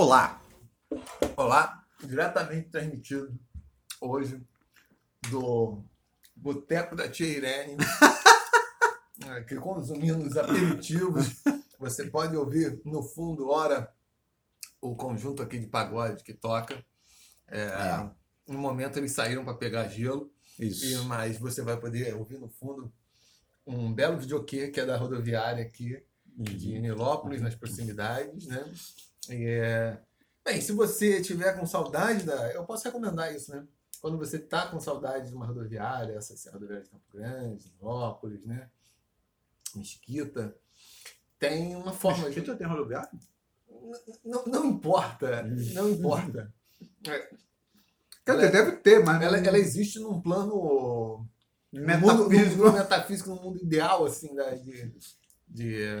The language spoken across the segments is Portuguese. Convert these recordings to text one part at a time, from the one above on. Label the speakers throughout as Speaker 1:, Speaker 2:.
Speaker 1: Olá!
Speaker 2: Olá, diretamente transmitido hoje do Boteco da Tia Irene, aqui consumindo os aperitivos. Você pode ouvir no fundo, ora, o conjunto aqui de pagode que toca. É,
Speaker 1: É.
Speaker 2: No momento eles saíram para pegar gelo, e,
Speaker 1: Isso.
Speaker 2: mas você vai poder ouvir no fundo um belo videokê que é da rodoviária aqui de Nilópolis, nas proximidades, né? É... Bem, se você tiver com saudade da... Eu posso recomendar isso, né? Quando você tá com saudade de uma rodoviária, essa rodoviária de Campo Grande, Nilópolis, né? Mesquita, tem uma forma de...
Speaker 1: Mesquita tem rodoviário?
Speaker 2: Não, não importa, não importa. É,
Speaker 1: Quer dizer, deve ter, mas
Speaker 2: Ela, ela existe num plano no mundo,
Speaker 1: metafísico.
Speaker 2: no, no metafísico, no mundo ideal, assim, da, de, de-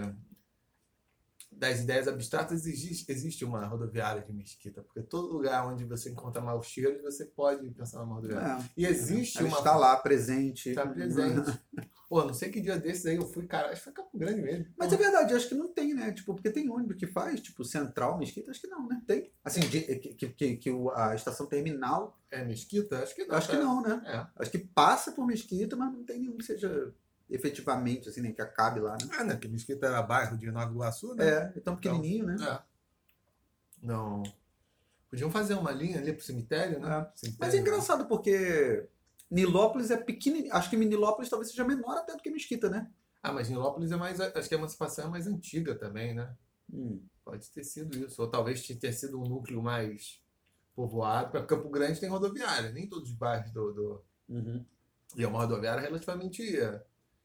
Speaker 2: das ideias abstratas, existe, existe uma rodoviária de Mesquita, porque todo lugar onde você encontra maus cheiros, você pode pensar numa rodoviária.
Speaker 1: É.
Speaker 2: E existe uma.
Speaker 1: está lá, presente.
Speaker 2: Está presente. Pô, não sei que dia desses aí eu fui, cara, acho que foi Campo Grande mesmo.
Speaker 1: Mas é verdade, acho que não tem, né? Tipo, porque tem ônibus que faz, tipo, central, mesquita, acho que não, né? Tem. Assim, de- que, que, que, que a estação terminal,
Speaker 2: É Mesquita? Acho que não.
Speaker 1: acho que
Speaker 2: é.
Speaker 1: não, né?
Speaker 2: É.
Speaker 1: Acho que passa por mesquita, mas não tem nenhum que seja efetivamente, assim, nem que acabe lá, né?
Speaker 2: Ah, né? Que Mesquita era bairro de Nova Iguaçu, né?
Speaker 1: É, é tão pequenininho, né?
Speaker 2: É. Não. Podiam fazer uma linha ali pro cemitério, né?
Speaker 1: É.
Speaker 2: Cemitério,
Speaker 1: Mas é engraçado porque Nilópolis é pequenininho. Acho que Nilópolis talvez seja menor até do que Mesquita, né?
Speaker 2: Ah, mas Nilópolis é mais. Acho que a emancipação é mais antiga também, né?
Speaker 1: Hum.
Speaker 2: Pode ter sido isso. Ou talvez tenha sido um núcleo mais povoado. Porque Campo Grande tem rodoviária, nem todos os bairros do. do...
Speaker 1: Uhum.
Speaker 2: E é uma rodoviária relativamente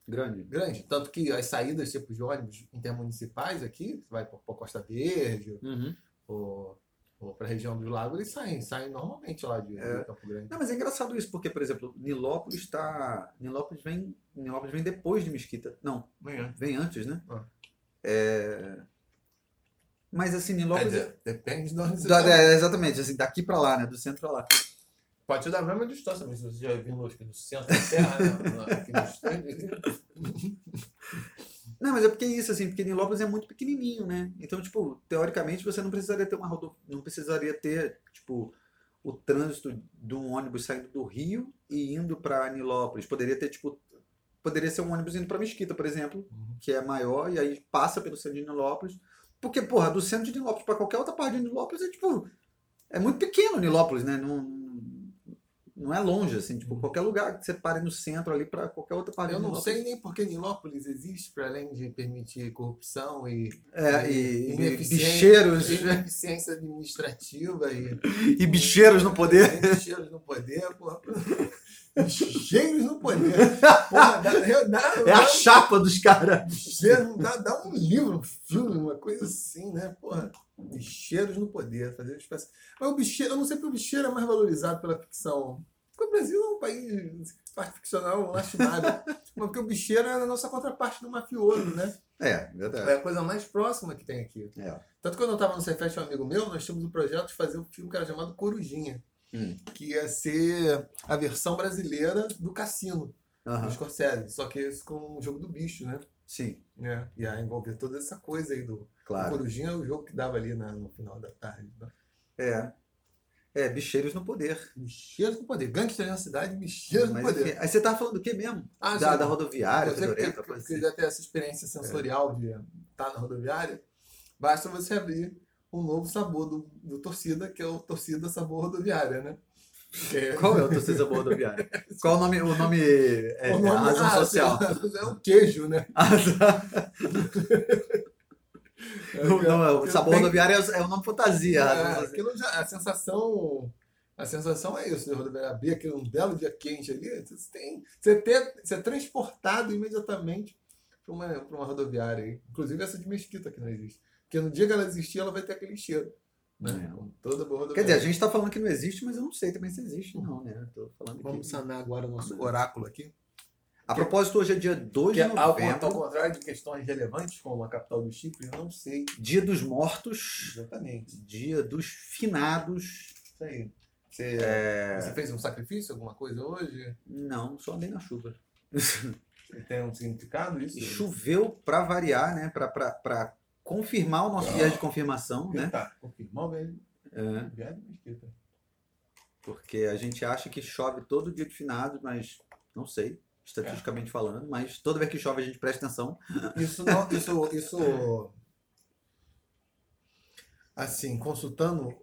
Speaker 1: Grande.
Speaker 2: grande. Tanto que as saídas tipo, de ônibus intermunicipais aqui, você vai para Costa Verde
Speaker 1: Uhum.
Speaker 2: ou, ou para a região do Lago, eles saem, saem normalmente lá de, de
Speaker 1: É.
Speaker 2: Campo Grande.
Speaker 1: Não, mas é engraçado isso, porque, por exemplo, Nilópolis está. Nilópolis vem. Nilópolis vem depois de Mesquita. Não,
Speaker 2: Amanhã.
Speaker 1: vem antes, né?
Speaker 2: Ah.
Speaker 1: É... Mas assim,
Speaker 2: Quer
Speaker 1: Nilópolis.
Speaker 2: dizer, depende de onde você
Speaker 1: Da-
Speaker 2: tá.
Speaker 1: é, exatamente, assim, daqui pra lá, né? Do centro pra lá.
Speaker 2: Pode dar a mesma distância, mas você já viu aqui do centro da Terra, né? aqui no estande,
Speaker 1: Não, mas é porque é isso, assim, porque Nilópolis é muito pequenininho, né? Então, tipo, teoricamente você não precisaria ter uma rodo... não precisaria ter, tipo, o trânsito de um ônibus saindo do Rio e indo pra Nilópolis. Poderia ter, tipo, poderia ser um ônibus indo pra Mesquita, por exemplo, que é maior e aí passa pelo centro de Nilópolis. Porque, porra, do centro de Nilópolis pra qualquer outra parte de Nilópolis é, tipo, é muito pequeno Nilópolis, né? Não, não é longe, assim, tipo, qualquer lugar que você pare no centro ali pra qualquer outra parte
Speaker 2: Eu não sei nem por que Nilópolis existe, para além de permitir corrupção e
Speaker 1: É, e, e
Speaker 2: Ineficiência.
Speaker 1: bicheiros.
Speaker 2: ineficiência administrativa e,
Speaker 1: E bicheiros no poder.
Speaker 2: e bicheiros no poder, porra. Bicheiros no poder. Porra, dá, dá,
Speaker 1: É a chapa dos caras.
Speaker 2: bicheiro, dá, dá um livro, um filme, uma coisa assim, né? Porra. Bicheiros no poder, fazer espécie. Mas o bicheiro, eu não sei porque o bicheiro é mais valorizado pela ficção. Porque o Brasil é um país parte ficcional lastimado. Mas porque o bicheiro é a nossa contraparte do mafioso, né?
Speaker 1: É, verdade.
Speaker 2: É a coisa mais próxima que tem aqui.
Speaker 1: É.
Speaker 2: Tanto que quando eu estava no Cefest, um amigo meu, nós tínhamos o projeto de fazer um filme que era chamado Corujinha,
Speaker 1: Hum.
Speaker 2: que ia ser a versão brasileira do Cassino,
Speaker 1: Aham.
Speaker 2: do Scorsese, só que esse com o jogo do bicho, né?
Speaker 1: Sim,
Speaker 2: É, ia envolver toda essa coisa aí do
Speaker 1: claro.
Speaker 2: Corujinha, é o jogo que dava ali na- no final da tarde. Né?
Speaker 1: É. É, bicheiros no poder.
Speaker 2: Bicheiros no poder, gangster na cidade, bicheiros no
Speaker 1: Mas,
Speaker 2: poder.
Speaker 1: enfim, aí você tava falando do que mesmo?
Speaker 2: Ah,
Speaker 1: da,
Speaker 2: sim.
Speaker 1: da rodoviária,
Speaker 2: Você que que-
Speaker 1: assim.
Speaker 2: quiser ter essa experiência sensorial de estar na rodoviária, basta você abrir um novo sabor do, do torcida, que é o torcida sabor rodoviária, né? É-
Speaker 1: Qual é o torcida sabor rodoviária? Qual o nome, o nome, é,
Speaker 2: o nome-
Speaker 1: a razão
Speaker 2: ah,
Speaker 1: social?
Speaker 2: É o queijo, né?
Speaker 1: Não, não, é o sabor
Speaker 2: Bem-
Speaker 1: rodoviário é, o- é o nome fantasia.
Speaker 2: É, já, a sensação. A sensação é isso, de rodoviária abrir aquele um belo dia quente ali, você tem. Você, ter, você é transportado imediatamente para uma, pra uma rodoviária aí. Inclusive essa de Mesquita que não existe. Porque no dia que ela existir, ela vai ter aquele cheiro. Né?
Speaker 1: É.
Speaker 2: Com Toda boa
Speaker 1: Quer
Speaker 2: rodoviária.
Speaker 1: dizer, a gente tá falando que não existe, mas eu não sei também se existe, não, né? Tô falando que...
Speaker 2: Vamos sanar agora o nosso oráculo aqui.
Speaker 1: A propósito, hoje é dia 2
Speaker 2: Que
Speaker 1: de
Speaker 2: é, ao, ao
Speaker 1: novembro,
Speaker 2: contrário de questões relevantes, como a capital do Chipre, eu não sei
Speaker 1: dia dos mortos,
Speaker 2: exatamente.
Speaker 1: dia dos finados.
Speaker 2: Isso aí. Você,
Speaker 1: É...
Speaker 2: você fez um sacrifício, alguma coisa hoje?
Speaker 1: Não, só andei na chuva.
Speaker 2: Tem um significado isso?
Speaker 1: E choveu pra variar, né? Pra confirmar o nosso viés de confirmação, né?
Speaker 2: Tá, confirmar o viés
Speaker 1: É,
Speaker 2: viés de Mesquita.
Speaker 1: porque a gente acha que chove todo dia de finados, mas não sei, estatisticamente falando, mas toda vez que chove a gente presta atenção.
Speaker 2: Isso, não, isso, isso, assim, consultando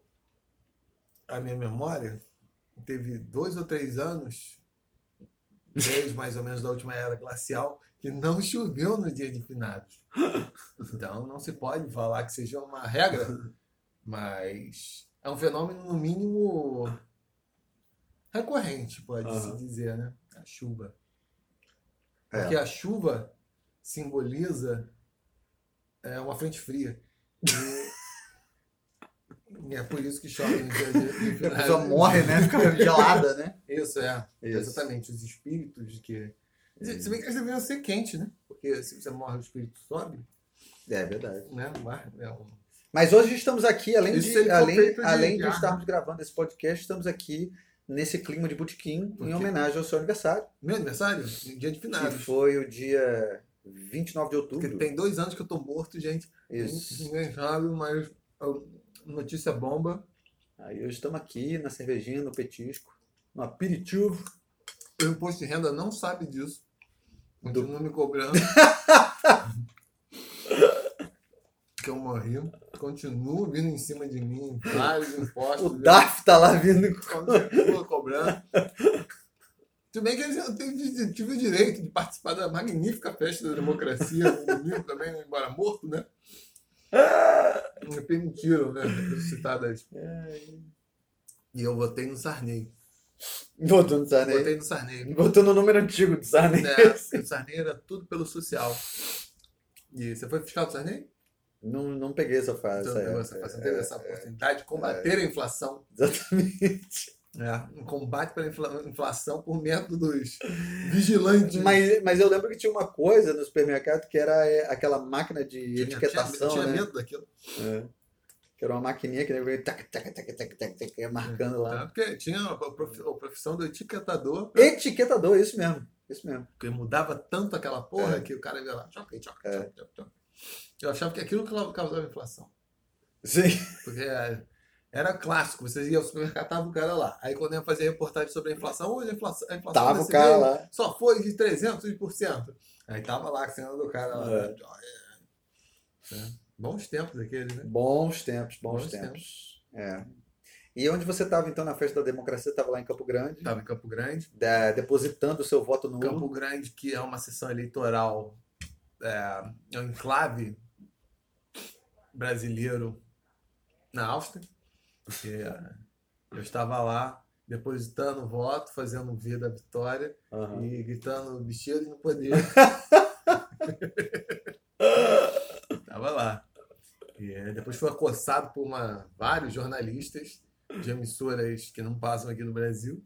Speaker 2: a minha memória, teve dois ou três anos, desde mais ou menos da última era glacial, que não choveu no dia de finados. Então, não se pode falar que seja uma regra, mas é um fenômeno, no mínimo, recorrente, pode-se
Speaker 1: Aham.
Speaker 2: dizer, né? A chuva.
Speaker 1: É.
Speaker 2: Porque a chuva simboliza é, uma frente fria. E, é por isso que chove no dia de, de
Speaker 1: A pessoa morre, né? Fica gelada, né?
Speaker 2: Isso, é.
Speaker 1: Isso.
Speaker 2: Exatamente. Os espíritos que. Se bem que eles deveriam ser quentes, né? Porque se você morre, o espírito sobe,
Speaker 1: É verdade.
Speaker 2: né? Mas é um-
Speaker 1: Mas hoje estamos aqui, além
Speaker 2: Isso
Speaker 1: de, além,
Speaker 2: de
Speaker 1: além de
Speaker 2: ar,
Speaker 1: estarmos gravando esse podcast, estamos aqui nesse clima de botequim em homenagem ao seu aniversário,
Speaker 2: Meu aniversário? Dia de
Speaker 1: que
Speaker 2: finados.
Speaker 1: foi o dia 29 de
Speaker 2: Porque
Speaker 1: outubro.
Speaker 2: tem dois anos que eu tô morto, gente.
Speaker 1: Isso.
Speaker 2: Ninguém sabe, mas notícia bomba.
Speaker 1: Aí hoje estamos aqui na cervejinha, no petisco, no aperitivo.
Speaker 2: O imposto de renda não sabe disso. Continua me cobrando. que eu morri. Continua vindo em cima de mim. Vários impostos.
Speaker 1: O DAF tá lá vindo.
Speaker 2: Continua cobrando. Tudo bem que eu tive, tive o direito de participar da magnífica festa da democracia no domingo também, embora morto, né? Me permitiram, né? Ressuscitar das... E eu votei no Sarney.
Speaker 1: Botou no Sarney.
Speaker 2: Votei no Sarney.
Speaker 1: Botou no número antigo do Sarney.
Speaker 2: né? O Sarney era tudo pelo social. E você foi fiscal do Sarney?
Speaker 1: Não, não peguei essa fase.
Speaker 2: Então,
Speaker 1: essa
Speaker 2: você
Speaker 1: época.
Speaker 2: você teve essa oportunidade de combater a inflação.
Speaker 1: Exatamente.
Speaker 2: É, um combate pela infla- inflação por métodos vigilantes.
Speaker 1: Mas, mas eu lembro que tinha uma coisa no supermercado que era é, aquela máquina de
Speaker 2: Tinha-
Speaker 1: etiquetação,
Speaker 2: tinha, tinha
Speaker 1: né?
Speaker 2: medo daquilo.
Speaker 1: É. Que era uma maquininha que veio tac, tac, tac, tac, tac, tac, marcando lá.
Speaker 2: É, porque tinha a prof- a profissão do etiquetador,
Speaker 1: Etiquetador, isso mesmo. Isso mesmo.
Speaker 2: porque mudava tanto aquela porra
Speaker 1: É.
Speaker 2: que o cara ia lá, choque, choque,
Speaker 1: É.
Speaker 2: choque, choque, choque. Eu achava que aquilo causava inflação.
Speaker 1: Sim.
Speaker 2: Porque é, era clássico, você ia ao supermercado, tava o cara lá. Aí quando ia fazer reportagem sobre a inflação, hoje a inflação, a inflação
Speaker 1: Tava o cara lá.
Speaker 2: só foi de 300%. Aí tava lá a cena do cara lá.
Speaker 1: É.
Speaker 2: né? Bons tempos aqueles, né?
Speaker 1: Bons tempos, bons,
Speaker 2: Bons
Speaker 1: tempos. É. E onde você estava então na festa da democracia? Estava lá em Campo Grande,
Speaker 2: Tava em Campo Grande.
Speaker 1: da- depositando o seu voto nulo.
Speaker 2: Campo Grande, que é uma sessão eleitoral, é, é um enclave brasileiro na Áustria. E, é, eu estava lá depositando o voto, fazendo V da vitória
Speaker 1: Aham.
Speaker 2: e gritando bicheiro no poder. Tava lá. E é, depois foi acossado por uma, vários jornalistas de emissoras que não passam aqui no Brasil.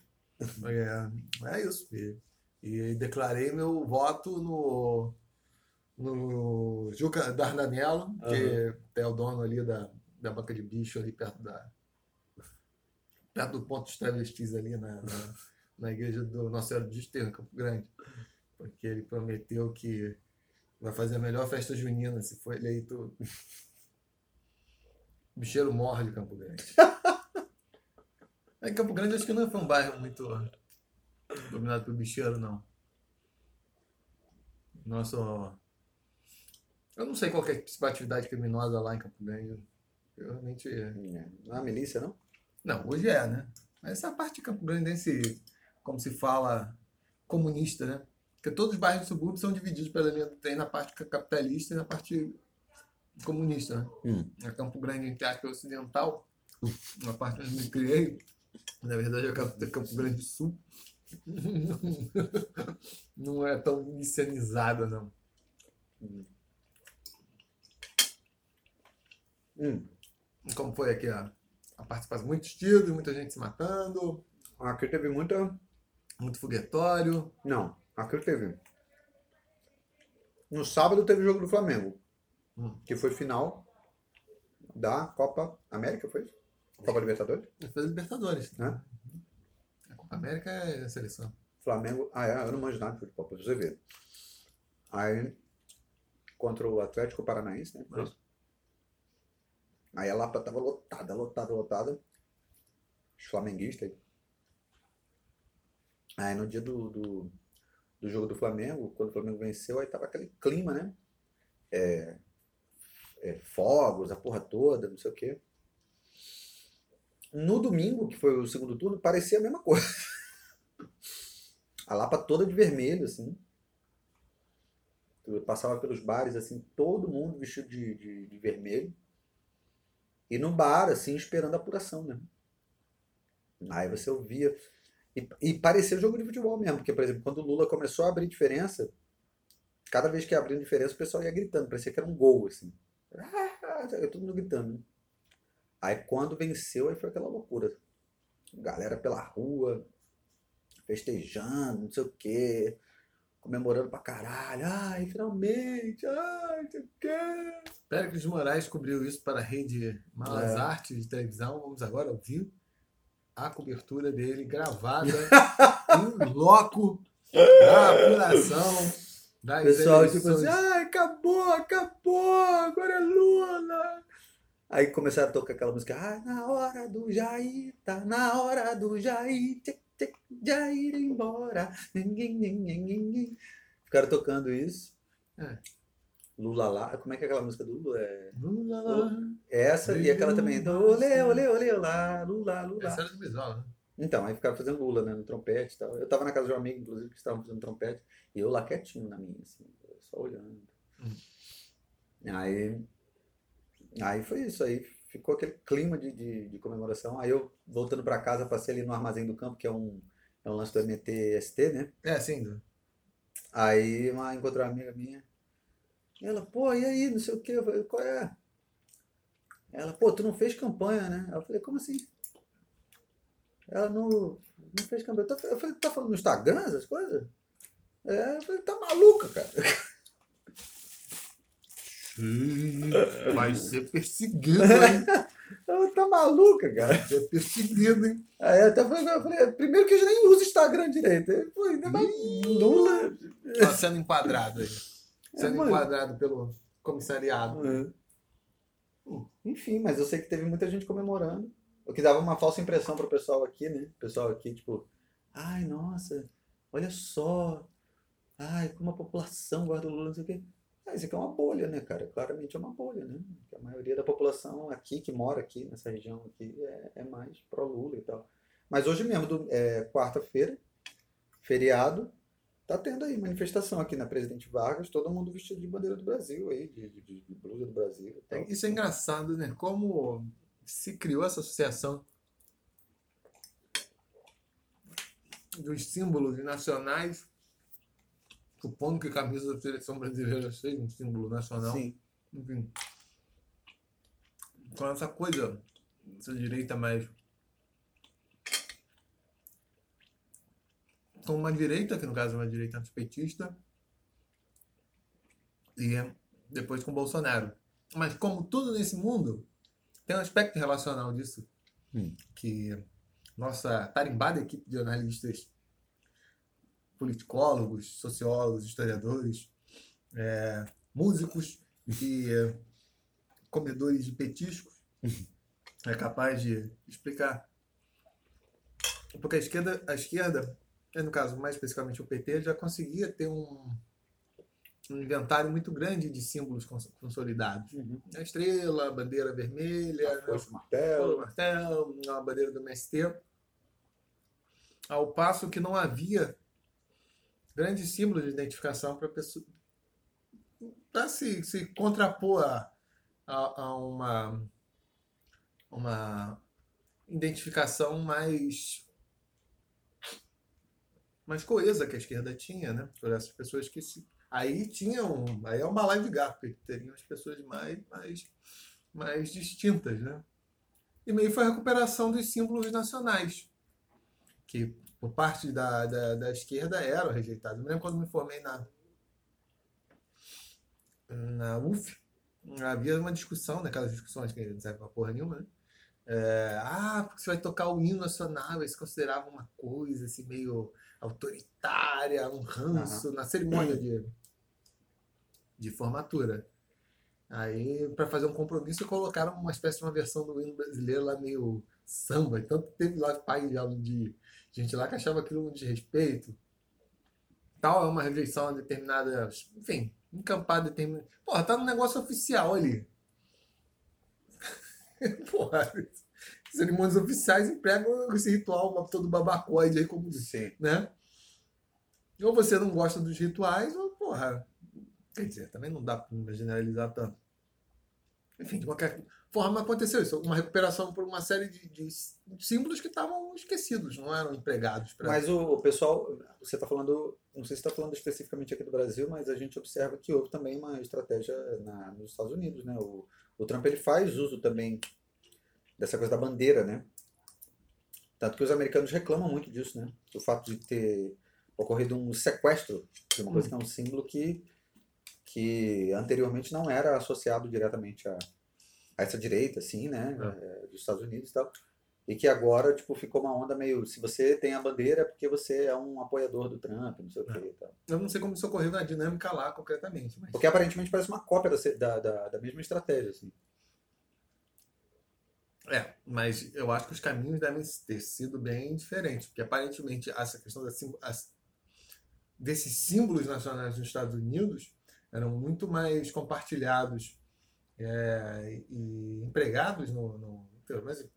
Speaker 2: É, é isso. E, e declarei meu voto no, no Juca Dardanello, que é o dono ali da, da banca de bicho ali perto da perto do ponto dos travestis ali na, na, na igreja do Nossa Senhora do Desterro, em Campo Grande. Porque ele prometeu que vai fazer a melhor festa junina se for eleito. O bicheiro morre de Campo Grande. Aí Campo Grande acho que não foi um bairro muito dominado por bicheiro, não. Nossa. Eu não sei qual é a principal atividade criminosa lá em Campo Grande. Eu realmente.
Speaker 1: Não é a milícia, não?
Speaker 2: Não, hoje é, né? Mas essa parte de Campo Grande, esse, como se fala, comunista, né? Porque todos os bairros do subúrbio são divididos pela linha do trem na parte capitalista e na parte comunista, né?
Speaker 1: Hum.
Speaker 2: A Campo Grande, entre aspas, ocidental, uma parte onde me criei, na verdade é o Campo Campo Grande do Sul, não é tão milicianizada, não.
Speaker 1: Hum.
Speaker 2: Como foi aqui a, a participação? Muitos tiros, muita gente se matando,
Speaker 1: Aqui teve muita.
Speaker 2: muito foguetório.
Speaker 1: Não, aqui teve. No sábado teve o jogo do Flamengo,
Speaker 2: Hum.
Speaker 1: que foi final da Copa América, foi? Copa Libertadores?
Speaker 2: Ele fez Libertadores.
Speaker 1: Né?
Speaker 2: A Copa América é a seleção.
Speaker 1: Flamengo. Ah, é, eu não manjo nada de futebol, pra você ver. Aí, contra o Atlético Paranaense, né? Foi isso? Aí a Lapa tava lotada, lotada, lotada. Os flamenguistas. Aí no dia do, do, do jogo do Flamengo, quando o Flamengo venceu, aí tava aquele clima, né? É, é, fogos, a porra toda, não sei o quê. No domingo, que foi o segundo turno, parecia a mesma coisa. A Lapa toda de vermelho, assim. Eu passava pelos bares, assim, todo mundo vestido de, de, de vermelho. E no bar, assim, esperando a apuração, né? Aí você ouvia. E, e parecia jogo de futebol mesmo, porque, por exemplo, quando o Lula começou a abrir diferença, cada vez que abria diferença, o pessoal ia gritando, parecia que era um gol, assim. Ah, todo mundo gritando. Né? Aí quando venceu, aí foi aquela loucura. Galera pela rua, festejando, não sei o quê, comemorando pra caralho. Ai, finalmente, ai, não sei o quê.
Speaker 2: Péricles Moraes cobriu isso para a rede Malas é. Artes de televisão. Vamos agora ouvir a cobertura dele gravada em loco da apuração das
Speaker 1: Pessoal, tipo assim, ai, acabou, acabou, agora é Lula. Aí começaram a tocar aquela música, ai, na hora do Jair, tá na hora do Jair, tchê, tchê, Jair embora. Ficaram tocando isso. É. Lula lá. Como é que é aquela música do Lula? É...
Speaker 2: Lula lá.
Speaker 1: Essa e aquela também. Olê, olê, olê, lá, Lula, Lula.
Speaker 2: Essa era do Bisol, né?
Speaker 1: Então, aí ficava fazendo Lula, né? No trompete e tal. Eu tava na casa de um amigo, inclusive, que estavam fazendo trompete. E eu lá quietinho na minha, assim, só olhando. Hum. Aí. Aí foi isso. Aí ficou aquele clima de, de, de comemoração. Aí eu, voltando para casa, passei ali no Armazém do Campo, que é um, é um lance do MTST, né?
Speaker 2: É, sim.
Speaker 1: Aí uma, encontrou uma amiga minha. Ela, pô, e aí, não sei o que. Eu falei, qual é? Ela, pô, tu não fez campanha, né? Eu falei, como assim? Ela não, não fez campanha. Eu falei, tá falando no Instagram essas coisas? É, eu falei, tá maluca, cara.
Speaker 2: Vai ser perseguido, hein?
Speaker 1: Ela tá maluca, cara.
Speaker 2: Vai ser perseguido, hein?
Speaker 1: Aí até falei, eu falei, primeiro que eu nem uso Instagram direito. Pô, ainda mais Lula.
Speaker 2: Tá sendo enquadrado aí sendo é, enquadrado pelo comissariado. É.
Speaker 1: Enfim, mas eu sei que teve muita gente comemorando. O que dava uma falsa impressão pro pessoal aqui, né? O pessoal aqui, tipo, ai, nossa, olha só. Ai, como a população guarda o Lula, não sei o quê. Ah, isso aqui é uma bolha, né, cara? Claramente é uma bolha, né? A maioria da população aqui, que mora aqui, nessa região aqui, é, é mais pró-Lula e tal. Mas hoje mesmo, é, quarta-feira, feriado, Tá tendo aí manifestação aqui na Presidente Vargas, todo mundo vestido de bandeira do Brasil aí, de, de, de blusa do Brasil.
Speaker 2: Isso é engraçado, né? Como se criou essa associação dos símbolos nacionais, supondo que a camisa da seleção brasileira seja um símbolo nacional. Sim. Enfim. Com essa coisa, essa direita mais com uma direita, que no caso é uma direita antipetista, e depois com Bolsonaro. Mas como tudo nesse mundo, tem um aspecto relacional disso, hum. que nossa tarimbada equipe de analistas politicólogos, sociólogos, historiadores, é, músicos e é, comedores de petiscos é capaz de explicar. Porque a esquerda, a esquerda no caso, mais especificamente o PT, já conseguia ter um, um inventário muito grande de símbolos consolidados. Uhum. A estrela, a bandeira vermelha, a
Speaker 1: né? martelo.
Speaker 2: o martelo, a bandeira do MST. Ao passo que não havia grandes símbolos de identificação para pessoa para se, se contrapor a, a, a uma, uma identificação mais mais coesa que a esquerda tinha, né? Por essas pessoas que se. Aí tinham. Aí é uma live gap, teriam as pessoas mais, mais, mais distintas, né? E meio foi a recuperação dos símbolos nacionais, que por parte da, da, da esquerda eram rejeitados. Eu me lembro quando me formei na, na UF, havia uma discussão, naquelas discussões que não serve pra porra nenhuma, né? É, ah, porque você vai tocar o hino nacional, eles consideravam uma coisa assim meio autoritária, um ranço, uhum. na cerimônia de, de formatura. Aí, para fazer um compromisso, colocaram uma espécie de uma versão do hino brasileiro lá meio samba. Então, teve lá pai de, de gente lá que achava aquilo um desrespeito. Tal, é uma rejeição a determinada. Enfim, encampada determinada. Porra, tá no negócio oficial ali. Porra, cerimônias oficiais empregam esse ritual todo babacoide aí, como
Speaker 1: Sim.
Speaker 2: né? Ou você não gosta dos rituais, ou, porra, quer dizer, também não dá para generalizar tanto. Enfim, de qualquer forma aconteceu isso, uma recuperação por uma série de, de símbolos que estavam esquecidos, não eram empregados. Pra...
Speaker 1: Mas o, o pessoal, você está falando, não sei se está falando especificamente aqui do Brasil, mas a gente observa que houve também uma estratégia na, nos Estados Unidos, né? O, o Trump ele faz uso também dessa coisa da bandeira, né? Tanto que os americanos reclamam muito disso, né? Do fato de ter ocorrido um sequestro de uma coisa que é um símbolo que, que anteriormente não era associado diretamente a, a essa direita, assim, né? É. dos Estados Unidos e tal. E que agora, tipo, ficou uma onda meio. Se você tem a bandeira é porque você é um apoiador do Trump, não sei o que e tal.
Speaker 2: Eu não sei como isso ocorreu na dinâmica lá, concretamente. Mas...
Speaker 1: Porque aparentemente parece uma cópia da, da, da mesma estratégia, assim.
Speaker 2: É, mas eu acho que os caminhos devem ter sido bem diferentes, porque aparentemente essa questão da, desses símbolos nacionais nos Estados Unidos eram muito mais compartilhados é, e empregados no, no, pelo menos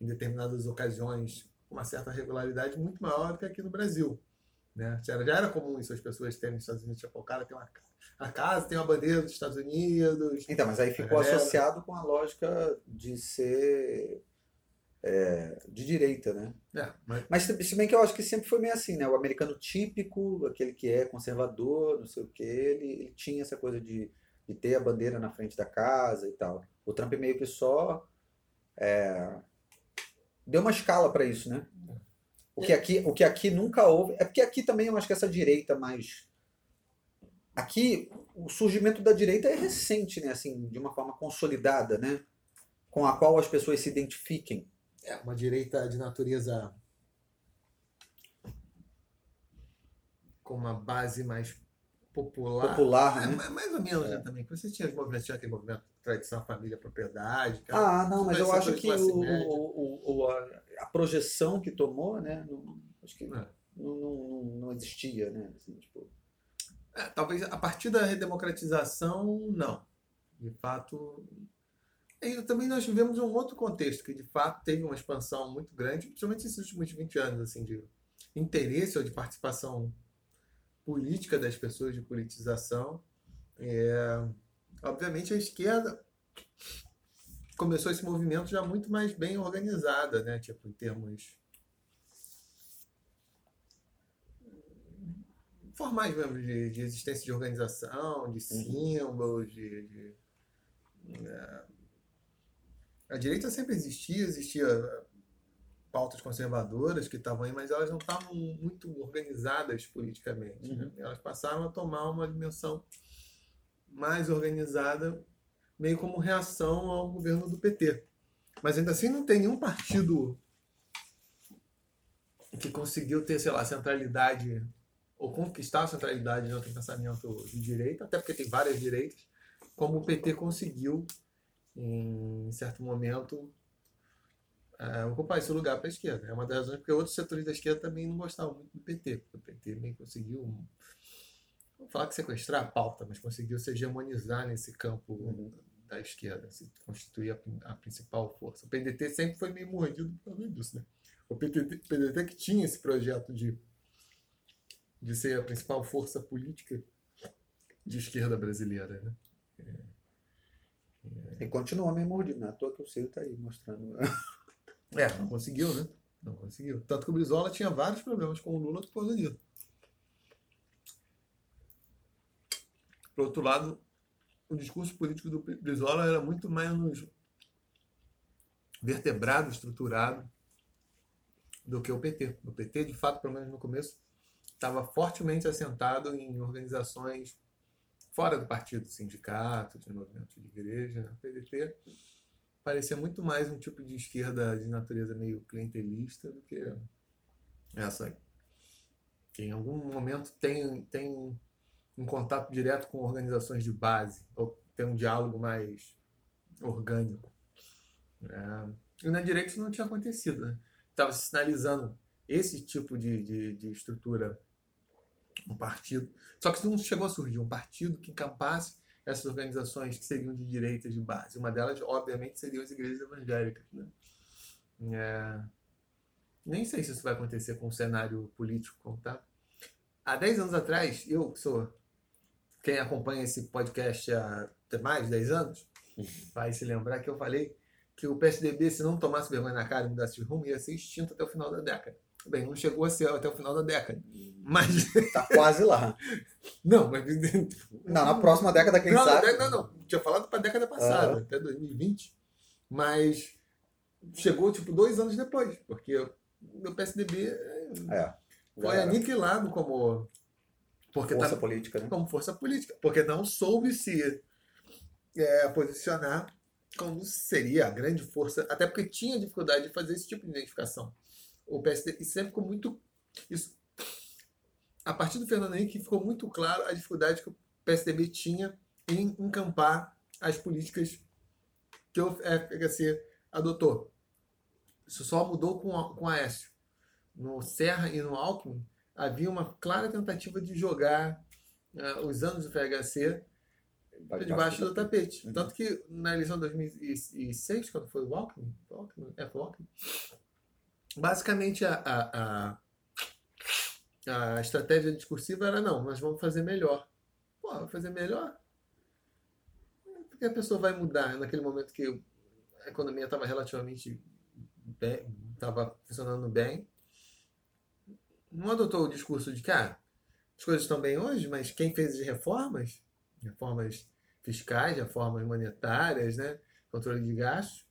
Speaker 2: em determinadas ocasiões com uma certa regularidade muito maior do que aqui no Brasil. Né? Já, era, já era comum isso, as pessoas terem nos Estados Unidos, tipo, o cara tem uma a casa tem uma bandeira dos Estados Unidos.
Speaker 1: Então, mas aí ficou associado com a lógica de ser é, de direita, né?
Speaker 2: É, mas...
Speaker 1: mas se bem que eu acho que sempre foi meio assim, né? O americano típico, aquele que é conservador, não sei o que, ele, ele tinha essa coisa de, de ter a bandeira na frente da casa e tal. O Trump meio que só é, deu uma escala para isso, né? O que, aqui, o que aqui nunca houve. É porque aqui também eu acho que essa direita mais Aqui, o surgimento da direita é recente, né? Assim, de uma forma consolidada, né? Com a qual as pessoas se identifiquem.
Speaker 2: É, uma direita de natureza com uma base mais popular.
Speaker 1: Popular,
Speaker 2: né? É, mais ou menos é. né, também. Você tinha os movimentos, tinha aquele movimento tradição, família, propriedade.
Speaker 1: ah, não, mas eu acho que o, o, o, a, a, projeção que tomou, né? Não, acho que é. não, não, não, existia, né? Assim, tipo...
Speaker 2: É, talvez a partir da redemocratização, não. De fato. E também nós vivemos um outro contexto, que de fato teve uma expansão muito grande, principalmente nesses últimos 20 anos, assim, de interesse ou de participação política das pessoas, de politização. É, obviamente a esquerda começou esse movimento já muito mais bem organizada, né? Tipo, em termos formais mesmo, de, de existência de organização, de uhum. símbolos, de. de é... A direita sempre existia, existia pautas conservadoras que estavam aí, mas elas não estavam muito organizadas politicamente. Né? Uhum. Né? Elas passaram a tomar uma dimensão mais organizada, meio como reação ao governo do PT. Mas ainda assim não tem nenhum partido que conseguiu ter, sei lá, centralidade ou conquistar a centralidade de um pensamento de direita, até porque tem várias direitas, como o PT conseguiu, em certo momento, é, ocupar esse lugar para a esquerda. É uma das razões porque outros setores da esquerda também não gostavam muito do PT, porque o PT meio conseguiu, vou falar que sequestrar a pauta, mas conseguiu se hegemonizar nesse campo uhum. da esquerda, se constituir a, a, principal força. O PDT sempre foi meio mordido por causa disso, né? O PDT, PDT que tinha esse projeto de de ser a principal força política de esquerda brasileira. Né?
Speaker 1: É... E continua meio mordido, não é à toa que o Ciro está aí mostrando.
Speaker 2: é, não conseguiu, né? Não conseguiu. Tanto que o Brizola tinha vários problemas com o Lula por causa disso. Por outro lado, o discurso político do Brizola era muito menos vertebrado, estruturado do que o PT. O PT, de fato, pelo menos no começo, estava fortemente assentado em organizações fora do partido, sindicatos, movimentos de igreja, né? o PDT parecia muito mais um tipo de esquerda de natureza meio clientelista do que essa aí. Que em algum momento tem, tem um contato direto com organizações de base, ou ter um diálogo mais orgânico. É, e na direita isso não tinha acontecido. Né? Estava se sinalizando esse tipo de, de, de, estrutura, um partido. Só que não chegou a surgir um partido que encampasse essas organizações que seriam de direita de base. Uma delas, obviamente, seriam as igrejas evangélicas. Né? É, nem sei se isso vai acontecer com o cenário político, tá? Há 10 anos atrás, eu que sou quem acompanha esse podcast há mais de 10 anos, vai se lembrar que eu falei que o PSDB, se não tomasse vergonha na cara e mudasse de rumo, ia ser extinto até o final da década. Bem, não chegou a ser até o final da década. Mas.
Speaker 1: Tá quase lá.
Speaker 2: Não, mas.
Speaker 1: Não, na próxima década, quem
Speaker 2: não,
Speaker 1: sabe.
Speaker 2: Não, não, não. Tinha falado para a década passada, até 2020. Mas chegou, tipo, dois anos depois, porque o PSDB
Speaker 1: é,
Speaker 2: foi aniquilado como.
Speaker 1: Porque força tá, política, né?
Speaker 2: Como força política. Porque não soube se é, posicionar como seria a grande força, até porque tinha dificuldade de fazer esse tipo de identificação. O PSD e sempre ficou muito isso a partir do Fernando Henrique ficou muito claro a dificuldade que o PSDB tinha em encampar as políticas que o FHC adotou. Isso só mudou com, a, com Aécio. No Serra e no Alckmin havia uma clara tentativa de jogar uh, os anos do FHC debaixo do tapete. Uhum. Tanto que na eleição de 2006, quando foi o Alckmin, Alckmin é, foi o Alckmin basicamente a, a, a, a, estratégia discursiva era não, nós vamos fazer melhor. Pô, fazer melhor? Porque a pessoa vai mudar naquele momento que a economia estava relativamente bem, estava funcionando bem. Não adotou o discurso de que ah, as coisas estão bem hoje, mas quem fez as reformas, reformas fiscais, reformas monetárias, né, controle de gastos,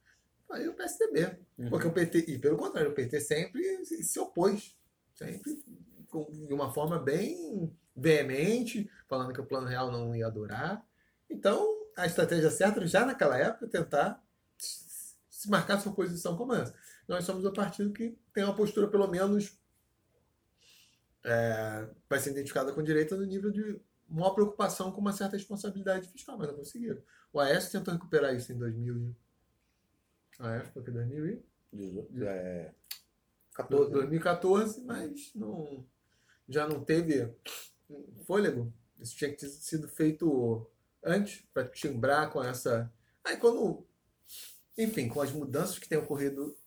Speaker 2: foi o PSDB. Uhum. Porque o PT, e pelo contrário, o PT sempre se opôs, sempre de uma forma bem veemente, falando que o plano real não ia durar. Então, a estratégia certa já naquela época tentar se marcar sua posição como essa. Nós somos o partido que tem uma postura pelo menos é, vai ser identificada com direita no nível de uma preocupação com uma certa responsabilidade fiscal, mas não conseguiram. O Aécio tentou recuperar isso em 2000. Aécio foi que 2000 e...
Speaker 1: É...
Speaker 2: 14, 2014, né? mas não, já não teve fôlego. Isso tinha que ter sido feito antes, para timbrar com essa. Aí quando. Enfim, com as mudanças que têm ocorrido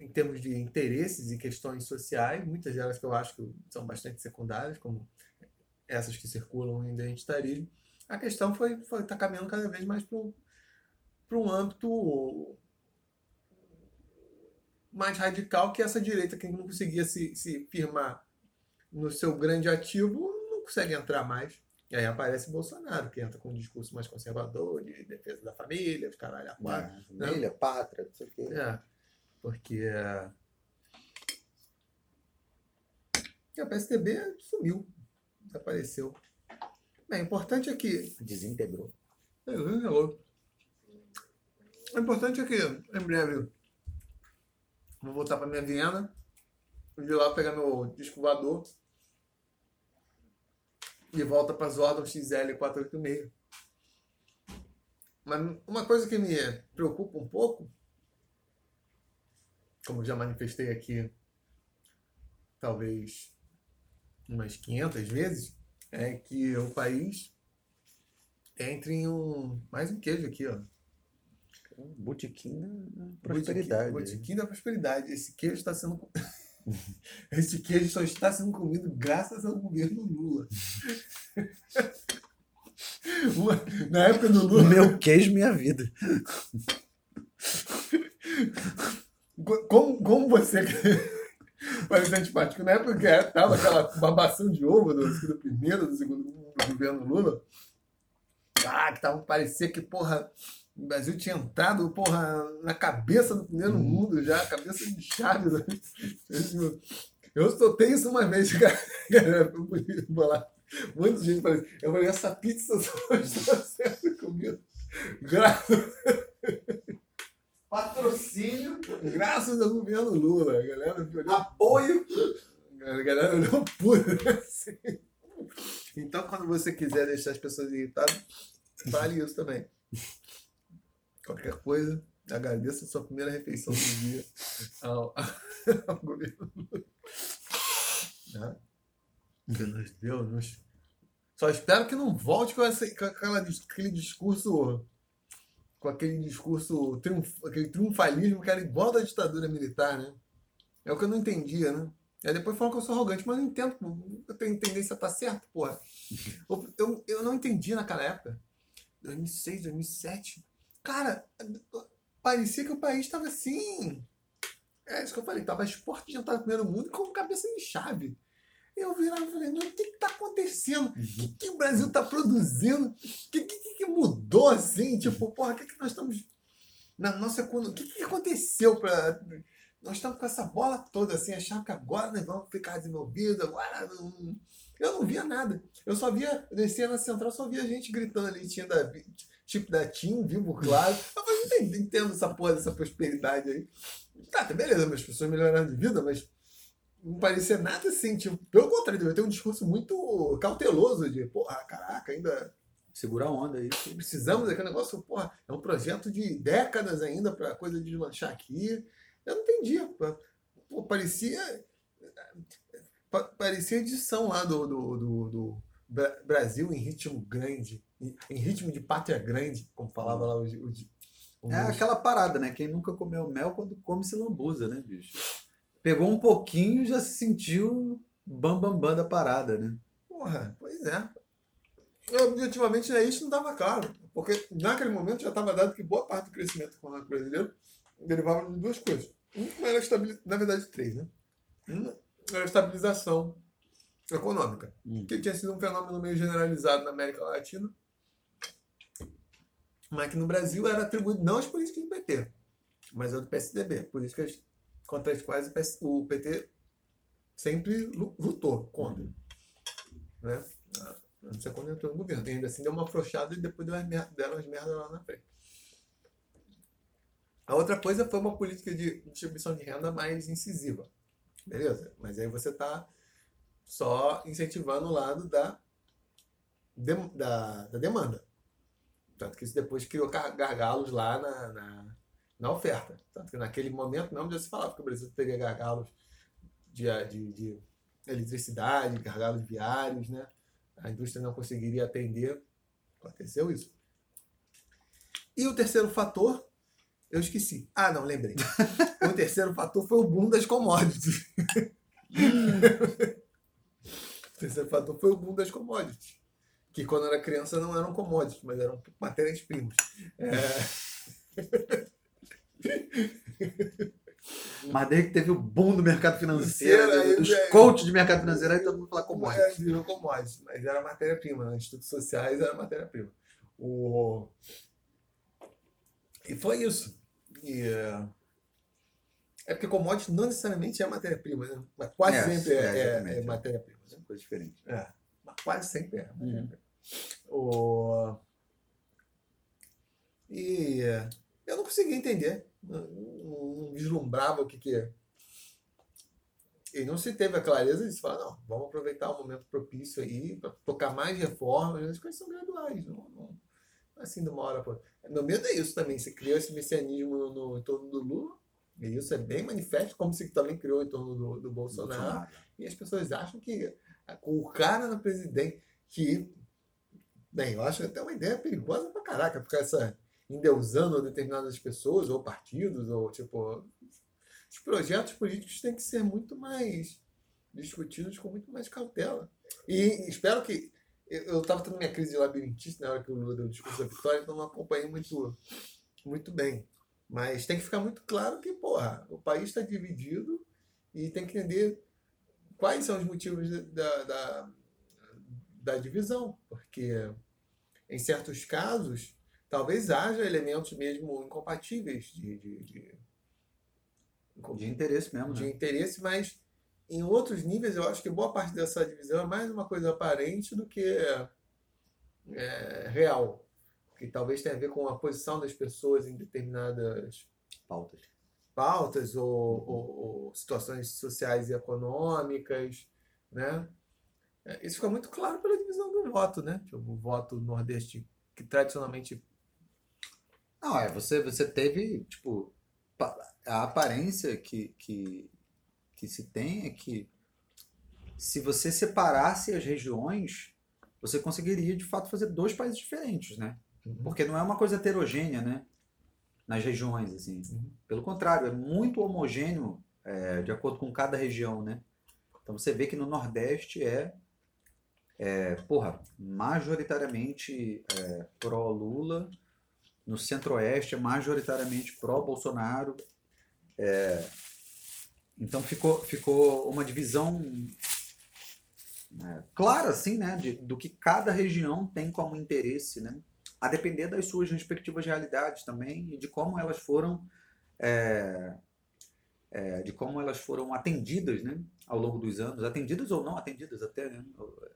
Speaker 2: em termos de interesses e questões sociais, muitas delas que eu acho que são bastante secundárias, como essas que circulam em identitarismo, a questão foi estar tá caminhando cada vez mais para um âmbito mais radical que essa direita que não conseguia se, se firmar no seu grande ativo não consegue entrar mais. E aí aparece Bolsonaro, que entra com um discurso mais conservador, de defesa da família, de caralho a quatro.
Speaker 1: É, família, pátria, não sei o quê.
Speaker 2: É. Porque o PSDB sumiu, desapareceu. Bem, o importante é que.
Speaker 1: Desintegrou.
Speaker 2: É, desintegrou. O importante é que, em breve, vou voltar para minha Viena, de lá pegar meu disco voador e volta para as ordens XL486. Mas uma coisa que me preocupa um pouco como já manifestei aqui, talvez umas 500 vezes, é que o país entre em um. Mais um queijo aqui, ó.
Speaker 1: Botiquim da prosperidade.
Speaker 2: Botiquim da prosperidade. Esse queijo está sendo. Esse queijo só está sendo comido graças ao governo Lula. Na época do Lula.
Speaker 1: Meu queijo, minha vida.
Speaker 2: Como, como você parece antipático? Na época que tava aquela babação de ovo do, do primeiro, do segundo do governo Lula, ah, que tava, parecia que, porra, o Brasil tinha entrado, porra, na cabeça do primeiro hum. mundo já, cabeça de Chaves. Eu soltei isso uma vez, cara. De gente falou eu falei, essa pizza só está sendo comida. Graças
Speaker 1: Patrocínio.
Speaker 2: Graças ao governo Lula. A galera
Speaker 1: Apoio.
Speaker 2: A galera olhou puro. Assim. Então, quando você quiser deixar as pessoas irritadas, fale isso também. Qualquer coisa, agradeça a sua primeira refeição do dia ao, ao governo. Né? Deus, Deus. Só espero que não volte com, essa, com aquela, aquele discurso. Com aquele discurso, triunf, aquele triunfalismo que era igual da ditadura militar, né? É o que eu não entendia, né? Aí depois falam que eu sou arrogante, mas eu não entendo. Eu tenho tendência a estar certo, porra. Eu, eu não entendi naquela época. 2006, 2007. Cara, parecia que o país estava assim. É isso que eu falei, tava esporte de entrar no primeiro mundo com cabeça de chave. Eu virava e falei, o que está acontecendo? O que, que, o Brasil está produzindo? O que, que, que, mudou assim? Tipo, porra, o que, que nós estamos. Na nossa economia. O que, que aconteceu para. Nós estamos com essa bola toda assim, achando que agora nós vamos ficar desenvolvidos, agora. Não... Eu não via nada. Eu só via, descia na central, só via gente gritando ali, tinha da, tipo da TIM, vivo claro. Eu falei, não entendo essa porra dessa prosperidade aí. Tá, tá beleza, as pessoas melhoraram de vida, mas não parecia nada assim, tipo, pelo contrário, deve ter um discurso muito cauteloso de, porra, caraca, ainda.
Speaker 1: Segura a onda aí.
Speaker 2: Precisamos daquele negócio, porra, é um projeto de décadas ainda para a coisa deslanchar aqui. Eu não entendia. Pô, parecia. Parecia edição lá do, do, do, do Brasil em ritmo grande, em ritmo de pátria grande, como falava lá o. o,
Speaker 1: o é aquela parada, né? Quem nunca comeu mel quando come se lambuza, né, bicho? Pegou um pouquinho já se sentiu bambambam bam, bam da parada, né?
Speaker 2: Porra, pois é. Objetivamente, né, isso não estava claro. Porque naquele momento já estava dado que boa parte do crescimento econômico brasileiro derivava de duas coisas. Uma era estabilização, na verdade, três, né? Uma era estabilização econômica, hum. que tinha sido um fenômeno meio generalizado na América Latina, mas que no Brasil era atribuído não às políticas do PT, mas ao do PSDB, políticas contra as quais o PT sempre lutou contra. Né? Antes é quando entrou no governo. E ainda assim deu uma afrouxada e depois deram umas merdas lá na frente. A outra coisa foi uma política de distribuição de renda mais incisiva. Beleza? Mas aí você está só incentivando o lado da, da, da, demanda. Tanto que isso depois criou gargalos lá na, na na oferta. Tanto que naquele momento mesmo já se falava que o Brasil teria gargalos de, de, de eletricidade, gargalos viários, né? A indústria não conseguiria atender. Aconteceu isso. E o terceiro fator, eu esqueci. Ah, não, lembrei. o terceiro fator foi o boom das commodities. o terceiro fator foi o boom das commodities. Que quando eu era criança não eram commodities, mas eram matérias-primas. É...
Speaker 1: Mas desde que teve o boom do mercado financeiro, aí, dos é, coaches de mercado financeiro, aí todo mundo fala commodities. É,
Speaker 2: virou commodities, mas era matéria-prima. Né? Institutos sociais era matéria-prima. O... E foi isso. É... é porque commodities não necessariamente é matéria-prima, né? mas quase é, sempre é, é, é matéria-prima. Né?
Speaker 1: Coisa diferente.
Speaker 2: É, mas quase sempre é. Uhum. O... E eu não conseguia entender não, vislumbrava o que, que é. E não se teve a clareza de falar, não, vamos aproveitar o momento propício aí para tocar mais reformas, as coisas são graduais, não, não é assim de uma hora para Meu medo é isso também, se criou esse messianismo no, no, em torno do Lula, e isso é bem manifesto, como se também criou em torno do, do Bolsonaro, Bolsonaro, e as pessoas acham que o cara no presidente, que, bem, eu acho até uma ideia perigosa pra caraca, porque essa endeusando determinadas pessoas ou partidos, ou tipo. Os projetos políticos têm que ser muito mais discutidos com muito mais cautela. E espero que. Eu estava tendo minha crise de labirintista na hora que o Lula deu o discurso da vitória, então não acompanhei muito, muito bem. Mas tem que ficar muito claro que, porra, o país está dividido e tem que entender quais são os motivos da, da, da divisão. Porque, em certos casos, talvez haja elementos mesmo incompatíveis de, de, de,
Speaker 1: de interesse mesmo.
Speaker 2: De
Speaker 1: né?
Speaker 2: interesse, mas em outros níveis eu acho que boa parte dessa divisão é mais uma coisa aparente do que é, real. Que talvez tenha a ver com a posição das pessoas em determinadas
Speaker 1: pautas.
Speaker 2: Pautas ou, uhum. ou, ou situações sociais e econômicas, né? É, isso fica muito claro pela divisão do voto, né? Tipo, o voto nordeste, que tradicionalmente.
Speaker 1: Não, é, você, você teve, tipo, a aparência que, que, que se tem é que se você separasse as regiões, você conseguiria de fato fazer dois países diferentes, né? Uhum. Porque não é uma coisa heterogênea, né? Nas regiões, assim. Uhum. Pelo contrário, é muito homogêneo é, de acordo com cada região, né? Então você vê que no Nordeste é, é porra, majoritariamente é, pró-Lula, no Centro-Oeste é majoritariamente pró-Bolsonaro. É, então ficou, ficou uma divisão é, clara, assim, né, de, do que cada região tem como interesse, né? A depender das suas respectivas realidades também e de como elas foram é, é, de como elas foram atendidas né, ao longo dos anos, atendidas ou não atendidas até né,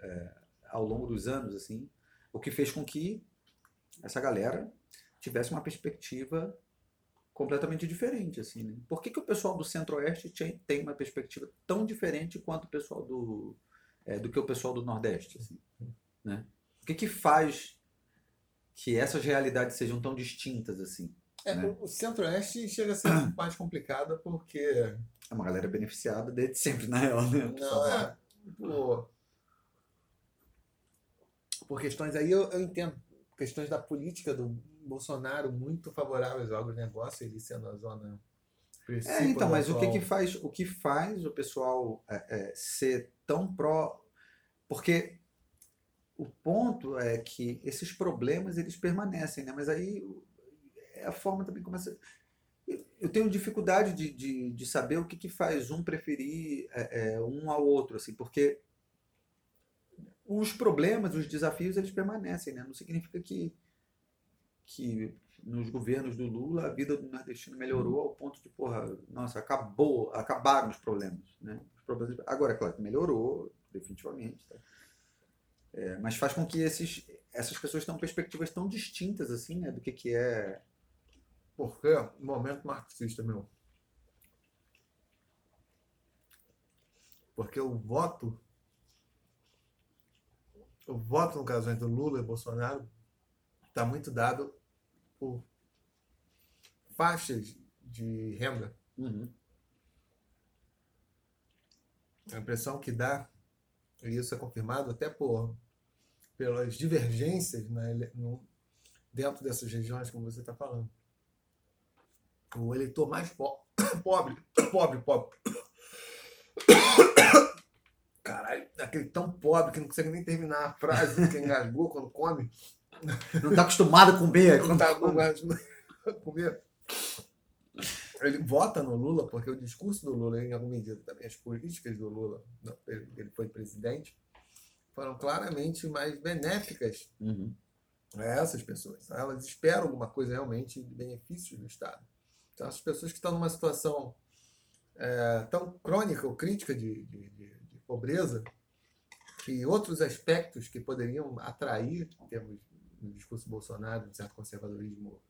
Speaker 1: é, ao longo dos anos, assim, o que fez com que essa galera tivesse uma perspectiva completamente diferente, assim, né? Por que, que o pessoal do Centro-Oeste tem uma perspectiva tão diferente quanto o pessoal do é, do que o pessoal do Nordeste, assim, né? O que que faz que essas realidades sejam tão distintas assim?
Speaker 2: É, né? O Centro-Oeste chega a ser mais complicado porque.
Speaker 1: É uma galera beneficiada desde sempre, na real, né?
Speaker 2: Não, é. Por, por questões aí eu, eu entendo. Questões da política do Bolsonaro muito favoráveis ao agronegócio, ele sendo a zona.
Speaker 1: É, então, mas o que, que faz o que faz o pessoal é, é, ser tão pró. Porque o ponto é que esses problemas eles permanecem, né? Mas aí a forma também começa. Eu tenho dificuldade de, de, de saber o que, que faz um preferir é, é, um ao outro, assim, porque os problemas, os desafios, eles permanecem, né? Não significa que, que nos governos do Lula a vida do nordestino melhorou ao ponto de, porra, nossa, acabou, acabaram os problemas, né? Os problemas, agora, é claro, melhorou, definitivamente, tá? É, mas faz com que esses, essas pessoas tenham perspectivas tão distintas, assim, né? Do que, que é
Speaker 2: porque momento marxista, meu. Porque o voto, o voto no caso entre Lula e Bolsonaro, está muito dado por faixas de renda. Uhum. A impressão que dá, e isso é confirmado até por pelas divergências né, no, dentro dessas regiões, como você está falando o eleitor mais po pobre, pobre, pobre. Caralho, aquele tão pobre que não consegue nem terminar a frase, que engasgou quando come.
Speaker 1: Não está acostumado a comer.
Speaker 2: Não está acostumado a comer. Ele vota no Lula porque o discurso do Lula, em alguma medida, também as políticas do Lula, ele foi presidente, foram claramente mais benéficas uhum. a essas pessoas. Elas esperam alguma coisa realmente de benefício do Estado. Então, as pessoas que estão numa situação é, tão crônica ou crítica de, de, de, de, pobreza, que outros aspectos que poderiam atrair, em termos do discurso Bolsonaro, de certo conservadorismo,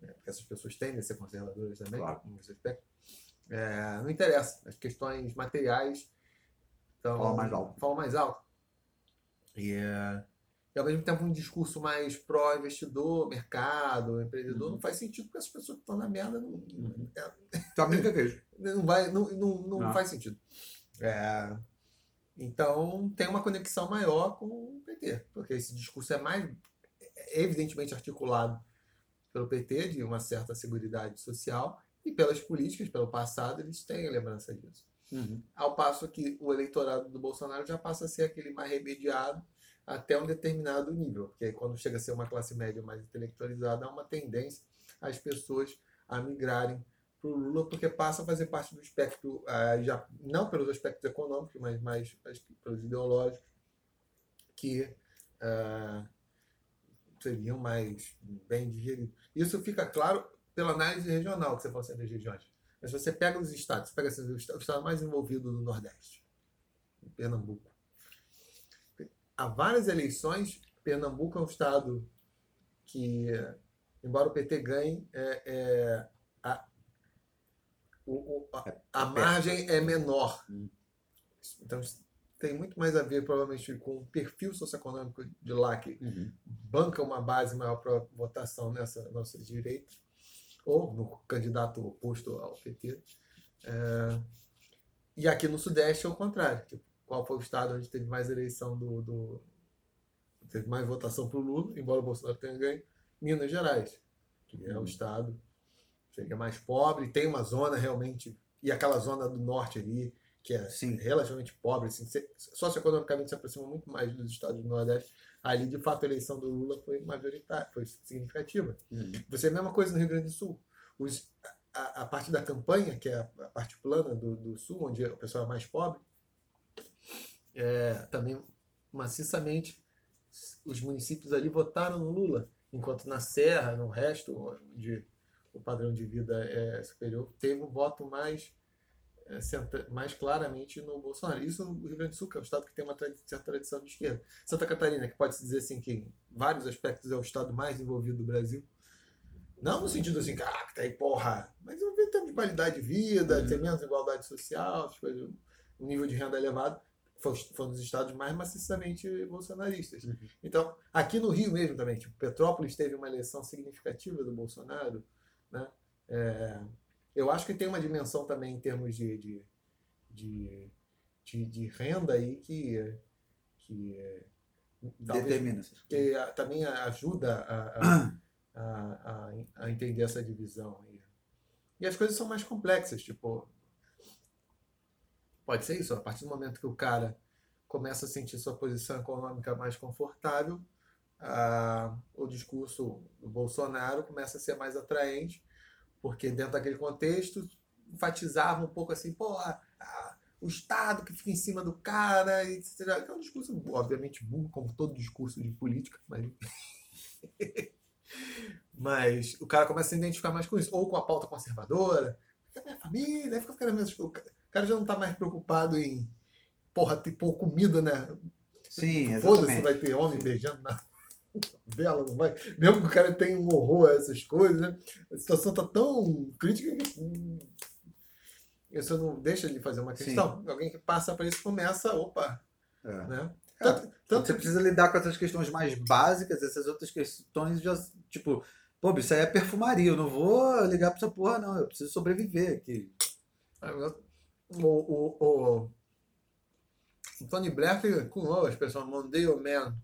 Speaker 2: é, porque essas pessoas tendem a ser conservadoras também, claro. em muitos aspectos, é, não interessa. As questões materiais
Speaker 1: então, falam mais alto.
Speaker 2: Falam mais alto. E, é, e ao mesmo tempo um discurso mais pró-investidor, mercado, empreendedor, uhum. não faz sentido porque as pessoas que estão na merda não, uhum. é, não, vai, não, não, não, não, faz sentido. É, então tem uma conexão maior com o PT, porque esse discurso é mais evidentemente articulado pelo PT, de uma certa segurança social, e pelas políticas, pelo passado, eles têm a lembrança disso. Uhum. Ao passo que o eleitorado do Bolsonaro já passa a ser aquele mais remediado, até um determinado nível, porque aí, quando chega a ser uma classe média mais intelectualizada, há uma tendência as pessoas a migrarem para o Lula, porque passa a fazer parte do espectro, uh, já, não pelos aspectos econômicos, mas mais pelos ideológicos, que uh, seriam mais bem digeridos. Isso fica claro pela análise regional que você faz entre as regiões. Mas você pega os estados, você pega assim, o estado mais envolvido do Nordeste, Pernambuco, há várias eleições, Pernambuco é um estado que, embora o PT ganhe, é, é a, o, a, a, margem é menor. Então, tem muito mais a ver, provavelmente, com o perfil socioeconômico de lá, que
Speaker 1: Uhum.
Speaker 2: banca uma base maior para votação nessa nossa direita, ou no candidato oposto ao PT. É, e aqui no Sudeste é o contrário. Tipo, qual foi o estado onde teve mais eleição do. do teve mais votação para o Lula, embora o Bolsonaro tenha ganho? Minas Gerais, que é o
Speaker 1: Uhum.
Speaker 2: estado que é mais pobre, tem uma zona realmente. E aquela zona do norte ali, que é
Speaker 1: Sim.
Speaker 2: relativamente pobre, assim, socioeconomicamente se aproxima muito mais dos estados do Nordeste. Ali, de fato, a eleição do Lula foi majoritária, foi significativa.
Speaker 1: Uhum.
Speaker 2: Você é a mesma coisa no Rio Grande do Sul. Os, a, a parte da campanha, que é a, a parte plana do, do Sul, onde o pessoal é mais pobre, é, também maciçamente os municípios ali votaram no Lula, enquanto na Serra, no resto, onde o padrão de vida é superior, teve um voto mais, mais claramente no Bolsonaro. Isso no Rio Grande do Sul, que é um estado que tem uma certa tradição de esquerda. Santa Catarina, que pode-se dizer assim que em vários aspectos é o estado mais envolvido do Brasil, não no sentido assim, que tá aí, porra, mas vejo termos de qualidade de vida,
Speaker 1: Uhum.
Speaker 2: tem menos igualdade social, as coisas, um nível de renda elevado, foi, foi um dos estados mais maciçamente bolsonaristas.
Speaker 1: Uhum.
Speaker 2: Então, aqui no Rio mesmo também, tipo, Petrópolis teve uma eleição significativa do Bolsonaro, né? É, eu acho que tem uma dimensão também em termos de, de, de, de, de renda aí que, que é,
Speaker 1: Determina.
Speaker 2: que a- também ajuda a, a, a, a, a entender essa divisão. aí. E as coisas são mais complexas, tipo. Pode ser isso, a partir do momento que o cara começa a sentir sua posição econômica mais confortável, ah, o discurso do Bolsonaro começa a ser mais atraente, porque dentro daquele contexto enfatizava um pouco assim, pô, a- a- o Estado que fica em cima do cara, etc. Que é um discurso, obviamente, burro, como todo discurso de política, mas. mas o cara começa a se identificar mais com isso, ou com a pauta conservadora, fica a minha família, fica ficando mesmo. O cara já não está mais preocupado em, porra, ter pôr comida, né?
Speaker 1: Sim,
Speaker 2: Foda-se,
Speaker 1: exatamente.
Speaker 2: vai ter homem beijando na vela, não vai. Mesmo que o cara tenha um horror a essas coisas, né? A situação tá tão crítica que. hum, Isso não deixa de fazer uma
Speaker 1: Sim.
Speaker 2: questão. Alguém que passa para isso começa, opa,
Speaker 1: É.
Speaker 2: né?
Speaker 1: É,
Speaker 2: Tanto, tanto
Speaker 1: você precisa lidar com essas questões mais básicas, essas outras questões já, tipo, pô, isso aí é perfumaria, eu não vou ligar pra essa porra, não, eu preciso sobreviver aqui.
Speaker 2: o, o, o, o Tony Blair que cunhou a expressão Monday or Man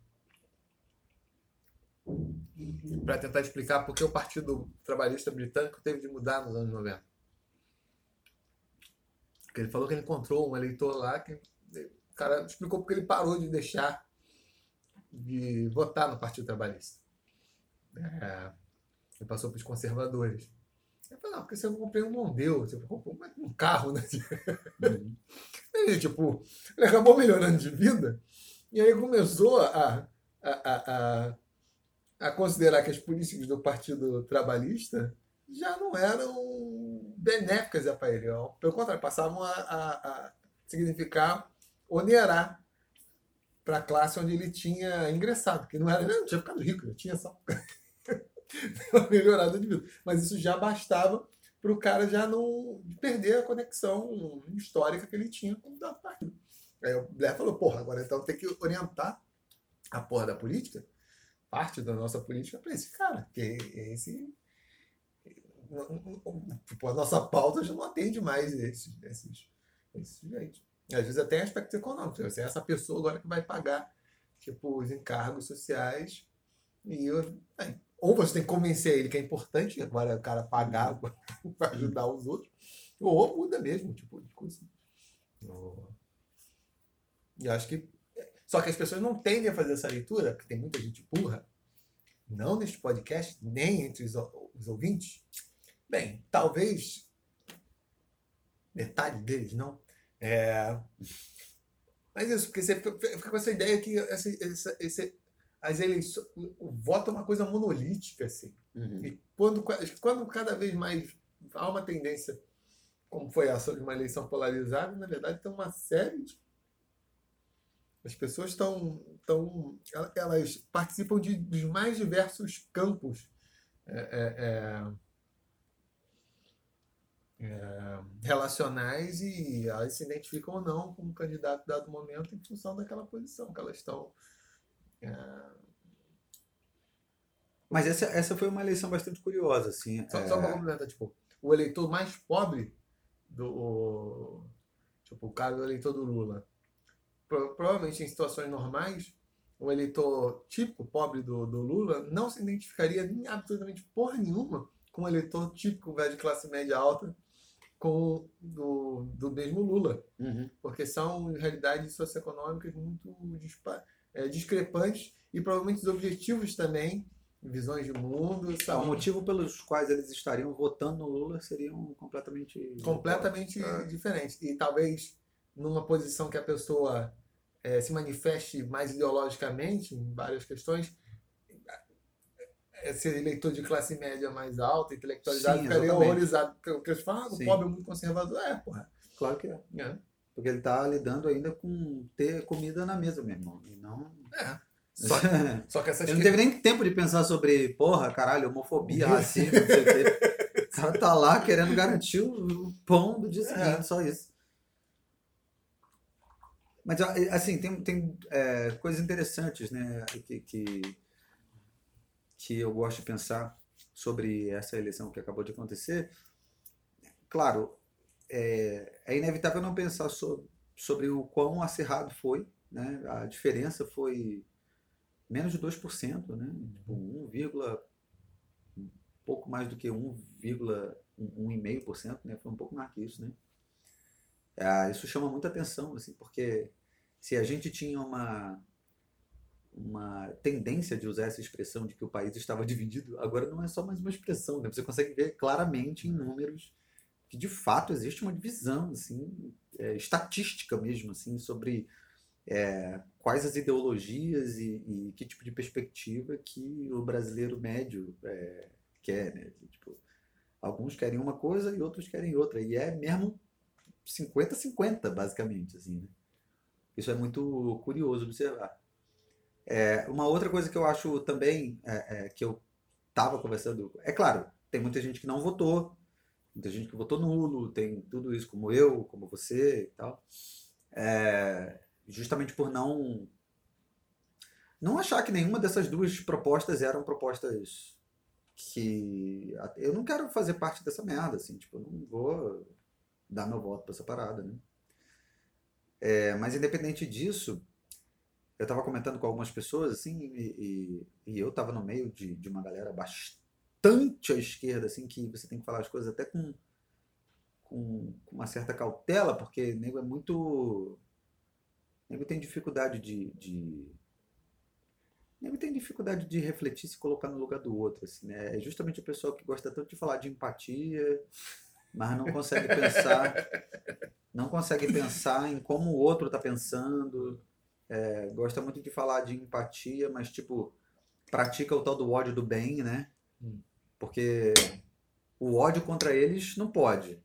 Speaker 2: para tentar explicar por que o Partido Trabalhista Britânico teve de mudar nos anos 90. Porque ele falou que ele encontrou um eleitor lá que o cara explicou porque ele parou de deixar de votar no Partido Trabalhista. É, ele passou para os conservadores. Eu falei, não, porque você não comprei um Mondeo, você comprou um carro, né? E, tipo, ele acabou melhorando de vida e aí começou a, a, a, a, a considerar que as políticas do Partido Trabalhista já não eram benéficas ele. ó. Pelo contrário, passavam a, a, a significar onerar para a classe onde ele tinha ingressado, que não era, não tinha ficado rico, tinha só melhorado de vida. Mas isso já bastava para o cara já não perder a conexão histórica que ele tinha com o partido. Aí o Blair falou, porra, agora então tem que orientar a porra da política, parte da nossa política, para esse cara, que esse. Tipo, a nossa pauta já não atende mais esses, esses, esses gente. Às vezes até aspectos econômicos. Você é essa pessoa agora que vai pagar tipo, os encargos sociais. E eu, ou você tem que convencer ele que é importante agora o cara pagar para ajudar os outros, ou muda mesmo, tipo, de coisa. E acho que. Só que as pessoas não tendem a fazer essa leitura, porque tem muita gente burra, não neste podcast, nem entre os, os ouvintes. Bem, talvez metade deles não. É... Mas isso, porque você fica com essa ideia que essa, essa, esse, as eleições, o voto é uma coisa monolítica, assim.
Speaker 1: Uhum.
Speaker 2: E quando, quando cada vez mais há uma tendência, como foi essa de uma eleição polarizada, na verdade tem uma série de. As pessoas estão. estão elas participam de, dos mais diversos campos. É, é, é, relacionais e elas se identificam ou não com o candidato dado momento em função daquela posição que elas estão. É...
Speaker 1: Mas essa, essa foi uma eleição bastante curiosa, assim.
Speaker 2: Só,
Speaker 1: é...
Speaker 2: só para complementar, tipo, o eleitor mais pobre do. Tipo, o cara do eleitor do Lula. Pro, provavelmente em situações normais, o eleitor típico pobre do, do Lula não se identificaria absolutamente porra nenhuma com o eleitor típico velho de classe média alta com do, do mesmo Lula.
Speaker 1: Uhum.
Speaker 2: Porque são realidades socioeconômicas muito é, discrepantes e provavelmente os objetivos também, visões de mundo.
Speaker 1: São... O motivo pelos quais eles estariam votando no Lula seriam completamente.
Speaker 2: Completamente é. diferentes. E talvez numa posição que a pessoa é, se manifeste mais ideologicamente em várias questões, ser eleitor de classe média mais alta, intelectualizado, Sim, ficaria horrorizado. Porque eles falam, ah, o pobre é muito conservador. É, porra.
Speaker 1: Claro que é. é. Porque ele está lidando ainda com ter comida na mesa mesmo. E não.
Speaker 2: É. Só, só que essas
Speaker 1: Ele não teve nem tempo de pensar sobre, porra, caralho, homofobia, racismo, não sei o quê. O cara tá lá querendo garantir o pão do dia é. seguinte, é. só isso. Mas, assim, tem, tem é, coisas interessantes, né, que, que que eu gosto de pensar sobre essa eleição que acabou de acontecer, claro, é, é inevitável não pensar so, sobre o quão acirrado foi. Né? A diferença foi menos de 2%, né? tipo 1, um pouco mais do que 1,5%, né? foi um pouco mais que isso. Né? É, isso chama muita atenção, assim, porque se a gente tinha uma uma tendência de usar essa expressão de que o país estava dividido, agora não é só mais uma expressão, né? você consegue ver claramente em números que de fato existe uma divisão assim, é, estatística mesmo assim, sobre é, quais as ideologias e, e, que tipo de perspectiva que o brasileiro médio é, quer. Né? Tipo, alguns querem uma coisa e outros querem outra, e é mesmo 50-50, basicamente. Assim, né? Isso é muito curioso observar. É, uma outra coisa que eu acho também, é, é, que eu estava conversando, é claro, tem muita gente que não votou, muita gente que votou nulo, tem tudo isso como eu, como você e tal. É, justamente por não não achar que nenhuma dessas duas propostas eram propostas que eu não quero fazer parte dessa merda, assim, tipo, eu não vou dar meu voto para essa parada, né? É, mas independente disso, eu estava comentando com algumas pessoas, assim, e, e, e eu estava no meio de, de uma galera bastante à esquerda, assim, que você tem que falar as coisas até com, com, com uma certa cautela, porque nego é muito. Nego tem dificuldade de, de. Nego tem dificuldade de refletir se colocar no lugar do outro, assim, né? É justamente o pessoal que gosta tanto de falar de empatia, mas não consegue pensar. não consegue pensar em como o outro está pensando é, gosta muito de falar de empatia, mas, tipo, pratica o tal do ódio do bem, né? Hum. Porque o ódio contra eles não pode.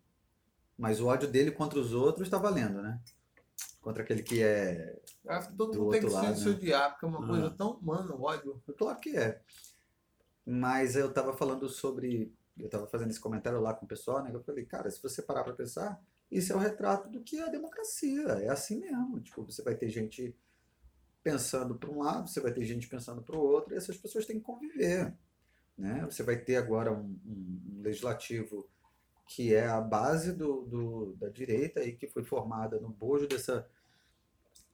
Speaker 1: Mas o ódio dele contra os outros está valendo, né? Contra aquele que é.
Speaker 2: Acho que todo mundo tem que lado, se né? odiar, porque é uma ah. coisa tão humana, o ódio.
Speaker 1: Claro que é. Mas eu estava falando sobre. Eu estava fazendo esse comentário lá com o pessoal, né? Eu falei, cara, se você parar para pensar, isso é o retrato do que é a democracia. É assim mesmo. Tipo, você vai ter gente pensando para um lado, você vai ter gente pensando para o outro, e essas pessoas têm que conviver. Né? Você vai ter agora um, um, legislativo que é a base do, do, da direita e que foi formada no bojo dessa,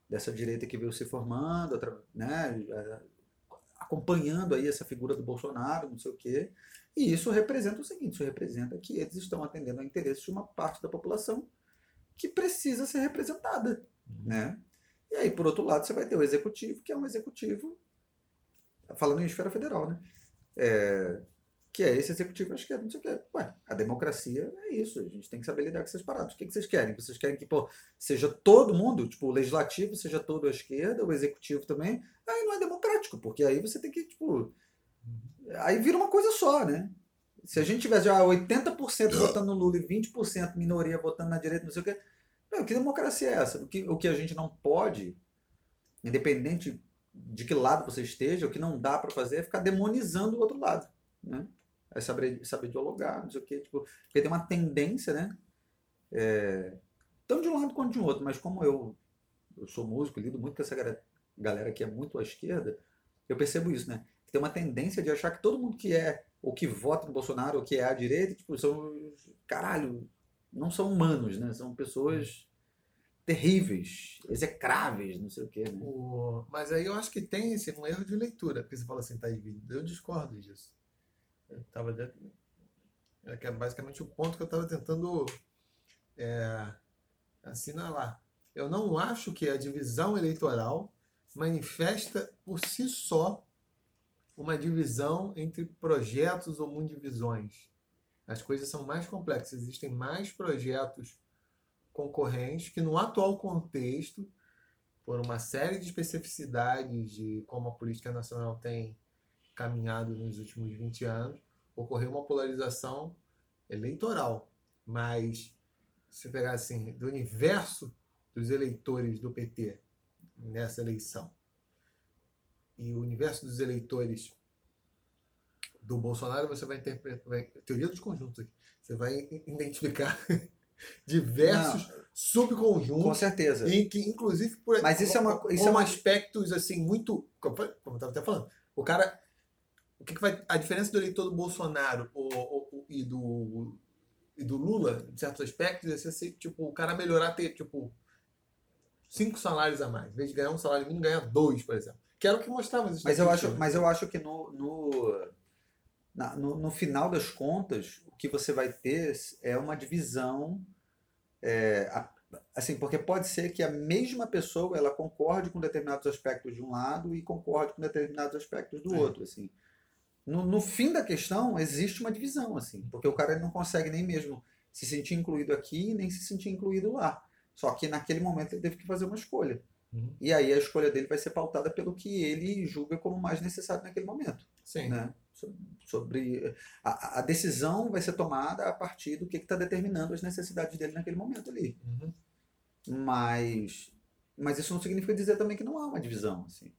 Speaker 1: dessa direita que veio se formando, né? Acompanhando aí essa figura do Bolsonaro, não sei o quê. E isso representa o seguinte, isso representa que eles estão atendendo a interesses de uma parte da população que precisa ser representada, né? E aí, por outro lado, você vai ter o executivo, que é um executivo, falando em esfera federal, né? É, que é esse executivo à esquerda, não sei o que. Ué, a democracia é isso, a gente tem que saber lidar com essas paradas. O que, que vocês querem? Vocês querem que pô, seja todo mundo, tipo, o legislativo seja todo à esquerda, o executivo também? Aí não é democrático, porque aí você tem que, tipo. Aí vira uma coisa só, né? Se a gente tivesse já 80% votando no Lula e 20% minoria votando na direita, não sei o que, não, que democracia é essa? O que, o que a gente não pode, independente de que lado você esteja, o que não dá para fazer é ficar demonizando o outro lado. Né? É saber, saber dialogar, não sei o quê. Tipo, porque tem uma tendência, né? é, tanto de um lado quanto de um outro, mas como eu, eu sou músico, lido muito com essa galera, galera que é muito à esquerda, eu percebo isso, né? Tem uma tendência de achar que todo mundo que é, ou que vota no Bolsonaro, ou que é à direita, tipo, são, caralho, não são humanos, né? São pessoas terríveis, execráveis, não sei o quê. Né?
Speaker 2: Mas aí eu acho que tem esse, um erro de leitura, porque você fala assim, tá. Eu discordo disso. Eu tava basicamente o ponto que eu estava tentando é, assinalar. Eu não acho que a divisão eleitoral manifesta por si só uma divisão entre projetos ou mundivisões. As coisas são mais complexas. Existem mais projetos concorrentes que, no atual contexto, por uma série de especificidades de como a política nacional tem caminhado nos últimos 20 anos, ocorreu uma polarização eleitoral. Mas, se pegar assim, do universo dos eleitores do PT nessa eleição e o universo dos eleitores do Bolsonaro, você vai interpretar. teoria dos conjuntos aqui. Você vai identificar diversos Não. subconjuntos.
Speaker 1: Com certeza.
Speaker 2: Em que, inclusive, por,
Speaker 1: Mas isso é uma. Isso
Speaker 2: é
Speaker 1: uma...
Speaker 2: aspectos assim, muito. Como eu estava até falando. O cara. O que, que vai. A diferença do eleitor do Bolsonaro o, o, e, do, e do Lula, em certos aspectos, é ser, tipo, o cara melhorar ter, tipo, cinco salários a mais. Em vez de ganhar um salário mínimo, ganhar dois, por exemplo. Que era o que mostrava
Speaker 1: mas eu acho Mas eu acho que no, no, na, no, no final das contas, que você vai ter é uma divisão, é, assim, porque pode ser que a mesma pessoa ela concorde com determinados aspectos de um lado e concorde com determinados aspectos do é. outro, assim. No, no, fim da questão existe uma divisão, assim, porque o cara não consegue nem mesmo se sentir incluído aqui nem se sentir incluído lá. Só que naquele momento ele teve que fazer uma escolha. Uhum. E aí a escolha dele vai ser pautada pelo que ele julga como mais necessário naquele momento.
Speaker 2: Sim.
Speaker 1: Né? sobre a, a, decisão vai ser tomada a partir do que está determinando as necessidades dele naquele momento ali.
Speaker 2: Uhum.
Speaker 1: Mas, mas isso não significa dizer também que não há uma divisão. Assim.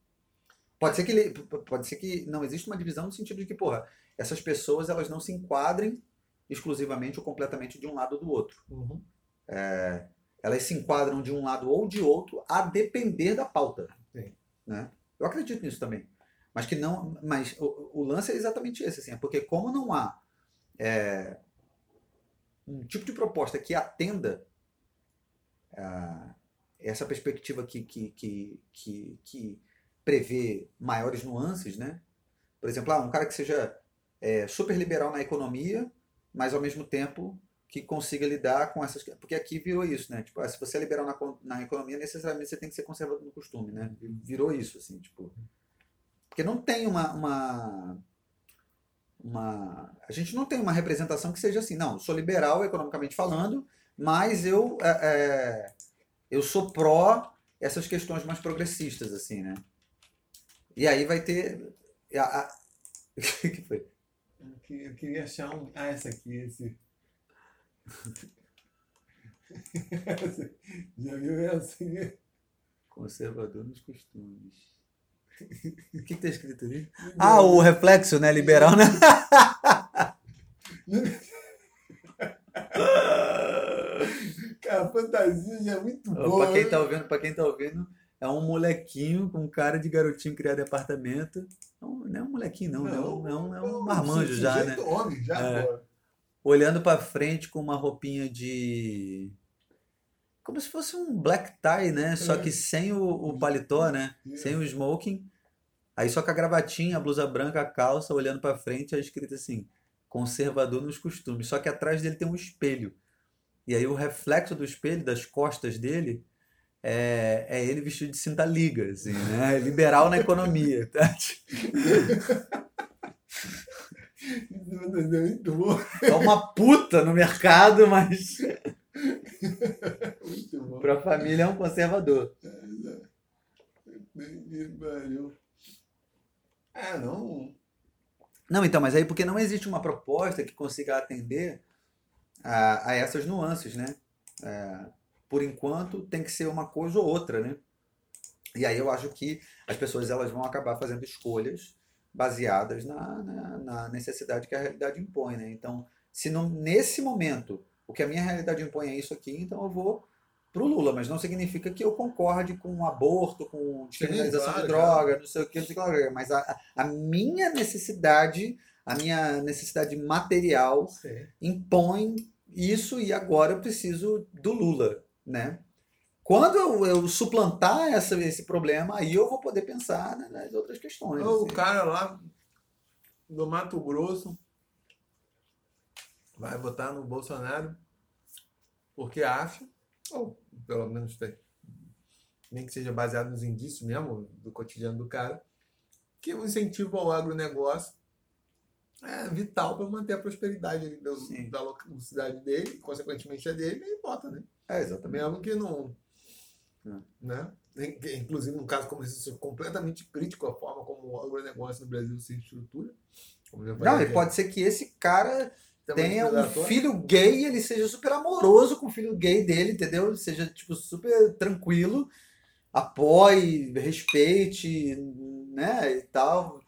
Speaker 1: Pode ser que ele, pode ser que não existe uma divisão no sentido de que, porra, essas pessoas elas não se enquadrem exclusivamente ou completamente de um lado ou do outro.
Speaker 2: Uhum.
Speaker 1: É, elas se enquadram de um lado ou de outro a depender da pauta.
Speaker 2: Sim.
Speaker 1: Né? Eu acredito nisso também. Mas que não. Mas o, o lance é exatamente esse, assim, é porque como não há é, um tipo de proposta que atenda a essa perspectiva que, que, que, que, que prevê maiores nuances, né? Por exemplo, ah, um cara que seja é, super liberal na economia, mas ao mesmo tempo que consiga lidar com essas. Porque aqui virou isso, né? Tipo, ah, se você é liberal na, na economia, necessariamente você tem que ser conservador no costume, né? Virou isso, assim, tipo. Porque não tem uma, uma, uma. A gente não tem uma representação que seja assim, não, sou liberal economicamente falando, mas eu, é, é, eu sou pró essas questões mais progressistas, assim, né? E aí vai ter. A, a... o que foi?
Speaker 2: Eu queria achar um. Ah, essa aqui, esse. Já viu essa?
Speaker 1: Conservador nos costumes. O que, está escrito ali? Ah, o reflexo, né? Liberal, né?
Speaker 2: Cara, a fantasia já é muito boa.
Speaker 1: Pra quem tá ouvindo, pra quem tá ouvindo, é um molequinho com cara de garotinho criado em apartamento. Não, não é um molequinho, não. não é, um, é, um, é um marmanjo já, né?
Speaker 2: Homem, já, é.
Speaker 1: Olhando pra frente com uma roupinha de como se fosse um black tie, né? Só que sem o, o paletó, né? Sem o smoking. Aí só com a gravatinha, a blusa branca, a calça, olhando para frente, a escrita assim: conservador nos costumes. Só que atrás dele tem um espelho. E aí o reflexo do espelho, das costas dele, é, é ele vestido de cinta liga, assim, né? Liberal na economia, tá? É uma puta no mercado, mas para a família é um conservador.
Speaker 2: É, não.
Speaker 1: Não, então, mas aí porque não existe uma proposta que consiga atender a, a essas nuances, né? É, por enquanto tem que ser uma coisa ou outra, né? E aí eu acho que as pessoas elas vão acabar fazendo escolhas baseadas na, na, na necessidade que a realidade impõe, né? Então, se não, nesse momento porque a minha realidade impõe é isso aqui, então eu vou pro Lula, mas não significa que eu concorde com o aborto, com descriminalização
Speaker 2: claro,
Speaker 1: de droga, não sei o que, não sei o que, mas a, a minha necessidade, a minha necessidade material
Speaker 2: Sim.
Speaker 1: impõe isso e agora eu preciso do Lula, né? Quando eu, eu suplantar essa, esse problema, aí eu vou poder pensar né, nas outras questões.
Speaker 2: O
Speaker 1: assim.
Speaker 2: cara lá do Mato Grosso vai votar no Bolsonaro porque acha, ou pelo menos tem, nem que seja baseado nos indícios mesmo do cotidiano do cara, que o incentivo ao agronegócio é vital para manter a prosperidade ali do- da loca- cidade dele, consequentemente a dele, e vota, né?
Speaker 1: É, exatamente.
Speaker 2: Mesmo que não.
Speaker 1: É.
Speaker 2: Né? In- Inclusive, num caso como esse, eu sou completamente crítico à forma como o agronegócio no Brasil se estrutura.
Speaker 1: Não, e pode ser que esse cara tenha um filho gay, ele seja super amoroso com o filho gay dele, entendeu? Seja, tipo, super tranquilo, apoie, respeite, né, e tal.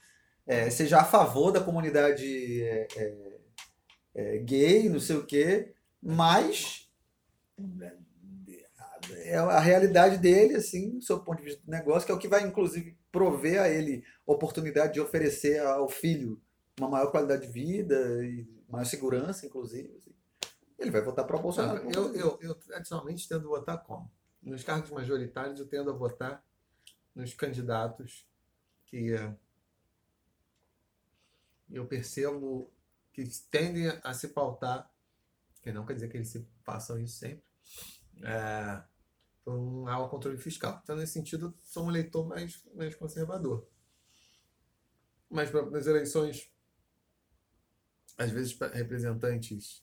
Speaker 1: É, seja a favor da comunidade é, é, é, gay, não sei o quê, mas é a realidade dele, assim, do seu ponto de vista do negócio, que é o que vai, inclusive, prover a ele oportunidade de oferecer ao filho uma maior qualidade de vida e maior segurança, inclusive. assim. Ele vai votar para o Bolsonaro.
Speaker 2: Eu, eu, eu tradicionalmente tendo a votar como? Nos cargos majoritários, eu tendo a votar nos candidatos que eh, eu percebo que tendem a se pautar, que não quer dizer que eles se façam isso sempre, é, por um maior controle fiscal. Então, nesse sentido, sou um eleitor mais, mais conservador. Mas nas eleições, às vezes, representantes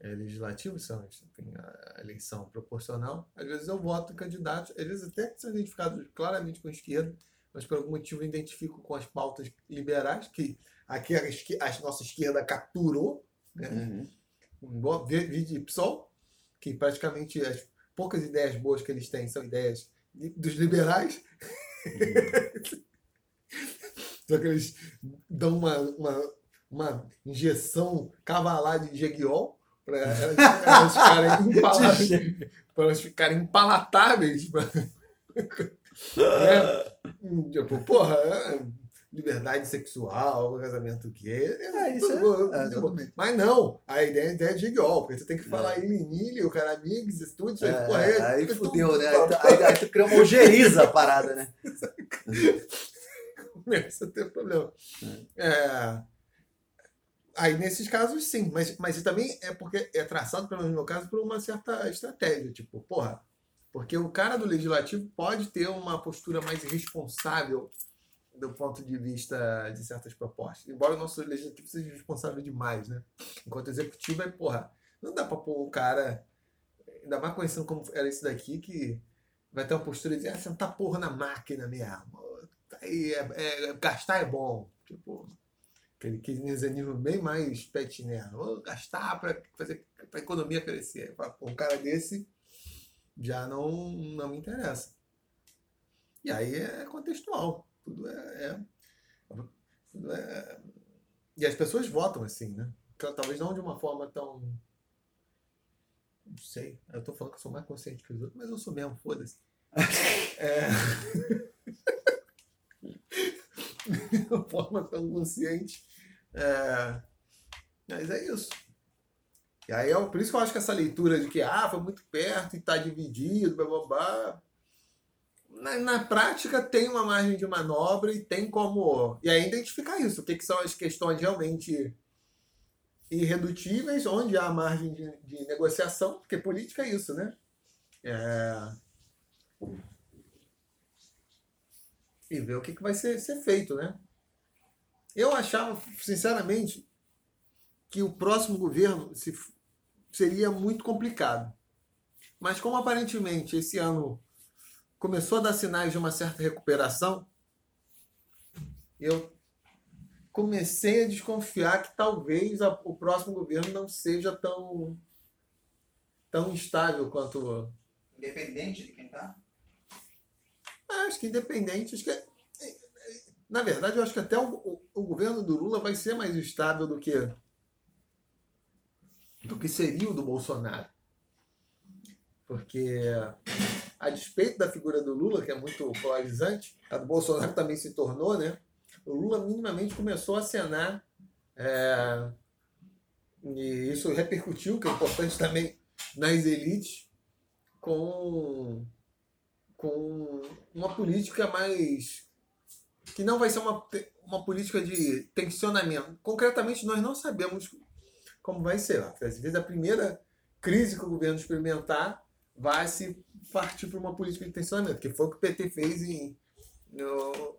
Speaker 2: eh, legislativos, são enfim, a eleição proporcional, às vezes eu voto em candidatos, às vezes até são identificados claramente com a esquerda, mas por algum motivo identifico com as pautas liberais, que aqui a, a nossa esquerda capturou, né?
Speaker 1: Uhum.
Speaker 2: um bom vídeo de PSOL, que praticamente as poucas ideias boas que eles têm são ideias dos liberais. Só que eles dão uma, uma, uma injeção cavalar de jeguiol para elas, elas ficarem empala- pra elas ficarem impalatáveis. pra- né? Tipo, porra, é, liberdade sexual, casamento gay.
Speaker 1: É, isso é-
Speaker 2: tudo-
Speaker 1: é,
Speaker 2: tudo-
Speaker 1: exatamente.
Speaker 2: mas não, a ideia, a ideia é de igual, porque você tem que falar é. Ilinilho, o cara amigos, isso tudo, isso aí,
Speaker 1: É,
Speaker 2: porra, é,
Speaker 1: aí
Speaker 2: tudo-
Speaker 1: fudeu, né?
Speaker 2: tudo-
Speaker 1: Aí, aí, aí tu cria uma ojeriza a parada, né?
Speaker 2: começa a ter problema. É, Aí, nesses casos, sim, mas, mas também é porque é traçado, pelo menos no meu caso, por uma certa estratégia. Tipo, porra, porque o cara do legislativo pode ter uma postura mais responsável do ponto de vista de certas propostas. Embora o nosso legislativo seja responsável demais, né? Enquanto executivo é, porra, não dá pra pôr o cara, ainda mais conhecendo como era esse daqui, que vai ter uma postura de ah, sentar porra na máquina mesmo. Aí é, é- gastar é bom. Tipo, aquele keynesianismo bem mais pet? Vou gastar para fazer a economia crescer. Um cara desse já não, não me interessa. E aí é contextual. Tudo é, é- tudo é- E as pessoas votam assim, né? Talvez não de uma forma tão. Não sei. Eu tô falando que eu sou mais consciente que os outros, mas eu sou mesmo, foda-se. É... de uma forma tão consciente. É... Mas é isso. E aí, é por isso que eu acho que essa leitura de que ah, foi muito perto e está dividido, blá blá blá. Na, na prática tem uma margem de manobra e tem como. E aí identificar isso. O que, que são as questões realmente irredutíveis, onde há margem de, de negociação, porque política é isso, né? É... E ver o que, que vai ser, ser feito, né? Eu achava, sinceramente, que o próximo governo se, seria muito complicado. Mas como aparentemente esse ano começou a dar sinais de uma certa recuperação, eu comecei a desconfiar que talvez a- o próximo governo não seja tão tão instável quanto
Speaker 1: Independente de quem tá?
Speaker 2: Ah, acho que independente, acho que é- na verdade eu acho que até o, o- o governo do Lula vai ser mais estável do que do que seria o do Bolsonaro. Porque, a despeito da figura do Lula, que é muito polarizante, a do Bolsonaro também se tornou, né? O Lula minimamente começou a acenar, é, e isso repercutiu, que é importante também, nas elites, com, com uma política mais. que não vai ser uma, uma política de tensionamento. Concretamente, nós não sabemos como vai ser. Às vezes, a primeira crise que o governo experimentar vai se partir para uma política de tensionamento, que foi o que o PT fez em, no,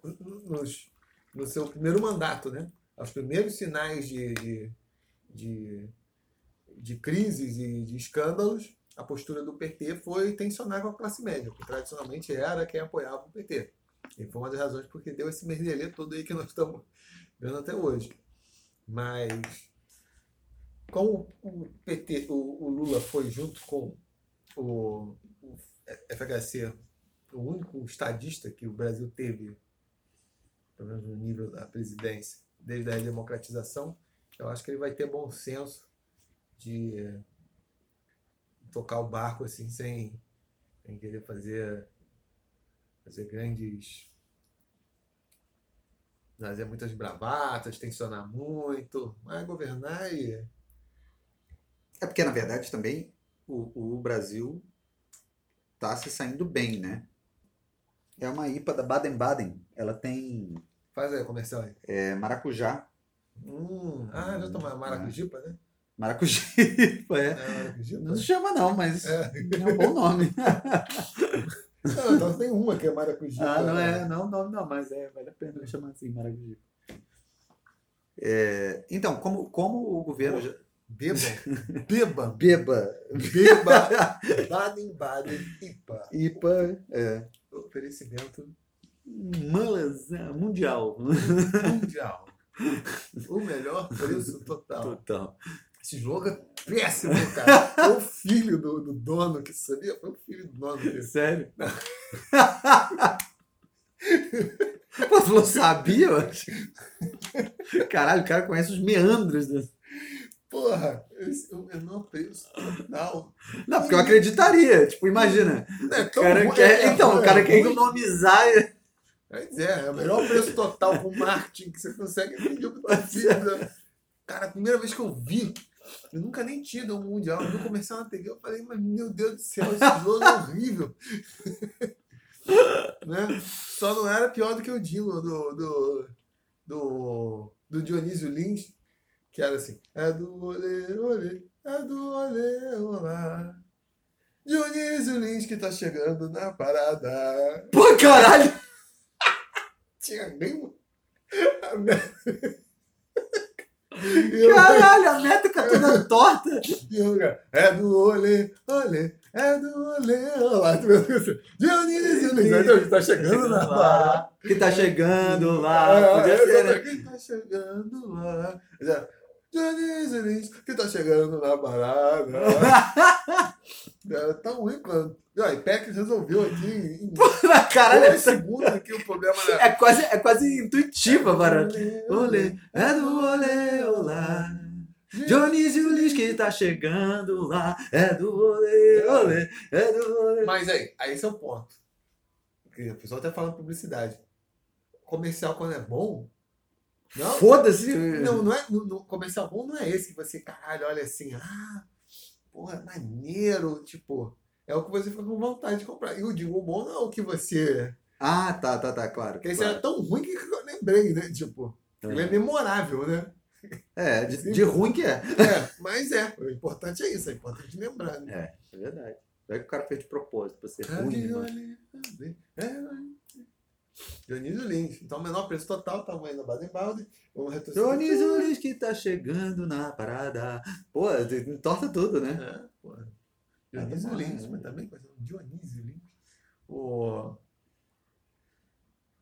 Speaker 2: no seu primeiro mandato. Né? Os primeiros sinais de, de, de, de crises e de escândalos a postura do PT foi tensionar com a classe média, que tradicionalmente era quem apoiava o PT. E foi uma das razões porque deu esse merdelê todo aí que nós estamos vendo até hoje. Mas, como o PT, o, o Lula foi junto com o FHC, o único estadista que o Brasil teve, pelo menos no nível da presidência, desde a democratização, eu acho que ele vai ter bom senso de tocar o barco assim sem, sem querer fazer fazer grandes fazer muitas bravatas, tensionar muito, mas governar e
Speaker 1: é porque na verdade também o, o Brasil está se saindo bem, né? É uma IPA da Baden-Baden. Ela tem.
Speaker 2: Faz aí comercial aí.
Speaker 1: É, maracujá.
Speaker 2: Hum, ah, já tomou maracujipa, né?
Speaker 1: Maracujipa, é.
Speaker 2: é
Speaker 1: não se chama não, mas é, é um bom nome.
Speaker 2: não, então tem uma que é maracujipa.
Speaker 1: Ah, não é, não, não, não, mas é, vale a pena chamar assim, maracujipa. É, então, como, como o governo... Já...
Speaker 2: Beba. Beba.
Speaker 1: Beba.
Speaker 2: Beba. Baden-Baden. IPA.
Speaker 1: IPA, é.
Speaker 2: Oferecimento.
Speaker 1: Malas, mundial.
Speaker 2: Mundial. O melhor preço total.
Speaker 1: Total.
Speaker 2: Esse jogo é péssimo, cara. Foi o filho do, do dono que sabia. Foi o filho do dono. Dele.
Speaker 1: Sério? Tu não sabia? Caralho, o cara conhece os meandros. Do...
Speaker 2: Porra, esse é o menor preço total.
Speaker 1: Não, porque eu acreditaria. Tipo, imagina.
Speaker 2: É
Speaker 1: o cara
Speaker 2: ruim,
Speaker 1: quer,
Speaker 2: é,
Speaker 1: então,
Speaker 2: é,
Speaker 1: o cara quer economizar.
Speaker 2: Pois é, é o melhor preço total com marketing que você consegue pedir pro teu filho. Cara, a primeira vez que eu vi, eu nunca nem tinha ido ao Mundial, eu vi o comercial na TV, eu falei, mas meu Deus do céu, esse jogo é horrível. né? Só não era pior do que o Dilo do, do, do, do Dionísio Lins, que era assim, é do olê, olê, é do olê, olá. Dionísio Lins que tá chegando na parada.
Speaker 1: Pô, caralho!
Speaker 2: Tinha nem
Speaker 1: Caralho, a métrica toda torta.
Speaker 2: É do olê, olê, é do olê, olá. Dionísio Lins, que tá chegando na lá.
Speaker 1: Que tá chegando lá. Podia
Speaker 2: É,
Speaker 1: ser, né?
Speaker 2: Que tá chegando lá. Que tá chegando na parada. Era tão ruim quanto. E a IPEC resolveu aqui em
Speaker 1: Caralho,
Speaker 2: dois
Speaker 1: essa-
Speaker 2: segundos aqui o problema
Speaker 1: é quase, é quase intuitiva, mano. Olê, é do olê, olá. Dionísio Lins que tá chegando lá. É do olê, olê, é do olê.
Speaker 2: Mas aí, aí esse é o ponto. Porque a pessoa tá falando publicidade. Comercial quando é bom.
Speaker 1: Foda-se.
Speaker 2: não, não é. No, no- comercial bom não é esse que você, caralho, olha assim, ah, porra, maneiro, tipo. É o que você fica com vontade de comprar. E o digo bom não é o que você.
Speaker 1: Ah, tá, tá, tá, claro.
Speaker 2: Porque esse
Speaker 1: claro.
Speaker 2: era tão ruim que eu lembrei, né? Tipo, ele é memorável, né?
Speaker 1: É, de, de ruim que é.
Speaker 2: É, mas é. O importante é isso, é importante lembrar, né?
Speaker 1: É, é verdade. Não é que o cara fez de propósito pra ser ruim.
Speaker 2: que
Speaker 1: mano.
Speaker 2: olha, é, Dionísio Lins. Então, menor preço total, tamanho da Baden-Baden. Vamos retroceder.
Speaker 1: Dionísio Lins que tá chegando na parada. Pô, entorta tudo, né?
Speaker 2: É, porra. Dionísio
Speaker 1: Ah, tá bom,
Speaker 2: Lins, mas também coisa. Dionísio Lins. O...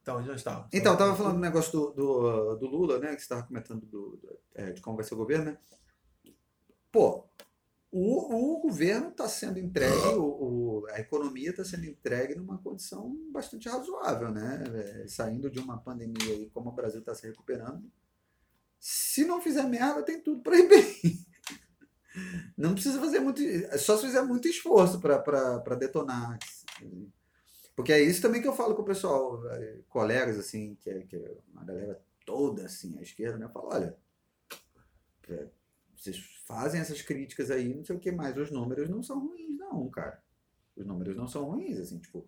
Speaker 2: Então, onde nós estávamos?
Speaker 1: Então, eu tava falando do negócio do, do, do Lula, né? Que você tava comentando do, do- é, de como vai ser o governo, né? Pô, o, o governo está sendo entregue, o, o- a economia está sendo entregue numa condição bastante razoável, né? É, saindo de uma pandemia aí, como o Brasil está se recuperando. Se não fizer merda, tem tudo para ir bem. Não precisa fazer muito. Só se fizer muito esforço para detonar. Porque é isso também que eu falo com o pessoal, eh, colegas, assim, que é, que é uma galera toda assim, à esquerda, né? Eu falo, olha, é, vocês fazem essas críticas aí, não sei o que mais, os números não são ruins, não, cara. Os números não são ruins, assim, tipo,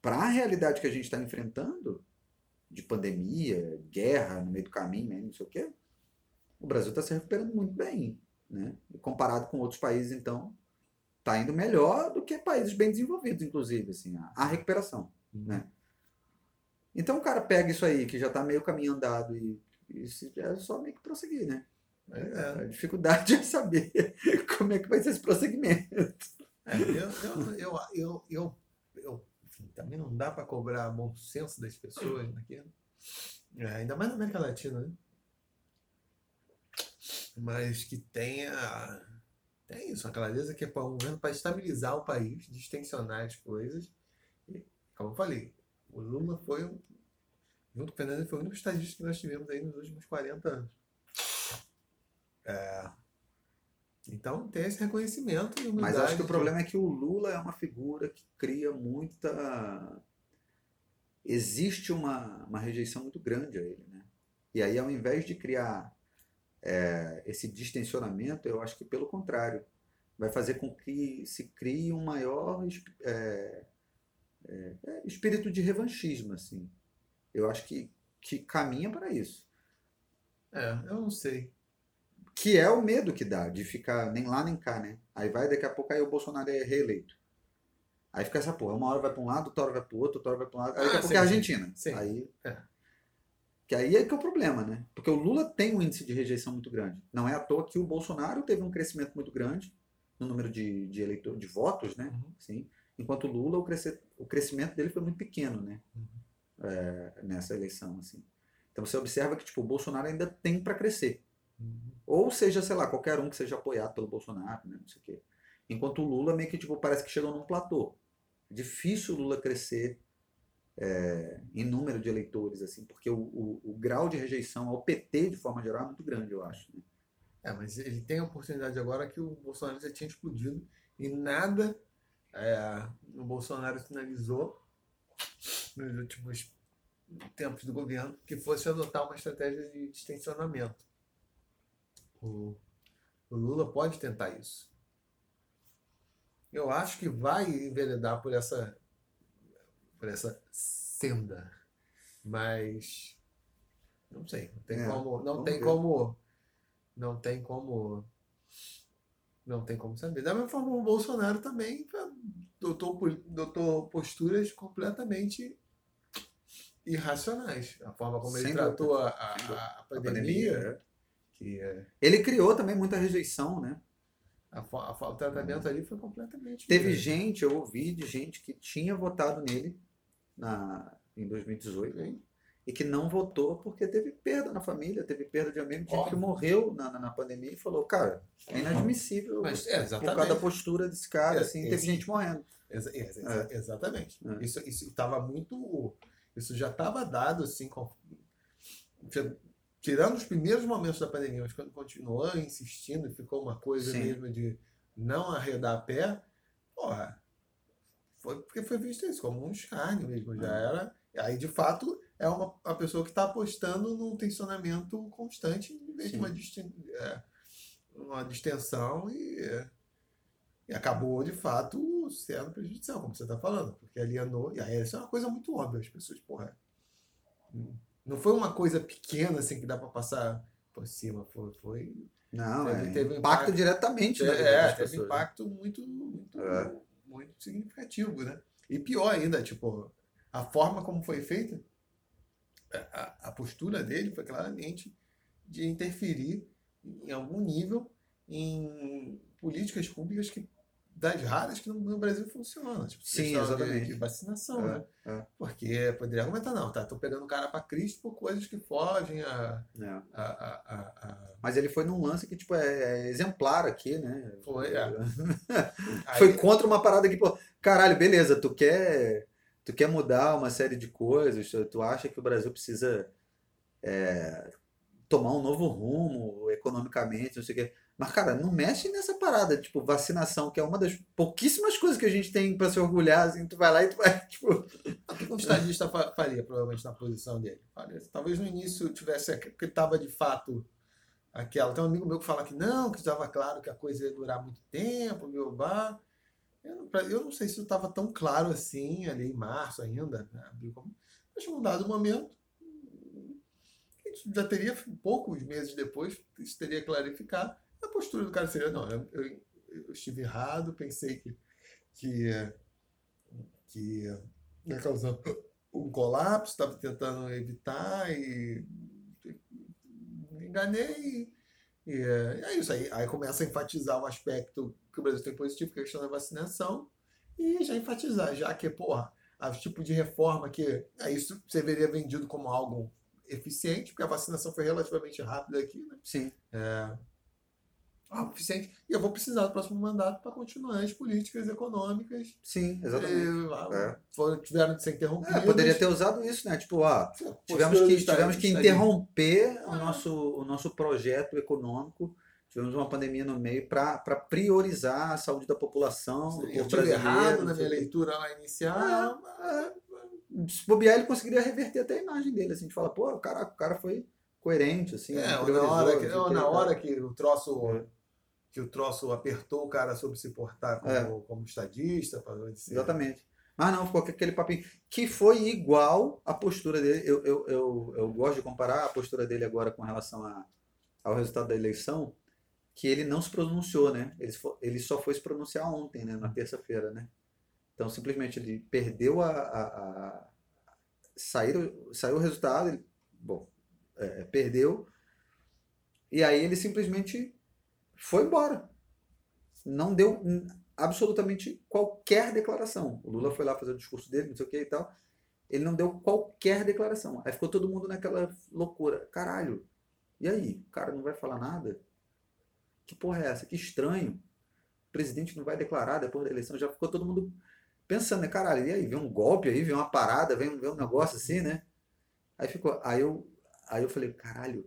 Speaker 1: para a realidade que a gente está enfrentando, de pandemia, guerra no meio do caminho, não sei o quê, o Brasil está se recuperando muito bem. Né? E comparado com outros países, então, está indo melhor do que países bem desenvolvidos, inclusive, assim, a, a recuperação. Uhum. Né? Então o cara pega isso aí, que já está meio caminho andado, e, e é só meio que prosseguir, né? É, é. A dificuldade é saber como é que vai ser esse prosseguimento.
Speaker 2: É, eu, eu, eu, eu, eu, enfim, também não dá para cobrar bom senso das pessoas naquilo. É, ainda mais na América Latina, né? Mas que tenha. Tem isso, uma clareza que é para um governo para estabilizar o país, distensionar as coisas. E, como eu falei, o Lula foi, junto com o Fernando, foi o único estadista que nós tivemos aí nos últimos 40 anos. É, então tem esse reconhecimento.
Speaker 1: Mas acho que o problema é que o Lula é uma figura que cria muita. Existe uma, uma rejeição muito grande a ele. Né? E aí, ao invés de criar é, esse distensionamento, eu acho que pelo contrário, vai fazer com que se crie um maior é, é, é, espírito de revanchismo. Assim. Eu acho que, que caminha para isso.
Speaker 2: É, eu não sei.
Speaker 1: Que é o medo que dá de ficar nem lá nem cá, né? Aí vai, daqui a pouco aí o Bolsonaro é reeleito. Aí fica essa porra. Uma hora vai para um lado, outra hora vai para o outro, outra hora vai para um lado. Aí daqui a ah, pouco é a Argentina. Sim. Aí, é. Que aí é que é o problema, né? Porque o Lula tem um índice de rejeição muito grande. Não é à toa que o Bolsonaro teve um crescimento muito grande no número de, de eleitor, de votos, né? Uhum. Sim. Enquanto o Lula, o, crescer, o crescimento dele foi muito pequeno, né? Uhum. É, nessa eleição, assim. Então você observa que tipo, o Bolsonaro ainda tem para crescer. Uhum. Ou seja, sei lá, qualquer um que seja apoiado pelo Bolsonaro, né, não sei o quê. Enquanto o Lula meio que tipo, parece que chegou num platô. Difícil o Lula crescer é, em número de eleitores, assim, porque o, o, o, grau de rejeição ao PT, de forma geral, é muito grande, eu acho. Né?
Speaker 2: É, mas ele tem a oportunidade agora que o Bolsonaro já tinha explodido e nada é, o Bolsonaro sinalizou nos últimos tempos do governo que fosse adotar uma estratégia de distensionamento. O, o Lula pode tentar isso. Eu acho que vai enveredar por essa, por essa senda, mas não sei, não tem é, como, não tem ver. como, não tem como, não tem como saber. Da mesma forma, o Bolsonaro também adotou, adotou posturas completamente irracionais. A forma como Sem ele tratou a, a, a, pandemia. A pandemia é.
Speaker 1: Que é... Ele criou também muita rejeição, né?
Speaker 2: A, a, o tratamento ali foi completamente.
Speaker 1: Teve gente, eu ouvi de gente que tinha votado nele na, em 2018 Sim. e que não votou porque teve perda na família, teve perda de amigo, gente que morreu na, na, pandemia e falou, cara, é inadmissível
Speaker 2: Mas, é,
Speaker 1: por causa da postura desse cara, é, assim, teve gente morrendo.
Speaker 2: Exa exa é. Exatamente. É. Isso estava muito isso já estava dado, assim, com, tirando os primeiros momentos da pandemia, mas quando continuou insistindo e ficou uma coisa Sim. mesmo de não arredar a pé, porra, foi porque foi visto isso como um escárnio mesmo, já é. era. Aí, de fato, é uma a pessoa que está apostando num tensionamento constante em vez de uma, é, uma distensão e, e acabou, de fato, sendo prejudicial, como você está falando, porque alienou. E aí isso é uma coisa muito óbvia, as pessoas, porra. Não foi uma coisa pequena assim que dá para passar por cima, foi. foi
Speaker 1: não, teve, é, teve impacto, impacto diretamente,
Speaker 2: né? É, teve pessoas, impacto né? muito, muito, é. muito significativo, né? E pior ainda, tipo, a forma como foi feita, a, a postura dele foi claramente de interferir em algum nível em políticas públicas que das raras que no, no Brasil funciona. Tipo,
Speaker 1: Sim, exatamente.
Speaker 2: De, de vacinação, é, né? É. Porque poderia argumentar, não, tá, tô pegando o cara para Cristo por coisas que fogem a, é. a, a, a,
Speaker 1: Mas ele foi num lance que, tipo, é, é exemplar aqui, né?
Speaker 2: Foi, é.
Speaker 1: foi contra uma parada que, pô, caralho, beleza, tu quer, tu quer mudar uma série de coisas, tu, tu acha que o Brasil precisa é, tomar um novo rumo economicamente, não sei o quê Mas, cara, não mexe nessa parada, tipo, vacinação, que é uma das pouquíssimas coisas que a gente tem pra se orgulhar, assim, tu vai lá e tu vai, tipo...
Speaker 2: O que um estadista fa- faria, provavelmente, na posição dele? Talvez no início tivesse, porque estava de fato aquela. Tem um amigo meu que fala que não, que estava claro que a coisa ia durar muito tempo, meu bar. Eu eu não sei se estava tão claro assim, ali em março ainda, né? abril, como- mas num dado momento, já teria, poucos meses depois, isso teria clarificado. A postura do cara seria, não, eu, eu- eu estive errado, pensei que, que, que ia causar um colapso, estava tentando evitar e me enganei. E é, é isso aí. Aí começa a enfatizar o aspecto que o Brasil tem positivo, que é a questão da vacinação, e já enfatizar, já que, porra, o tipo de reforma que é isso você veria vendido como algo eficiente, porque a vacinação foi relativamente rápida aqui, né?
Speaker 1: Sim.
Speaker 2: Eficiente. E eu vou precisar do próximo mandato para continuar as políticas econômicas
Speaker 1: Sim, exatamente.
Speaker 2: eh,
Speaker 1: É.
Speaker 2: foram, tiveram de ser interrompidas.
Speaker 1: É, poderia ter usado isso, né? Tipo,
Speaker 2: Postura
Speaker 1: tivemos que,
Speaker 2: Estado-
Speaker 1: tivemos que
Speaker 2: Estado-
Speaker 1: interromper o
Speaker 2: Ah.
Speaker 1: nosso, o nosso projeto econômico. Tivemos uma pandemia no meio para priorizar a saúde da população. do
Speaker 2: Eu
Speaker 1: brasileiro,
Speaker 2: errado na minha leitura lá inicial.
Speaker 1: É, Se bobear, ele conseguiria reverter até a imagem dele. Assim, a gente fala, pô, o cara, o cara foi coerente, assim.
Speaker 2: É, na hora, que, na
Speaker 1: tá.
Speaker 2: hora que o troço
Speaker 1: É.
Speaker 2: que o troço apertou o cara soube se portar como,
Speaker 1: É.
Speaker 2: como estadista, assim.
Speaker 1: Exatamente. Mas não, ficou aquele papinho. Que foi igual a postura dele. Eu, eu, eu, eu gosto de comparar a postura dele agora com relação a, ao resultado da eleição, que ele não se pronunciou, né? Ele, ele só foi se pronunciar ontem, né? Na terça-feira, né? Então, simplesmente, ele perdeu a... a, a saiu, saiu o resultado, ele, bom, é, perdeu, e aí ele simplesmente foi embora. Não deu absolutamente qualquer declaração. O Lula foi lá fazer o discurso dele, não sei o que e tal. Ele não deu qualquer declaração. Aí ficou todo mundo naquela loucura. Caralho, e aí? O cara não vai falar nada? Que porra é essa? Que estranho. O presidente não vai declarar depois da eleição. Já ficou todo mundo pensando, né? Caralho, e aí? Vem um golpe aí, vem uma parada, vem, vem um negócio assim, né? Aí ficou. Aí eu, aí eu falei, caralho,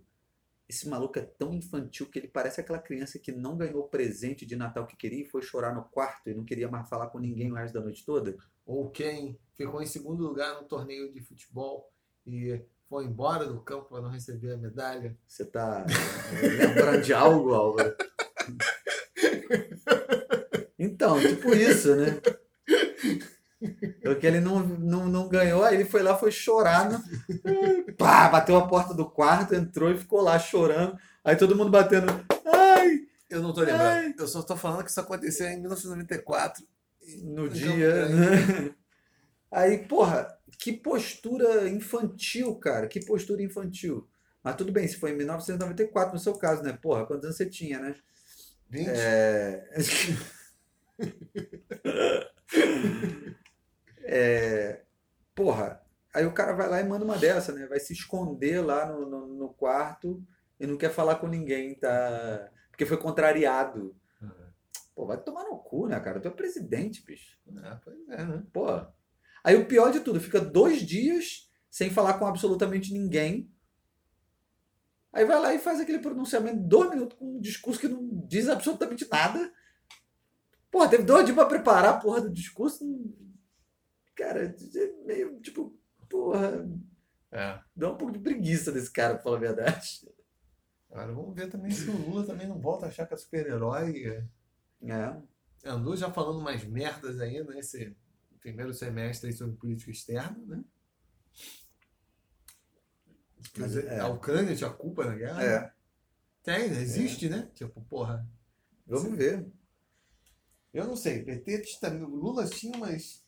Speaker 1: esse maluco é tão infantil que ele parece aquela criança que não ganhou o presente de Natal que queria e foi chorar no quarto e não queria mais falar com ninguém o resto da noite toda.
Speaker 2: Ou quem ficou em segundo lugar no torneio de futebol e foi embora do campo para não receber a medalha.
Speaker 1: Você tá lembrando de algo, Álvaro? Então, tipo isso, né? Porque ele não, não, não ganhou, aí ele foi lá, foi chorar, no... Pá, bateu a porta do quarto, entrou e ficou lá chorando. Aí todo mundo batendo. Ai!
Speaker 2: Eu não tô
Speaker 1: Ai.
Speaker 2: lembrando. Eu só tô falando que isso aconteceu em 1994.
Speaker 1: No
Speaker 2: Então,
Speaker 1: dia,
Speaker 2: é.
Speaker 1: né? Aí, porra, que postura infantil, cara. Que postura infantil. Mas tudo bem, se foi em 1994 no seu caso, né? Porra, quantos anos você tinha, né?
Speaker 2: 20?
Speaker 1: É... É, Porra, aí o cara vai lá e manda uma dessa, né? Vai se esconder lá no, no, no quarto e não quer falar com ninguém, tá? Porque foi contrariado. Pô, vai tomar no cu, né, cara? Tu é presidente, bicho.
Speaker 2: Ah, pois é, né?
Speaker 1: Pô. Aí o pior de tudo, fica dois dias sem falar com absolutamente ninguém. Aí vai lá e faz aquele pronunciamento, dois minutos, com um discurso que não diz absolutamente nada. Porra, teve dois dias pra preparar a porra do discurso. Cara, é meio tipo, porra,
Speaker 2: É.
Speaker 1: dá um pouco de preguiça desse cara, pra falar a verdade.
Speaker 2: Agora vamos ver também se o Lula também não volta a achar que é super-herói.
Speaker 1: É.
Speaker 2: Andou já falando umas merdas aí nesse primeiro semestre aí sobre política externa, né? Quer dizer,
Speaker 1: é.
Speaker 2: a Ucrânia tinha culpa na guerra?
Speaker 1: É.
Speaker 2: Tem, existe, né? Tipo, porra.
Speaker 1: Vamos ver.
Speaker 2: Eu não sei, PT Lula tinha umas.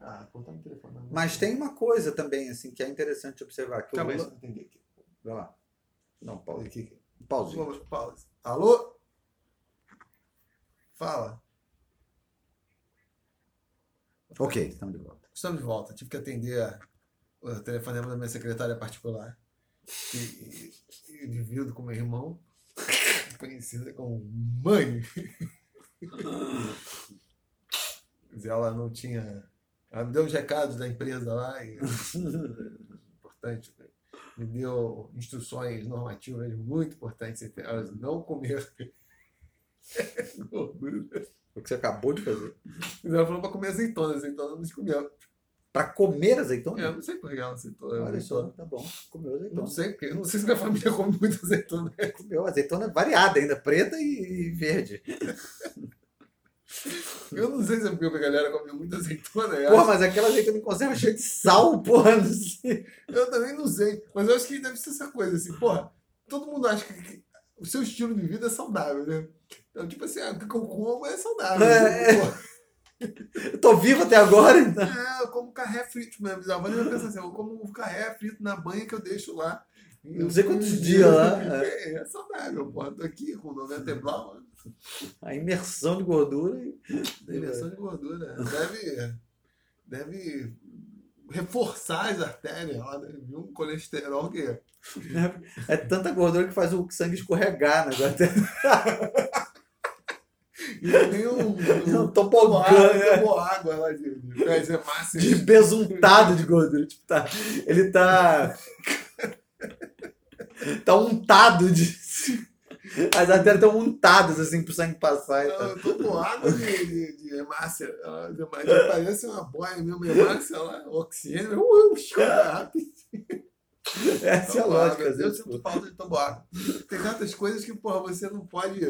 Speaker 2: Ah, tá me telefonando.
Speaker 1: Mas tem uma coisa também, assim, que é interessante observar. Que
Speaker 2: Calma aí,
Speaker 1: Lula...
Speaker 2: eu entender aqui.
Speaker 1: Vai lá. Não, pausa.
Speaker 2: Aqui.
Speaker 1: Pause.
Speaker 2: Vamos, pausa. Alô? Fala.
Speaker 1: Ok, estamos de volta.
Speaker 2: Estamos de volta. Tive que atender a- o telefonema da minha secretária particular. E, e, e divido com meu irmão, conhecida como mãe. Mas ela não tinha. Ela me deu os recados da empresa lá, e importante. né? Me deu instruções normativas muito importantes, entre elas não comer Gordura.
Speaker 1: O que você acabou de fazer.
Speaker 2: Ela falou pra comer azeitona, azeitona não comeu.
Speaker 1: Pra comer
Speaker 2: Eu
Speaker 1: azeitona?
Speaker 2: não sei por que ela aceitou.
Speaker 1: Olha só, tá bom. Comeu
Speaker 2: Não
Speaker 1: azeitona.
Speaker 2: sei, porque não sei se minha família come muito azeitona.
Speaker 1: Comeu azeitona variada ainda, preta e verde.
Speaker 2: Eu não sei se é porque a galera come muito azeitona.
Speaker 1: Porra,
Speaker 2: acho-
Speaker 1: mas aquela azeitona em conserva cheia de sal, porra. Não sei.
Speaker 2: Eu também não sei. Mas eu acho que deve ser essa coisa assim, porra, todo mundo acha que, o seu estilo de vida é saudável, né? Então, tipo assim, ah, o que eu como é saudável.
Speaker 1: É, Eu tô vivo até agora, então.
Speaker 2: É, eu como carré frito mesmo. Avó já pensa assim, eu como um carré frito na banha que eu deixo lá.
Speaker 1: Não sei quantos dias lá,
Speaker 2: É, é saudável, porra. Tô aqui com 90 e blau.
Speaker 1: A imersão de gordura. e-
Speaker 2: Inversão de gordura. Deve, deve reforçar as artérias né? Viu um colesterol que.
Speaker 1: É tanta gordura que faz o sangue escorregar, né? Agora tem
Speaker 2: E tem um.
Speaker 1: um
Speaker 2: um
Speaker 1: tobogã,
Speaker 2: água,
Speaker 1: né?
Speaker 2: lá de, de pés hemácias.
Speaker 1: de besuntado de gordura. Tipo, tá, ele tá. Tá untado de. As artérias estão untadas assim pro sangue passar. e tal.
Speaker 2: Ela tomou água de, de, de hemácia. Hemácia parece uma boia mesmo, hemácia lá, oxigênio. Uh, chora rápido.
Speaker 1: Essa é a lógica.
Speaker 2: água. Eu sinto falta de tomar. Tem certas coisas que, porra, você não pode.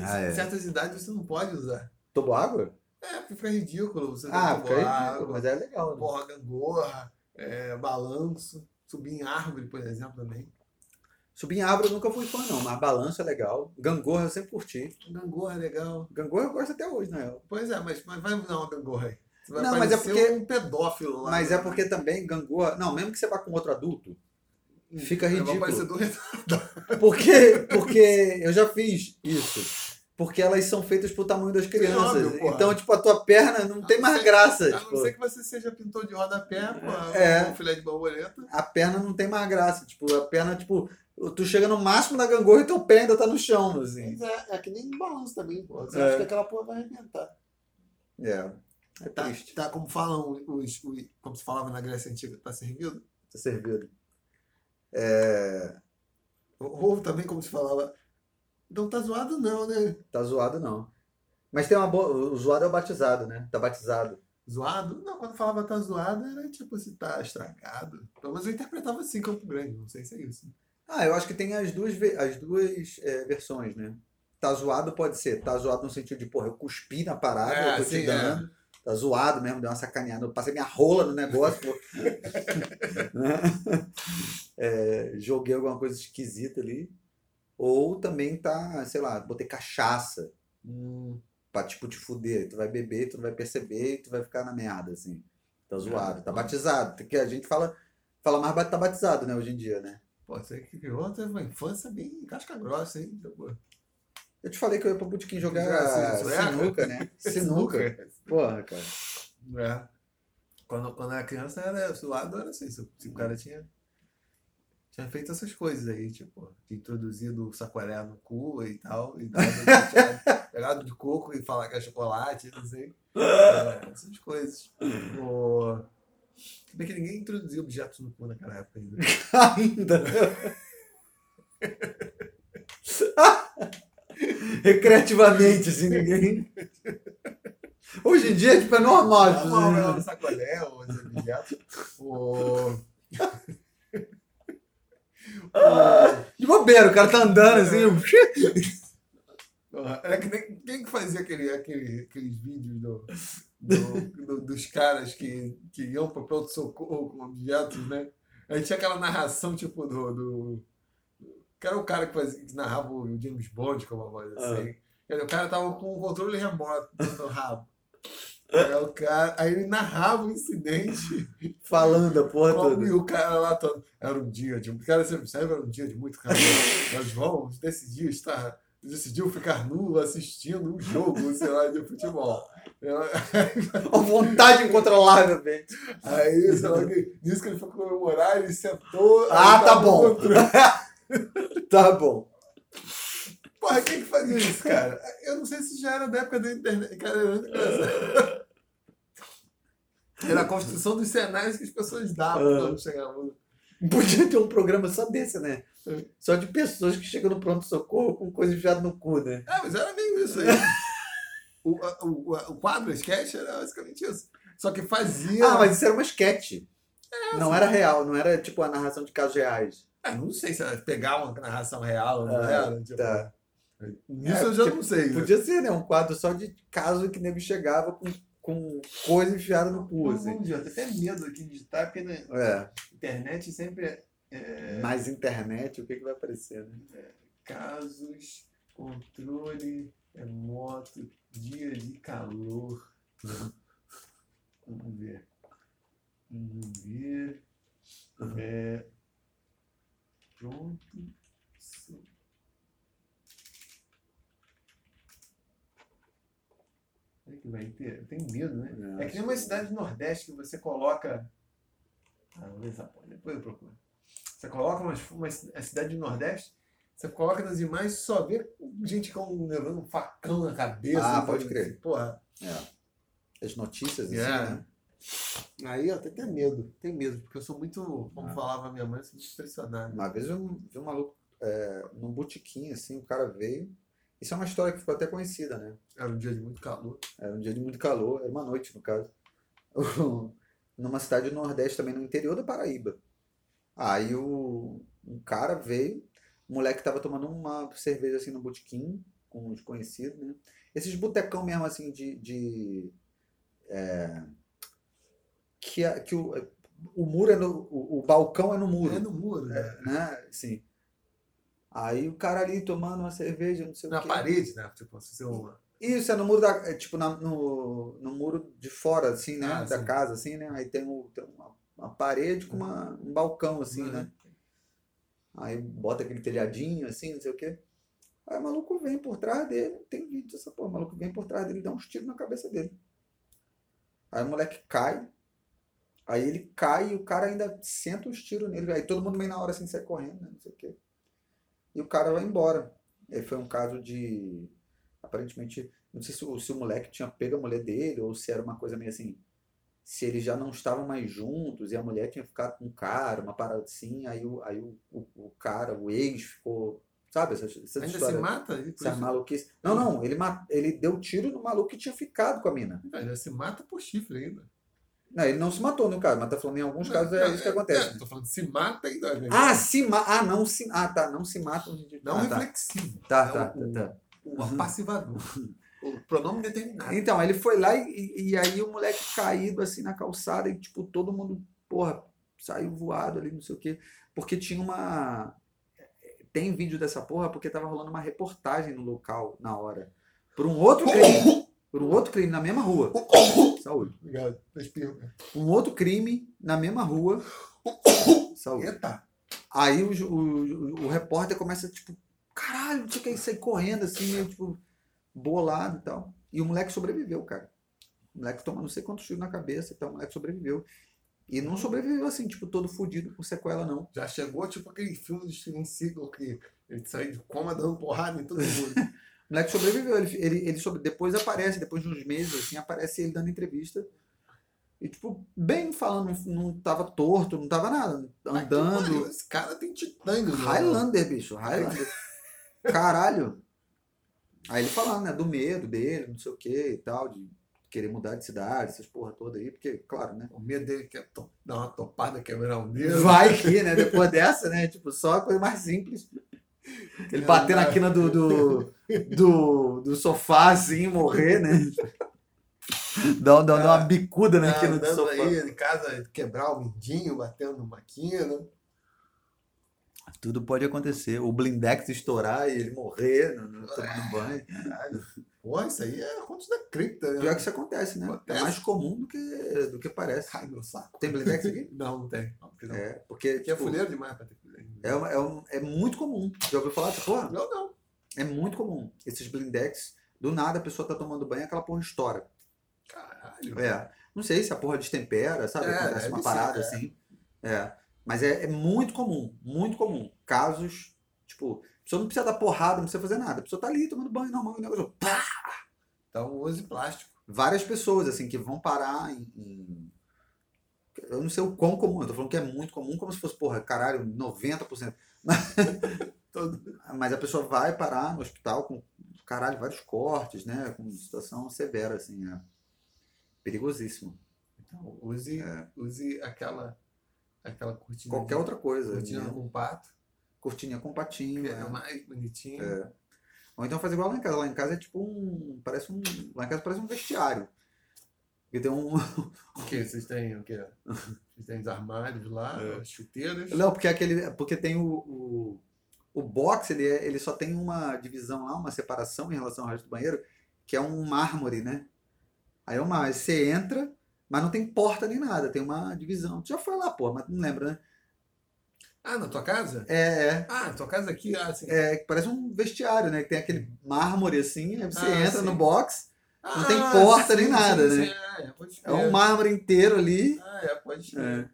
Speaker 1: Ah, é.
Speaker 2: Certas idades você não pode usar.
Speaker 1: Tomou água?
Speaker 2: É, porque fica ridículo. Você
Speaker 1: Ah, fica ridículo,
Speaker 2: água.
Speaker 1: mas é legal. Né?
Speaker 2: Porra, gangorra, é, balanço, subir em árvore, por exemplo, também.
Speaker 1: Subir em árvore eu nunca fui fã, não, mas balanço é legal. Gangorra eu sempre curti.
Speaker 2: Gangorra é legal.
Speaker 1: Gangorra eu gosto até hoje, real.
Speaker 2: Pois é, mas, mas vai dar uma gangorra aí. Você vai
Speaker 1: Não, mas é porque-
Speaker 2: um pedófilo lá.
Speaker 1: Mas
Speaker 2: né?
Speaker 1: é porque também gangorra. Não, mesmo que você vá com outro adulto, fica
Speaker 2: Eu vou
Speaker 1: ridículo.
Speaker 2: parecer doente.
Speaker 1: Porque, porque eu já fiz isso. Porque elas são feitas pro tamanho das crianças.
Speaker 2: óbvio,
Speaker 1: então, tipo, a tua perna não
Speaker 2: A
Speaker 1: tem
Speaker 2: não
Speaker 1: mais
Speaker 2: ser-
Speaker 1: graça.
Speaker 2: A
Speaker 1: tipo,
Speaker 2: não ser que você seja pintor de rodapé, pô,
Speaker 1: É.
Speaker 2: um filé de borboleta.
Speaker 1: A perna não tem mais graça. Tipo, a perna, tipo, tu chega no máximo da gangorra e teu pé ainda tá no chão, assim.
Speaker 2: É, é que nem balanço também, pô. Você
Speaker 1: É.
Speaker 2: acha que aquela porra vai arrebentar.
Speaker 1: É. É
Speaker 2: Tá,
Speaker 1: triste.
Speaker 2: tá como falam os, os- Como se falava na Grécia Antiga, tá servido?
Speaker 1: Tá servido. É.
Speaker 2: Ou ou também como se falava. Não tá zoado, não, né?
Speaker 1: Tá zoado, não. Mas tem uma boa. O zoado é o batizado, né? Tá batizado.
Speaker 2: Zoado? Não, quando falava tá zoado, era tipo se tá estragado. Pelo menos eu interpretava assim Campo Grande, não sei se é isso.
Speaker 1: Ah, eu acho que tem as duas, as duas é, versões, né? Tá zoado pode ser. Tá zoado no sentido de, porra, eu cuspi na parada,
Speaker 2: É,
Speaker 1: eu tô
Speaker 2: sim,
Speaker 1: te dando. Tá zoado mesmo, deu uma sacaneada. Eu passei minha rola no negócio, pô. Né? É, joguei alguma coisa esquisita ali. Ou também tá, sei lá, botei cachaça
Speaker 2: Hum,
Speaker 1: pra, tipo, te fuder. Tu vai beber, tu não vai perceber e tu vai ficar na merda, assim. Tá zoado,
Speaker 2: É.
Speaker 1: tá batizado. Porque a gente fala, fala mais tá batizado, né, hoje em dia, né?
Speaker 2: pô, você que criou, teve uma infância bem casca grossa, hein?
Speaker 1: Eu te falei que eu ia pro Botequim jogar
Speaker 2: sueca?
Speaker 1: sinuca, né? Sinuca. Porra, cara.
Speaker 2: É. Quando, quando era criança, era zoado, era assim. Se o cara tinha, tinha feito essas coisas aí, tipo, tinha introduzido o sacolé no cu e tal, e dado, pegado de coco e falar que é chocolate, não sei. É, essas coisas. O... Se bem que ninguém introduziu objetos no cu naquela época ainda.
Speaker 1: Ainda. Recreativamente, assim, ninguém. Hoje em dia, tipo, é normal. tipo,
Speaker 2: Não,
Speaker 1: assim,
Speaker 2: não, no sacolé, ou os objetos. O...
Speaker 1: De bobeira, o cara tá andando assim.
Speaker 2: Era que nem quem que fazia aquele, aquele, aqueles vídeos do, do- do- dos caras que, que iam para pronto-socorro com objetos, né? Aí tinha aquela narração, tipo, do. do que era o cara que, fazia, que narrava o James Bond, como uma voz assim. Quer dizer, O cara tava com o controle remoto no rabo. Aí, o cara, aí ele narrava o incidente
Speaker 1: Falando a porra toda.
Speaker 2: e o cara lá todo. Era um dia de. O cara sempre sabe, era um dia de muito calor. Nós vamos decidir estar. Decidiu ficar nu assistindo um jogo, sei lá, de futebol.
Speaker 1: Uma vontade incontrolável, velho.
Speaker 2: Aí, sei lá, que- nisso que ele foi comemorar, ele sentou.
Speaker 1: Ah, tá bom. Tá bom.
Speaker 2: Porra, quem que fazia isso, cara? Eu não sei se já era da época da internet. Cara, era muito engraçado. Era a construção dos cenários que as pessoas davam
Speaker 1: Ah.
Speaker 2: quando chegavam.
Speaker 1: Podia ter um programa só desse, né? Só de pessoas que chegam no pronto-socorro com coisa enfiada no cu, né?
Speaker 2: Ah, mas era meio isso aí. o, o, o, quadro, a sketch, era basicamente isso. Só que fazia.
Speaker 1: Ah, mas isso era uma sketch. não era real, não era tipo a narração de casos reais.
Speaker 2: Ah, não sei se ela pegava uma narração real, não
Speaker 1: Ah,
Speaker 2: era? Tipo,
Speaker 1: Tá.
Speaker 2: Nisso
Speaker 1: É,
Speaker 2: eu já
Speaker 1: tipo,
Speaker 2: não sei. né?
Speaker 1: Podia ser, né? Um quadro só de caso que o nego chegava com, com coisa enfiada no cu, assim.
Speaker 2: dia, eu tenho até medo aqui de digitar, porque na
Speaker 1: É.
Speaker 2: internet sempre é, é,
Speaker 1: Mais internet, o que, que vai aparecer, né?
Speaker 2: casos, controle remoto, dia de calor. Vamos ver. Vamos ver. É, pronto. So- Será que vai ter? Eu tenho medo, né?
Speaker 1: É,
Speaker 2: É que nem uma cidade do Nordeste que você coloca. Ah, ver essa porra, depois eu procuro. Você coloca uma, uma a cidade do Nordeste, você coloca nas imagens e só vê gente com levando um facão na cabeça.
Speaker 1: Ah, pode
Speaker 2: sabe?
Speaker 1: crer.
Speaker 2: Porra.
Speaker 1: É. As notícias, assim,
Speaker 2: É.
Speaker 1: né?
Speaker 2: Aí eu até tenho medo, tenho medo, porque eu sou muito, como
Speaker 1: Ah.
Speaker 2: falava minha mãe, eu sou muito.
Speaker 1: Uma vez eu vi um maluco é, num botequim, assim, o cara veio. Isso é uma história que ficou até conhecida, né?
Speaker 2: Era um dia de muito calor.
Speaker 1: Era um dia de muito calor, era uma noite, no caso. Numa cidade do Nordeste também, no interior da Paraíba. Aí o, um cara veio, o moleque tava tomando uma cerveja assim no botequim, com os conhecidos, né? Esses botecão mesmo, assim, de. de é, que, a- que o, o muro é no. O, o balcão é no muro.
Speaker 2: É no muro, né?
Speaker 1: É, né? Sim. Aí o cara ali tomando uma cerveja, não sei
Speaker 2: Na
Speaker 1: o quê.
Speaker 2: parede, né? Tipo, você uma...
Speaker 1: Isso, é no muro da. é, tipo, na- no, no muro de fora, assim, né?
Speaker 2: Ah,
Speaker 1: da
Speaker 2: sim.
Speaker 1: casa, assim, né? Aí tem, o, tem uma, uma parede com uma, um balcão, assim,
Speaker 2: Uhum.
Speaker 1: né? Aí bota aquele telhadinho, assim, não sei o quê. Aí o maluco vem por trás dele, tem vídeo dessa porra. O maluco vem por trás dele e dá uns tiros na cabeça dele. Aí o moleque cai. Aí ele cai e o cara ainda senta os tiros nele. Aí todo mundo meio na hora assim sai correndo, né? Não sei o quê. E o cara vai embora. Aí foi um caso de. Aparentemente, não sei se o, se o moleque tinha pego a mulher dele ou se era uma coisa meio assim. Se eles já não estavam mais juntos e a mulher tinha ficado com o cara, uma parada assim. Aí o, aí o, o, o cara, o ex, ficou. Sabe essa, essa
Speaker 2: Ainda
Speaker 1: história?
Speaker 2: se mata? E
Speaker 1: Essa maluquice. Não, não, ele, ele deu tiro no maluco que tinha ficado com a mina.
Speaker 2: Ainda se mata por chifre ainda.
Speaker 1: Não, ele não se matou no caso, mas tá falando em alguns casos é isso que acontece.
Speaker 2: É, tô falando se mata ainda. né?
Speaker 1: Ah, se ma Ah, não se. Ah, tá. Não se mata.
Speaker 2: Não
Speaker 1: ah, tá.
Speaker 2: reflexivo.
Speaker 1: Tá,
Speaker 2: É
Speaker 1: tá, tá,
Speaker 2: o-
Speaker 1: tá.
Speaker 2: O passivador. o pronome determinado.
Speaker 1: Então, ele foi lá e, e aí o moleque caído assim na calçada e tipo, todo mundo, porra, saiu voado ali, não sei o quê. Porque tinha uma. Tem vídeo dessa porra porque tava rolando uma reportagem no local na hora. Por um outro crime. Por um outro crime na mesma rua. Saúde.
Speaker 2: Obrigado. Respiro.
Speaker 1: Um outro crime na mesma rua. Saúde.
Speaker 2: Eita.
Speaker 1: Aí o, o, o repórter começa, tipo, caralho, o que, aí sai correndo, assim, meio, tipo, bolado e tal. E o moleque sobreviveu, cara. O moleque toma não sei quantos tiros na cabeça e tal, o moleque sobreviveu. E não sobreviveu assim, tipo, todo fudido com sequela, não.
Speaker 2: Já chegou tipo aquele filme do Steven Seagal que ele sai de coma dando porrada em todo mundo.
Speaker 1: O moleque sobreviveu. Ele, ele, ele sobre, depois aparece, depois de uns meses, assim, aparece ele dando entrevista. E, tipo, bem falando, não tava torto, não tava nada.
Speaker 2: Que
Speaker 1: Andando.
Speaker 2: pariu, Esse cara tem titânio. né?
Speaker 1: Highlander, bicho. Highlander. Caralho. Aí ele falando, né, do medo dele, não sei o que e tal, de querer mudar de cidade, essas porra toda aí, porque, claro, né?
Speaker 2: O medo dele que é to- dar uma topada, quebrar o dedo.
Speaker 1: Vai que, né? Depois dessa, né? Tipo, só a coisa mais simples. Ele bater na quina do, do, do, do sofá, assim, morrer, né? Dá, dá, dá uma bicuda na quina do sofá.
Speaker 2: aí em casa, quebrar o mindinho, batendo numa quina.
Speaker 1: Tudo pode acontecer. O blindex estourar e ele morrer no- no- tomando banho.
Speaker 2: Caralho. Pô, isso aí é contos da cripta, né?
Speaker 1: Pior que isso acontece, né?
Speaker 2: Acontece.
Speaker 1: É mais comum do que, do que parece.
Speaker 2: Ai, meu saco.
Speaker 1: Tem blindex aqui?
Speaker 2: Não, não tem. Não, porque não.
Speaker 1: É, porque
Speaker 2: Porque é
Speaker 1: tipo,
Speaker 2: fuleiro demais pra ter fuleiro.
Speaker 1: É, uma- é, um- é muito comum. Já ouviu falar dessa porra?
Speaker 2: Não, não.
Speaker 1: É muito comum. Esses blindex, do nada a pessoa tá tomando banho e aquela porra estoura.
Speaker 2: Caralho.
Speaker 1: É. Não sei se a porra destempera, sabe?
Speaker 2: É,
Speaker 1: Acontece uma
Speaker 2: ser,
Speaker 1: parada
Speaker 2: é.
Speaker 1: assim. É. Mas é, é muito comum, muito comum. Casos, tipo, a pessoa não precisa dar porrada, não precisa fazer nada. A pessoa tá ali tomando banho normal o negócio. Pá!
Speaker 2: Então use plástico.
Speaker 1: Várias pessoas, assim, que vão parar em. em- Eu não sei o quão comum, eu tô falando que é muito comum, como se fosse, porra, caralho, 90%.
Speaker 2: Todo.
Speaker 1: Mas a pessoa vai parar no hospital com, caralho, vários cortes, né? Com situação severa, assim, é perigosíssimo.
Speaker 2: Então, use,
Speaker 1: É.
Speaker 2: use aquela, aquela cortina.
Speaker 1: Qualquer outra coisa.
Speaker 2: cortina
Speaker 1: né?
Speaker 2: com pato,
Speaker 1: Cortininha com patinho.
Speaker 2: é
Speaker 1: é.
Speaker 2: mais bonitinho.
Speaker 1: É. Ou então fazer igual lá em casa. Lá em casa é tipo um. Parece um. Lá em casa parece um vestiário. Porque tem um.
Speaker 2: O que? Vocês têm o quê? Vocês têm os armários lá,
Speaker 1: É.
Speaker 2: as chuteiras.
Speaker 1: Não, porque aquele. Porque tem o. O, o box, ele, é- ele só tem uma divisão lá, uma separação em relação ao resto do banheiro, que é um mármore, né? Aí é uma. Você entra, mas não tem porta nem nada, tem uma divisão. Tu já foi lá, pô, mas não lembra, né?
Speaker 2: Ah, na tua casa?
Speaker 1: É, é.
Speaker 2: Ah, tua casa aqui, ah, assim.
Speaker 1: É, parece um vestiário, né? Que tem aquele mármore assim, aí você
Speaker 2: Ah,
Speaker 1: entra
Speaker 2: sim.
Speaker 1: no box,
Speaker 2: Ah,
Speaker 1: não tem porta nem
Speaker 2: sim,
Speaker 1: nada,
Speaker 2: sim,
Speaker 1: né?
Speaker 2: sim. Ah, é, pode
Speaker 1: é um mármore inteiro ali.
Speaker 2: Ah, é, pode ser. É.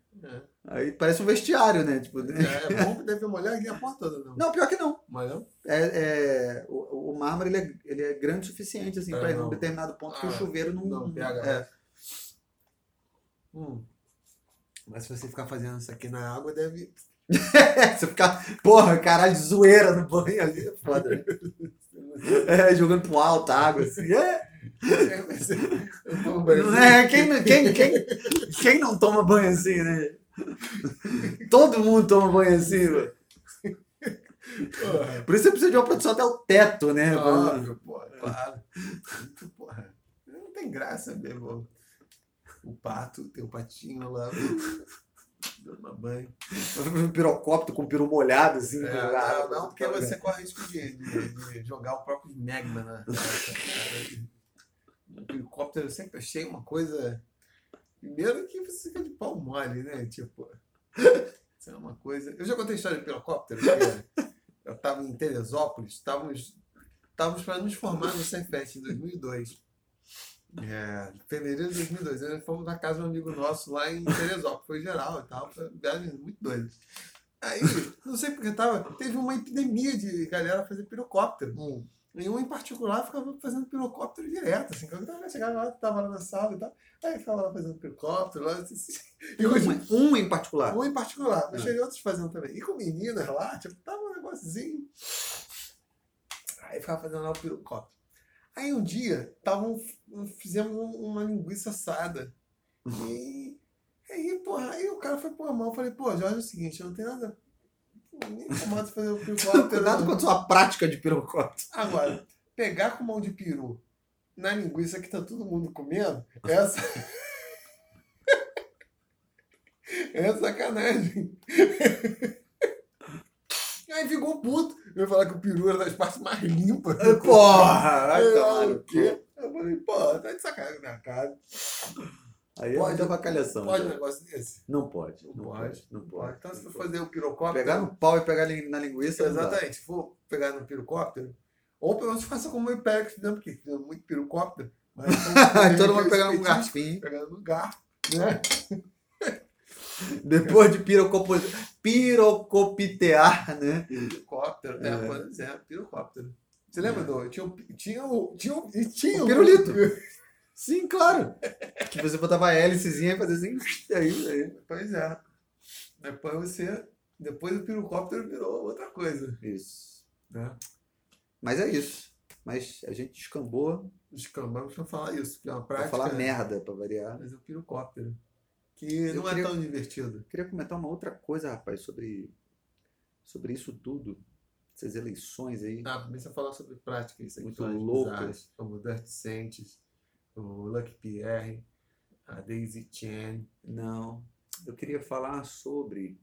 Speaker 1: Aí parece um vestiário, né? Tipo,
Speaker 2: É, é bom que deve molhar aqui a porta toda, não.
Speaker 1: Não, pior que não.
Speaker 2: Mas não?
Speaker 1: É, é, o, o mármore ele é, ele é grande o suficiente assim,
Speaker 2: É,
Speaker 1: para ir num determinado ponto que o
Speaker 2: Ah,
Speaker 1: chuveiro não.
Speaker 2: Não, pega.
Speaker 1: é.
Speaker 2: Hum. Mas se você ficar fazendo isso aqui na água, deve.
Speaker 1: Você ficar, porra, caralho, zoeira no banho ali, é foda. né? É, jogando pro alto a água assim. É,
Speaker 2: Não
Speaker 1: é, quem, não- quem, quem, quem não toma banho assim, né? Todo mundo toma banho assim, mano. Por isso você precisa de uma produção até o teto, né?
Speaker 2: Óbvio, porra, claro. Muito, porra. Não tem graça mesmo. O pato, tem o patinho lá, dando banho.
Speaker 1: Um pirocóptero com peru molhado, assim.
Speaker 2: É,
Speaker 1: com
Speaker 2: não,
Speaker 1: água.
Speaker 2: não, porque você corre risco de, de- de jogar o próprio magma na- O helicóptero eu sempre achei uma coisa. Primeiro que você fica de pau mole, né? Tipo. Isso é uma coisa. Eu já contei a história do helicóptero. Eu estava em Teresópolis, estávamos, estávamos para nos formar no Cefet em 2002. É, fevereiro de 2002. Nós fomos na casa de um amigo nosso lá em Teresópolis. Foi geral e tal. Viagem muito doida. Aí, não sei porque tava, teve uma epidemia de galera fazer pirocóptero. E um em particular ficava fazendo pirocóptero direto, assim. Quando eu chegava lá, tava lá na sala e tal. Aí ficava lá fazendo pirocóptero. Lá, assim, assim. E hoje,
Speaker 1: Um, um em particular.
Speaker 2: um em particular, mas
Speaker 1: Ah.
Speaker 2: tinha outros fazendo também. E com meninas lá, tipo, tava um negocinho. Aí ficava fazendo lá o pirocóptero. Aí um dia, tavam, fizemos um- uma linguiça assada. E aí, porra, aí o cara foi pôr a mão. Eu falei, pô, Jorge, é o seguinte, eu não tenho nada. De fazer o pirocóptero.
Speaker 1: Cuidado com a sua prática de pirocóptero.
Speaker 2: Agora, pegar com mão de peru na linguiça que tá todo mundo comendo, essa. é sacanagem. Aí ficou puto. Eu ia falar que o peru era das partes mais limpas.
Speaker 1: Porra!
Speaker 2: Aí,
Speaker 1: tomar
Speaker 2: ah,
Speaker 1: no
Speaker 2: o quê? Eu falei, pô, tá de sacanagem na cara.
Speaker 1: Aí é
Speaker 2: Pode-
Speaker 1: muita avacalhação.
Speaker 2: Pode um negócio desse?
Speaker 1: Não pode.
Speaker 2: Não
Speaker 1: Não
Speaker 2: pode,
Speaker 1: pode. Não pode.
Speaker 2: Então, se for fazer o pirocóptero.
Speaker 1: Pegar no pau e pegar na linguiça.
Speaker 2: Exatamente. Se for pegar no pirocóptero, ou pelo menos faça como o Império, que porque tem muito pirocóptero. Mas
Speaker 1: Aí todo mundo pegar um garfinho.
Speaker 2: Pegando no garfo, né?
Speaker 1: Depois de pirocopo... pirocopitear, né?
Speaker 2: Pirocóptero, é,
Speaker 1: É.
Speaker 2: pois é, pirocóptero. Você lembra do. Tinha. Tinha. Tinha Tinha
Speaker 1: O pirulito. Sim, claro. Que você botava a hélicezinha e fazia assim. Aí, aí.
Speaker 2: Pois é. Depois você. Depois o pirocóptero virou outra coisa.
Speaker 1: Isso.
Speaker 2: Né?
Speaker 1: Mas é isso. Mas a gente descambou
Speaker 2: Os cambangos vão falar isso, que é uma
Speaker 1: pra
Speaker 2: prática.
Speaker 1: falar merda, pra variar.
Speaker 2: Mas é o pirocóptero. Que
Speaker 1: Eu
Speaker 2: não
Speaker 1: queria-
Speaker 2: é tão divertido.
Speaker 1: Queria comentar uma outra coisa, rapaz, sobre, sobre isso tudo. Essas eleições aí.
Speaker 2: Ah, começa a falar sobre práticas
Speaker 1: Muito loucas.
Speaker 2: como Saints, o Lucky Pierre, a Daisy Chan.
Speaker 1: Não. Eu queria falar sobre.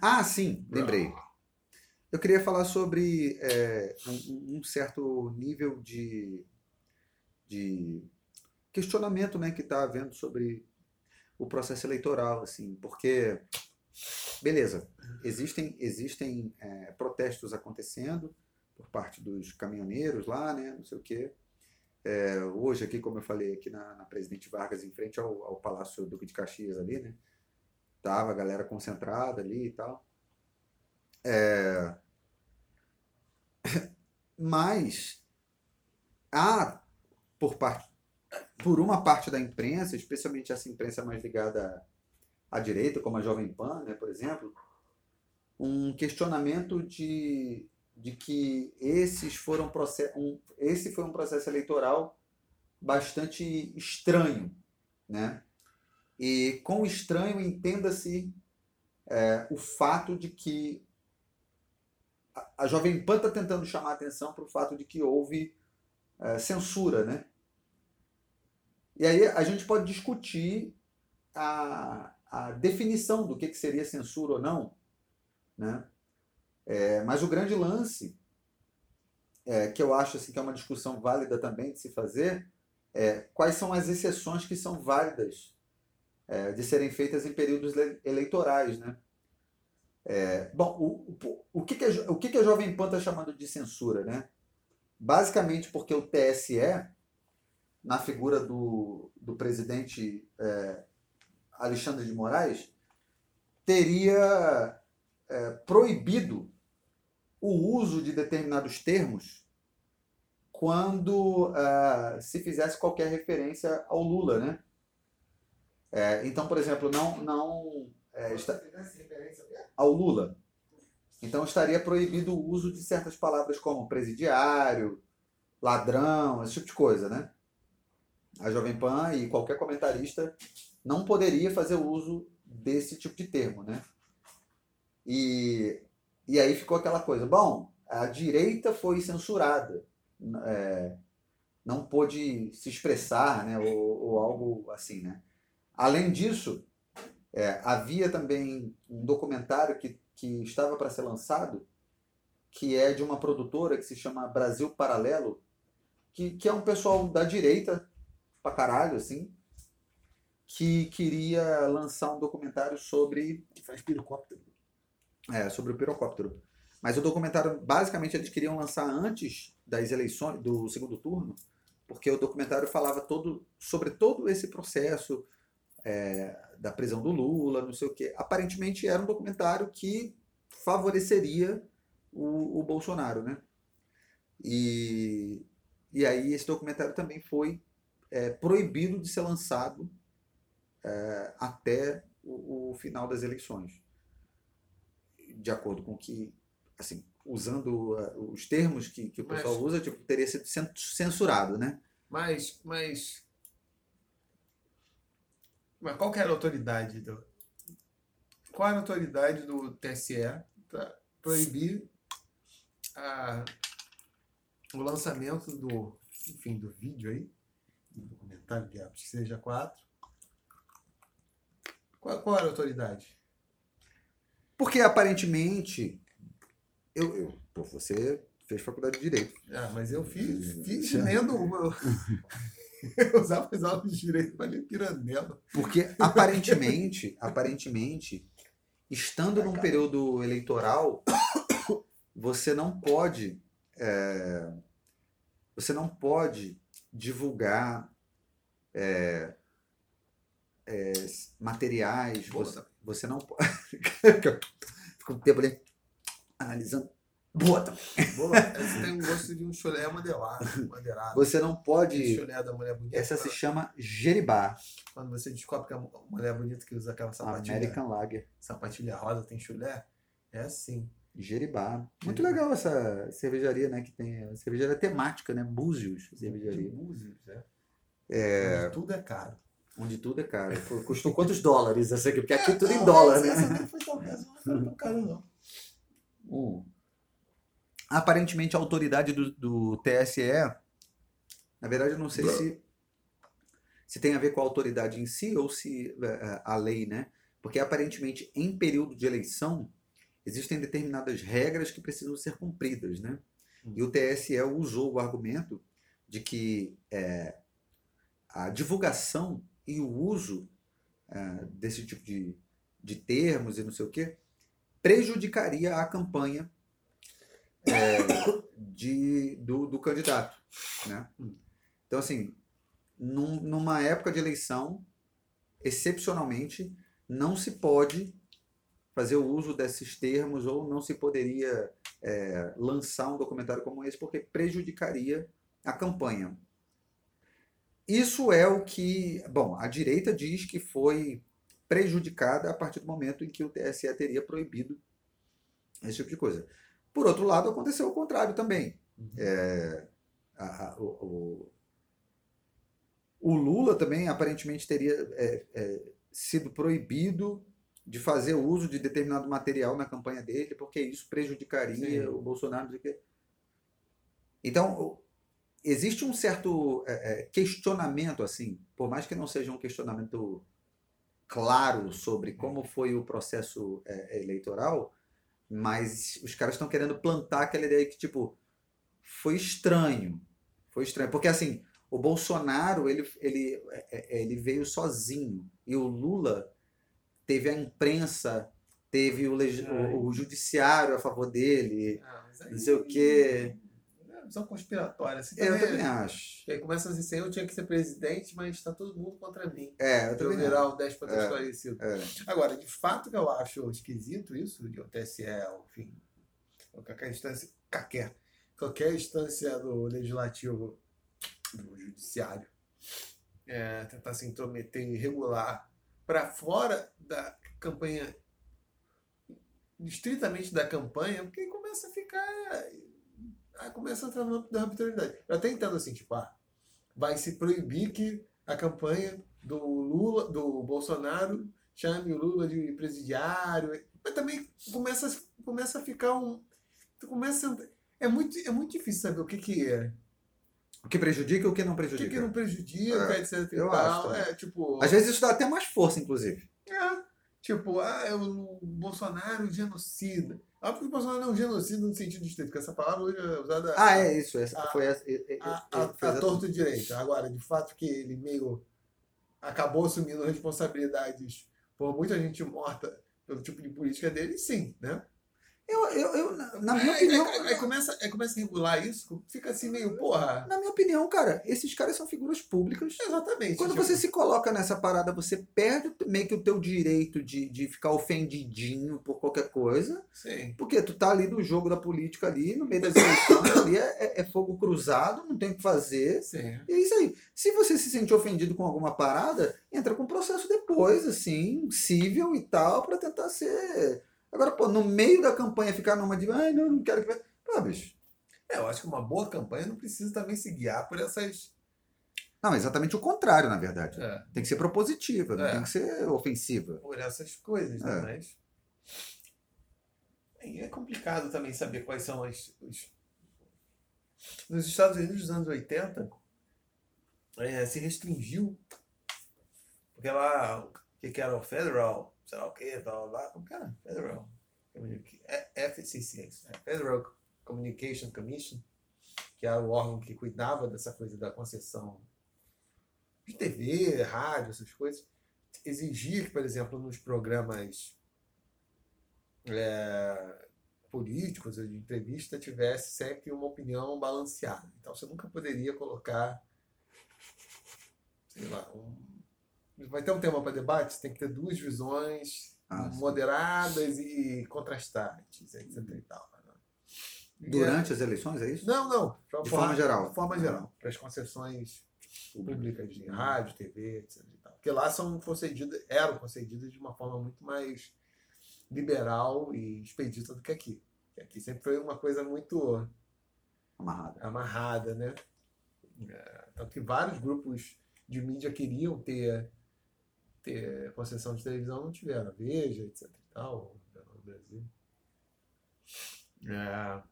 Speaker 1: Ah, sim, lembrei. Eu queria falar sobre é, um, um certo nível de, de questionamento né, que está havendo sobre o processo eleitoral, assim, porque, beleza, existem, existem é, protestos acontecendo por parte dos caminhoneiros lá, né, não sei o quê. É, hoje aqui, como eu falei, aqui na, na Presidente Vargas, em frente ao, ao Palácio Duque de Caxias ali, né, tava a galera concentrada ali e tal. É, mas há por parte por uma parte da imprensa, especialmente essa imprensa mais ligada à direita, como a Jovem Pan, né, por exemplo, um questionamento de, de que esses foram um, esse foi um processo eleitoral bastante estranho, né? E com estranho entenda-se é, o fato de que a, a Jovem Pan está tentando chamar atenção para o fato de que houve é, censura, né? E aí a gente pode discutir a, a definição do que, que seria censura ou não, né? É, mas o grande lance, é, que eu acho assim, que é uma discussão válida também de se fazer, é quais são as exceções que são válidas é, de serem feitas em períodos eleitorais. Né? É, bom, o, o, o, que, que, a, o que, que a Jovem Pan está chamando de censura? Né? Basicamente porque o TSE, na figura do, do presidente é, Alexandre de Moraes, teria é, proibido o uso de determinados termos quando uh, se fizesse qualquer referência ao Lula, né? É, então, por exemplo, não, não é, está... ao Lula. Então estaria proibido o uso de certas palavras como presidiário, ladrão, esse tipo de coisa, né? A Jovem Pan e qualquer comentarista não poderia fazer uso desse tipo de termo, né? E, e aí ficou aquela coisa, bom, a direita foi censurada, é, não pôde se expressar, né, ou, ou, algo assim, né. Além disso, é, havia também um documentário que, que estava para ser lançado, que é de uma produtora que se chama Brasil Paralelo, que, que é um pessoal da direita, pra caralho, assim, que queria lançar um documentário sobre.
Speaker 2: Faz pirocóptero.
Speaker 1: É, sobre o pirocóptero. Mas o documentário, basicamente, eles queriam lançar antes das eleições, do segundo turno, porque o documentário falava todo, sobre todo esse processo é, da prisão do Lula, não sei o quê. Aparentemente era um documentário que favoreceria o, o Bolsonaro, né? E, e aí esse documentário também foi é, proibido de ser lançado é, até o, o final das eleições de acordo com que, assim, usando uh, os termos que, que o pessoal mas, usa, tipo, teria sido censurado, né?
Speaker 2: Mas, mas, mas qual que era a autoridade do, qual era a autoridade do TSE para proibir a, o lançamento do, enfim, do vídeo aí, do documentário de que seja quatro? Qual, qual era a autoridade?
Speaker 1: Porque aparentemente. Eu, eu, pô, você fez faculdade de Direito.
Speaker 2: Ah, mas eu fiz, fiz lendo uma. Eu usava as aulas de direito para ler Pirandello.
Speaker 1: Porque aparentemente, aparentemente, estando num período eleitoral, você não pode. É, você não pode divulgar é, é, materiais. Você, você não pode. Fico um tempo ali analisando. Boa também.
Speaker 2: Boa. Essa tem um gosto de um chulé modelado. madeirado.
Speaker 1: Você não pode.
Speaker 2: chulé da mulher bonita.
Speaker 1: Essa se chama Jeribá.
Speaker 2: Quando você descobre que a mulher bonita que usa aquela sapatilha.
Speaker 1: American Lager.
Speaker 2: Sapatilha rosa tem chulé. É assim.
Speaker 1: Jeribá. Muito legal essa cervejaria, né? Que tem. Cervejaria temática, né? Búzios. Cervejaria.
Speaker 2: Búzios, é.
Speaker 1: é.
Speaker 2: Tudo é caro
Speaker 1: onde tudo é caro. Custou quantos dólares essa aqui? Porque aqui é tudo em dólar, né?
Speaker 2: Essa foi talvez, não foi tão caro, não.
Speaker 1: Uh. Aparentemente, a autoridade do, do TSE, na verdade, eu não sei se, se tem a ver com a autoridade em si ou se uh, a lei, né? Porque aparentemente, em período de eleição, existem determinadas regras que precisam ser cumpridas, né? Hum. E o TSE usou o argumento de que é, a divulgação e o uso uh, desse tipo de, de termos e não sei o quê prejudicaria a campanha é, de, do, do candidato. Né? Então, assim, num, numa época de eleição, excepcionalmente, não se pode fazer o uso desses termos ou não se poderia é, lançar um documentário como esse porque prejudicaria a campanha. Isso é o que, bom, a direita diz que foi prejudicada a partir do momento em que o TSE teria proibido esse tipo de coisa. Por outro lado, aconteceu o contrário também.
Speaker 2: Uhum.
Speaker 1: É, a- a- o, o- Lula também aparentemente teria é, é, sido proibido de fazer uso de determinado material na campanha dele, porque isso prejudicaria
Speaker 2: Sim.
Speaker 1: o Bolsonaro. Então, existe um certo é, é, questionamento, assim, por mais que não seja um questionamento claro sobre como foi o processo é, eleitoral, mas os caras estão querendo plantar aquela ideia que, tipo, foi estranho. Foi estranho. Porque, assim, o Bolsonaro, ele, ele, é, é, ele veio sozinho. E o Lula teve a imprensa, teve o, o, o judiciário a favor dele,
Speaker 2: Ah, aí-
Speaker 1: não sei o quê.
Speaker 2: Visão conspiratória. Assim,
Speaker 1: Eu
Speaker 2: também-
Speaker 1: também acho.
Speaker 2: Aí começa assim, eu tinha que ser presidente, mas está todo mundo contra mim.
Speaker 1: É, eu
Speaker 2: Eu
Speaker 1: também
Speaker 2: virar
Speaker 1: acho.
Speaker 2: o déspota
Speaker 1: É.
Speaker 2: esclarecido.
Speaker 1: É.
Speaker 2: Agora, de fato que eu acho esquisito isso, de o TSE, enfim, qualquer instância, qualquer, qualquer instância do legislativo, do judiciário, é, tentar se intrometer e regular para fora da campanha, estritamente da campanha, porque começa a ficar, aí começa a entrar no âmbito da arbitrariedade. Eu até entendo assim, tipo, ah, vai se proibir que a campanha do Lula, do Bolsonaro, chame o Lula de presidiário, mas também começa, a- começa a ficar um. Começa a- é, muito, é muito difícil saber o que, que é.
Speaker 1: O que prejudica e o que não
Speaker 2: O que,
Speaker 1: prejudica.
Speaker 2: que não prejudica,
Speaker 1: É,
Speaker 2: etc.
Speaker 1: Eu
Speaker 2: tal.
Speaker 1: acho.
Speaker 2: É, tipo.
Speaker 1: Às vezes isso dá até mais força, inclusive.
Speaker 2: É, tipo, ah, é o Bolsonaro genocida. Óbvio que o Bolsonaro não é um genocida no sentido estrito, porque essa palavra hoje é usada
Speaker 1: Ah, é isso. Essa,
Speaker 2: A-
Speaker 1: foi essa, é- é-
Speaker 2: a,
Speaker 1: é-
Speaker 2: a,
Speaker 1: foi
Speaker 2: a
Speaker 1: exatamente-
Speaker 2: torto e direito. Agora, de fato que ele meio acabou assumindo responsabilidades por muita gente morta pelo tipo de política dele, sim, né?
Speaker 1: Eu, eu, eu, na minha
Speaker 2: Aí-
Speaker 1: opinião,
Speaker 2: aí, aí começa, aí começa a regular isso, fica assim meio, porra.
Speaker 1: na minha opinião, cara, esses caras são figuras públicas.
Speaker 2: Exatamente.
Speaker 1: Quando
Speaker 2: tipo,
Speaker 1: você se coloca nessa parada, você perde meio que o teu direito de, de ficar ofendidinho por qualquer coisa,
Speaker 2: Sim.
Speaker 1: porque tu tá ali no jogo da política ali, no meio das eleições, ali é, é- é fogo cruzado, não tem o que fazer.
Speaker 2: Sim.
Speaker 1: E é isso aí. Se você se sentir ofendido com alguma parada, entra com processo depois, assim, civil e tal, pra tentar ser. Agora, pô, no meio da campanha ficar numa de. Ai, não, não quero que. Pô, bicho.
Speaker 2: É, eu acho que uma boa campanha não precisa também se guiar por essas.
Speaker 1: Não, exatamente o contrário, na verdade.
Speaker 2: é,
Speaker 1: Tem que ser propositiva, não
Speaker 2: É.
Speaker 1: tem que ser ofensiva.
Speaker 2: por essas coisas, né?
Speaker 1: É.
Speaker 2: Mas. É complicado também saber quais são as. Os... Nos Estados Unidos dos anos 80, é, se restringiu. Porque lá, o que, que era o Federal, sei lá o que, tal, lá, como que era? Federal. É, FCC, é né? Federal Communication Commission, que era o órgão que cuidava dessa coisa da concessão de TV, rádio, essas coisas exigia que, por exemplo, nos programas é, políticos de entrevista tivesse sempre uma opinião balanceada. Então você nunca poderia colocar, sei lá, um- vai ter um tema para debate, você tem que ter duas visões
Speaker 1: Ah, sim.
Speaker 2: moderadas e contrastantes, etc. E tal. né? E
Speaker 1: Durante as eleições, é
Speaker 2: é-
Speaker 1: isso?
Speaker 2: Não, não.
Speaker 1: De forma geral.
Speaker 2: De forma geral. Para as concessões públicas de rádio, TV, etc. e tal. Porque lá são concedidas, eram concedidas de uma forma muito mais liberal e expedita do que aqui. Que aqui sempre foi uma coisa muito
Speaker 1: Amarrada.
Speaker 2: amarrada, né? É, Tanto que vários grupos de mídia queriam ter, ter concessão de televisão, não tiveram. Veja, etc. e tal, no Brasil. É.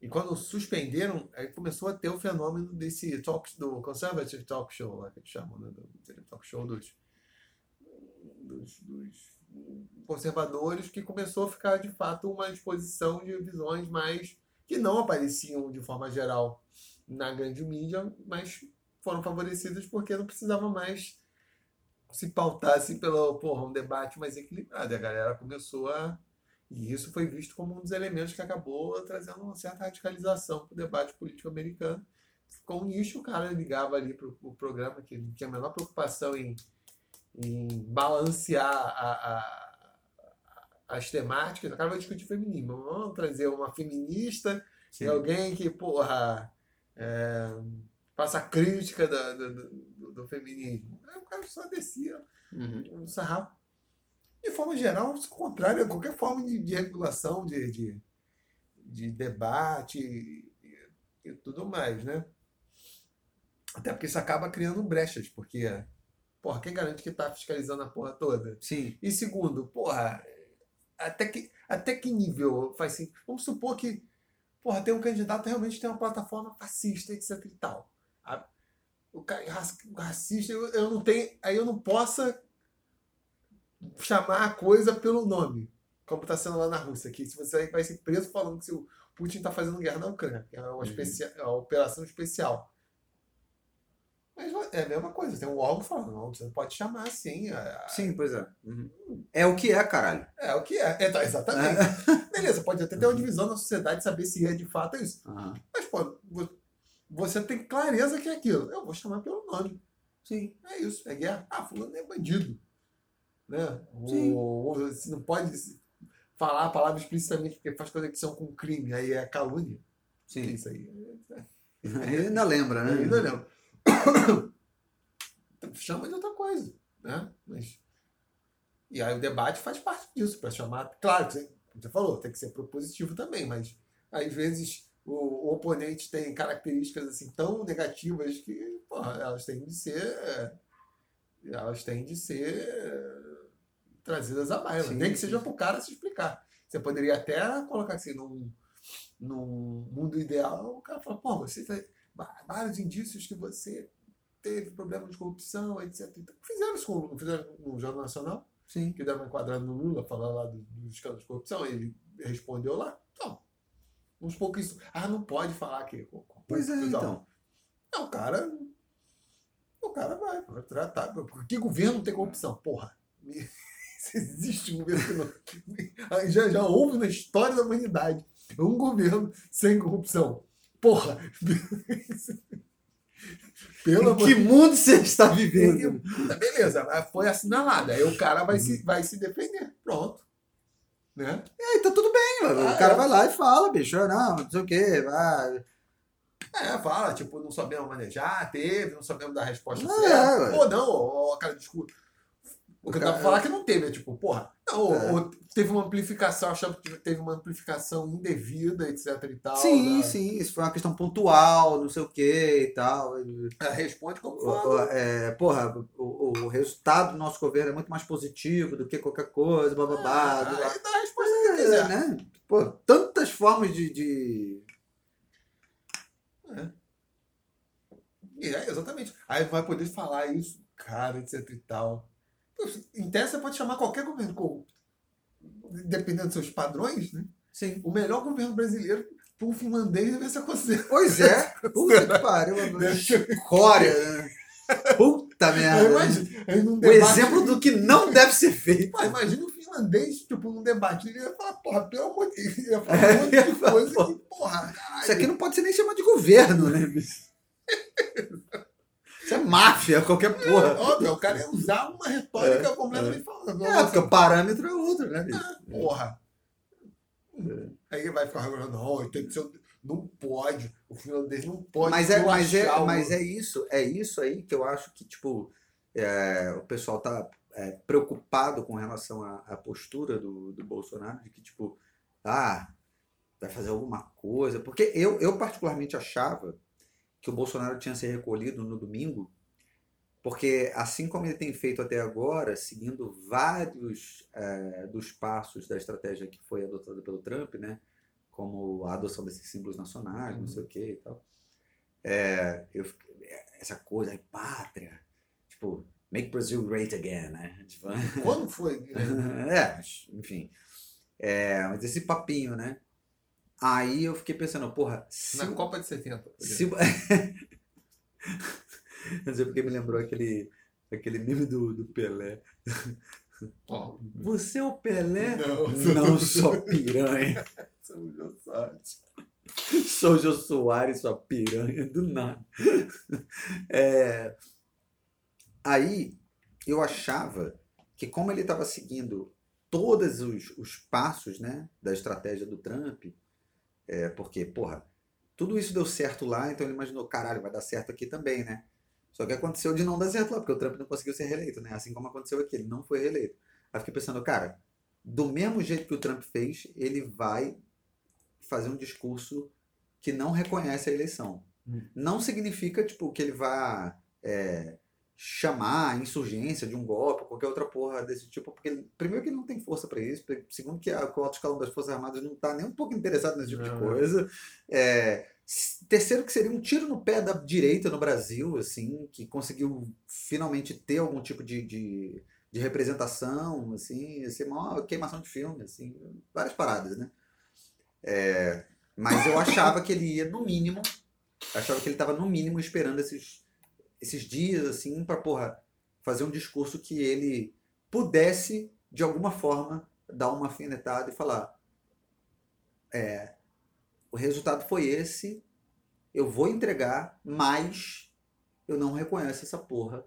Speaker 2: E quando suspenderam, aí começou a ter o fenômeno desse talk, do conservative talk show, lá que eles chamam, né? Do talk show dos, dos, dos conservadores, que começou a ficar de fato uma exposição de visões mais que não apareciam de forma geral na grande mídia, mas foram favorecidas porque não precisava mais se pautar assim, pelo porra, um debate mais equilibrado. E a galera começou a. E isso foi visto como um dos elementos que acabou trazendo uma certa radicalização para o debate político americano. Ficou um nicho, o cara ligava ali para o programa que não tinha a menor preocupação em, em balancear a, a- as temáticas. O cara vai discutir feminismo. Vamos trazer uma feminista
Speaker 1: Sim.
Speaker 2: e alguém que, porra, é, faça crítica do, do, do- do feminismo. O cara só descia
Speaker 1: Uhum.
Speaker 2: um sarrafo. de forma geral, contrário a qualquer forma de, de regulação, de, de, de debate e, e, tudo mais, né? Até porque isso acaba criando brechas, porque, porra, quem garante que está fiscalizando a porra toda?
Speaker 1: Sim.
Speaker 2: E segundo, porra, até que, até que nível faz assim? Vamos supor que, porra, tem um candidato realmente tem uma plataforma fascista, etc e tal. A, o racista, eu, eu não tenho, aí eu não possa chamar a coisa pelo nome, como está sendo lá na Rússia, que se você vai ser preso falando que o Putin está fazendo guerra na Ucrânia, que é uma, uhum. é uma operação especial. Mas é a mesma coisa, tem um órgão falando, não, você não pode chamar assim. A...
Speaker 1: Sim, pois é. Uhum. É o que é, caralho.
Speaker 2: É o que é, é tá, exatamente. É. Beleza, pode até ter uma divisão na sociedade saber se é de fato isso. Uhum. Mas, pô, você tem clareza que é aquilo. Eu vou chamar pelo nome. Sim. É isso, é guerra. Ah, fulano é bandido. Né? Sim. Ou, ou você não pode falar a palavra explicitamente porque faz conexão com crime, aí é calúnia.
Speaker 1: Sim.
Speaker 2: É isso aí.
Speaker 1: Ele ainda lembra, né?
Speaker 2: ainda lembra. Chama de outra coisa, né? Mas... E aí o debate faz parte disso, para chamar. Claro, você, você falou, tem que ser propositivo também, mas às vezes o, oponente tem características assim tão negativas que porra, elas têm de ser elas têm de ser trazidas à baila. Nem que seja para o cara se explicar. Você poderia até colocar assim, num, num mundo ideal, o cara fala, pô, você tem vários indícios que você teve problema de corrupção, etc. Então, fizeram isso com, fizeram no Jornal Nacional,
Speaker 1: Sim.
Speaker 2: que deram uma enquadrada no Lula, falando lá dos do escândalos de corrupção, ele respondeu lá. Uns isso. Ah, não pode falar que.
Speaker 1: Pois é, então.
Speaker 2: Não, o cara. O cara vai, vai tratar. Que governo tem corrupção? Porra. Existe um governo que não. Já, já houve na história da humanidade um governo sem corrupção. Porra!
Speaker 1: Pelo que mundo você está vivendo?
Speaker 2: Beleza, foi assinalado. Aí o cara vai, se, vai se defender. Pronto. Né?
Speaker 1: E aí tá tudo bem, mano. Ah, o cara é. vai lá e fala, bicho, não, não sei o quê, vai.
Speaker 2: É, fala, tipo, não sabemos manejar, teve, não sabemos dar resposta ah, certa. É, Pô, não, ó, cara, desculpa. O que eu tava falar que não teve, é tipo, porra, não, é. ou, teve uma amplificação, achando que teve uma amplificação indevida, etc e tal.
Speaker 1: Sim, né? sim, isso foi uma questão pontual, não sei o que e tal.
Speaker 2: É, responde como fala.
Speaker 1: É, porra, o, o, resultado do nosso governo é muito mais positivo do que qualquer coisa, bababá.
Speaker 2: É, aí dá a resposta é, que quiser.
Speaker 1: Né? Pô, tantas formas de... de...
Speaker 2: É. é, exatamente. Aí vai poder falar isso, cara, etc e tal. Em tese, você pode chamar qualquer governo corrupto. Dependendo dos seus padrões, né?
Speaker 1: Sim.
Speaker 2: O melhor governo brasileiro para um finlandês deve ser considerado.
Speaker 1: Pois é. Puta que pariu. Escória, né? Puta merda. Imagina, um o exemplo do que não deve ser feito.
Speaker 2: Pô, imagina um finlandês, tipo, num debate, ele ia falar, porra, pelo amor de Deus, ia falar um monte de coisa que, porra,
Speaker 1: caralho. Isso aqui não pode ser nem chamado de governo, né, bicho? Isso é máfia, qualquer porra. É,
Speaker 2: óbvio, o cara ia usar uma retórica é, completamente é.
Speaker 1: falando. É, porque o parâmetro é outro, né?
Speaker 2: Ah, porra. É. Aí vai ficar falando, não, tem que ser. Não pode. O finlandês não pode.
Speaker 1: Mas é, mas é, mas é isso, é isso aí que eu acho que, tipo, é, o pessoal tá preocupado com relação à, à postura do, do Bolsonaro, de que, tipo, ah, vai fazer alguma coisa. Porque eu, eu particularmente achava que o Bolsonaro tinha se recolhido no domingo, porque assim como ele tem feito até agora, seguindo vários é, dos passos da estratégia que foi adotada pelo Trump, né, como a adoção desses símbolos nacionais, não sei o que e tal, é, eu, essa coisa aí, pátria, tipo, make Brazil great again, né? Tipo,
Speaker 2: Quando foi?
Speaker 1: é, enfim. É, mas esse papinho, né? Aí eu fiquei pensando, porra.
Speaker 2: Se... Na Copa de 70.
Speaker 1: Se... Não sei porque me lembrou aquele, aquele meme do, do Pelé.
Speaker 2: Oh.
Speaker 1: Você é o Pelé? Não, não sou piranha.
Speaker 2: Sou o Jô Soares.
Speaker 1: Sou o Jô Soares, sua piranha, do nada. É... Aí eu achava que como ele estava seguindo todos os, os passos né, da estratégia do Trump, é, porque, porra, tudo isso deu certo lá, então ele imaginou, caralho, vai dar certo aqui também, né? Só que aconteceu de não dar certo lá, porque o Trump não conseguiu ser reeleito, né? Assim como aconteceu aqui, ele não foi reeleito. Aí fiquei pensando, cara, do mesmo jeito que o Trump fez, ele vai fazer um discurso que não reconhece a eleição.
Speaker 2: Hum.
Speaker 1: Não significa, tipo, que ele vá é, chamar a insurgência de um golpe qualquer outra porra desse tipo, porque primeiro que ele não tem força para isso, segundo que, a, que o alto escalão das Forças Armadas não tá nem um pouco interessado nesse tipo de
Speaker 2: Não.
Speaker 1: coisa. É, terceiro que seria um tiro no pé da direita no Brasil, assim, que conseguiu finalmente ter algum tipo de, de, de representação, assim, assim, uma queimação de filme, assim, várias paradas, né? É, mas eu achava que ele ia, no mínimo, achava que ele estava no mínimo esperando esses, esses dias, assim, para porra, fazer um discurso que ele pudesse, de alguma forma, dar uma afinetada e falar: é, o resultado foi esse, eu vou entregar, mas eu não reconheço essa porra.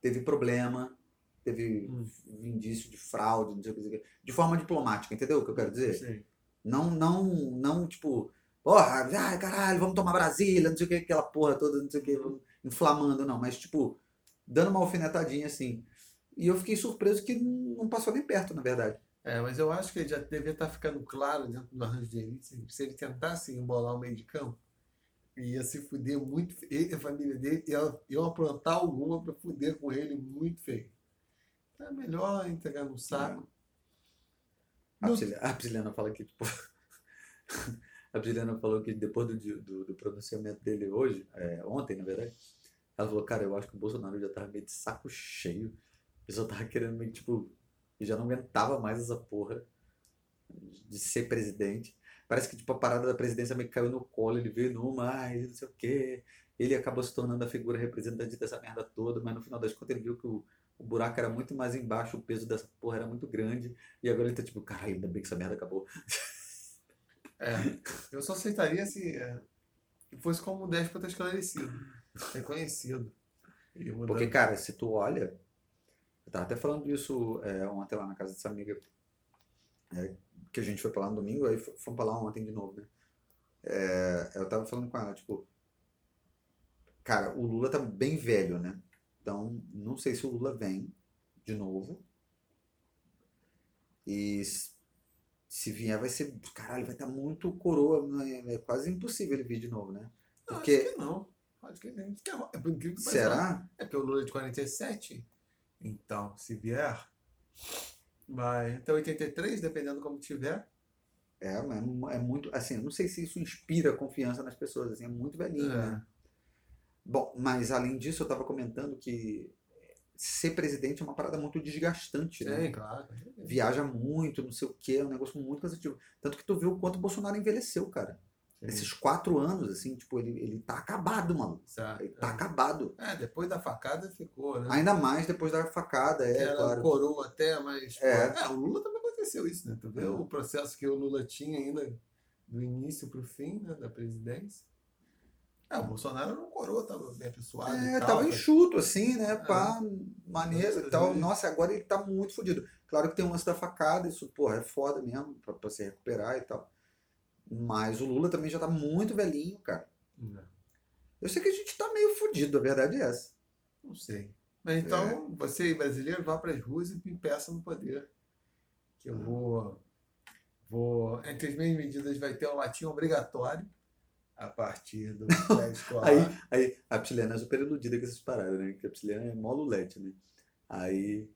Speaker 1: Teve problema, teve
Speaker 2: Hum.
Speaker 1: indício de fraude, não sei o que, de forma diplomática, entendeu o que eu quero dizer?
Speaker 2: Sim.
Speaker 1: Não, não, não, tipo, porra, ai, caralho, vamos tomar Brasília, não sei o que, aquela porra toda, não sei o que, inflamando, não, mas, tipo, dando uma alfinetadinha assim. E eu fiquei surpreso que não passou nem perto, na verdade.
Speaker 2: É, mas eu acho que ele já devia estar ficando claro dentro do arranjo de elite. Se- ele tentasse embolar o meio de campo, ia se fuder muito feio. E a família dele iam, iam aprontar alguma para fuder com ele muito feio. Então é melhor entregar no saco.
Speaker 1: A
Speaker 2: Não-
Speaker 1: Priscila- a Prisciliana fala que, tipo, a Prisciliana falou que depois do, do, do pronunciamento dele hoje, é, ontem, na verdade, ela falou, cara, eu acho que o Bolsonaro já tava meio de saco cheio. Ele só tava querendo meio, tipo, ele já não aguentava mais essa porra de ser presidente. Parece que, tipo, a parada da presidência meio que caiu no colo, ele veio numa, ai, não sei o quê. Ele acabou se tornando a figura representante dessa merda toda, mas no final das contas ele viu que o, o buraco era muito mais embaixo, o peso dessa porra era muito grande. E agora ele tá tipo, caralho, ainda bem que essa merda acabou.
Speaker 2: É, eu só aceitaria se é, fosse como um déspota esclarecido, reconhecido. Mudando-
Speaker 1: Porque, cara, se tu olha, eu tava até falando disso é, ontem lá na casa dessa amiga, é, que a gente foi pra lá no domingo, aí fomos pra lá ontem de novo, né? É, eu tava falando com ela, tipo, cara, o Lula tá bem velho, né? Então, não sei se o Lula vem de novo. E se vier, vai ser, caralho, vai estar muito coroa, né? é quase impossível ele vir de novo, né?
Speaker 2: Não,
Speaker 1: Porque,
Speaker 2: acho que não. Acho que que É é por incrível que
Speaker 1: será?
Speaker 2: É porque o Lula é de 47. Então, se vier, vai até 83, dependendo como tiver.
Speaker 1: É, mas é mu- é muito, assim, não sei se isso inspira confiança nas pessoas, assim, é muito velhinho,
Speaker 2: É.
Speaker 1: né? Bom, mas além disso, eu estava comentando que ser presidente é uma parada muito desgastante, né?
Speaker 2: Sim, claro.
Speaker 1: Viaja muito, não sei o quê, é um negócio muito cansativo. Tanto que tu vê o quanto o Bolsonaro envelheceu, cara.
Speaker 2: Sim.
Speaker 1: Esses quatro anos, assim, tipo, ele, ele tá acabado, mano. Ele tá acabado.
Speaker 2: É, depois da facada ficou, né?
Speaker 1: Ainda mais depois da facada, é,
Speaker 2: Era
Speaker 1: claro.
Speaker 2: coroa até, mas.
Speaker 1: É.
Speaker 2: pô, é, o Lula também aconteceu isso, né? Tu vê
Speaker 1: É.
Speaker 2: o processo que o Lula tinha ainda do início pro fim, né? Da presidência. É, o Bolsonaro era um coroa, tava bem apessoado.
Speaker 1: É,
Speaker 2: e tal,
Speaker 1: tava
Speaker 2: tá-
Speaker 1: enxuto, assim, né? Pá, maneiro e
Speaker 2: Nossa,
Speaker 1: tal. Nossa, agora ele tá muito fodido. Claro que tem um lance da facada, isso, porra, é foda mesmo pra, pra se recuperar e tal. Mas o Lula também já tá muito velhinho, cara.
Speaker 2: Não,
Speaker 1: Eu sei que a gente tá meio fudido, a verdade é essa.
Speaker 2: não sei. Mas então, você brasileiro, vá para as ruas e me peça no poder. Que eu vou. vou entre as minhas medidas vai ter um latim obrigatório a partir do prédio escolar.
Speaker 1: Aí, aí a Psilena é super iludida com essas paradas, né? Que a Psilena é mó lulete, né? Aí,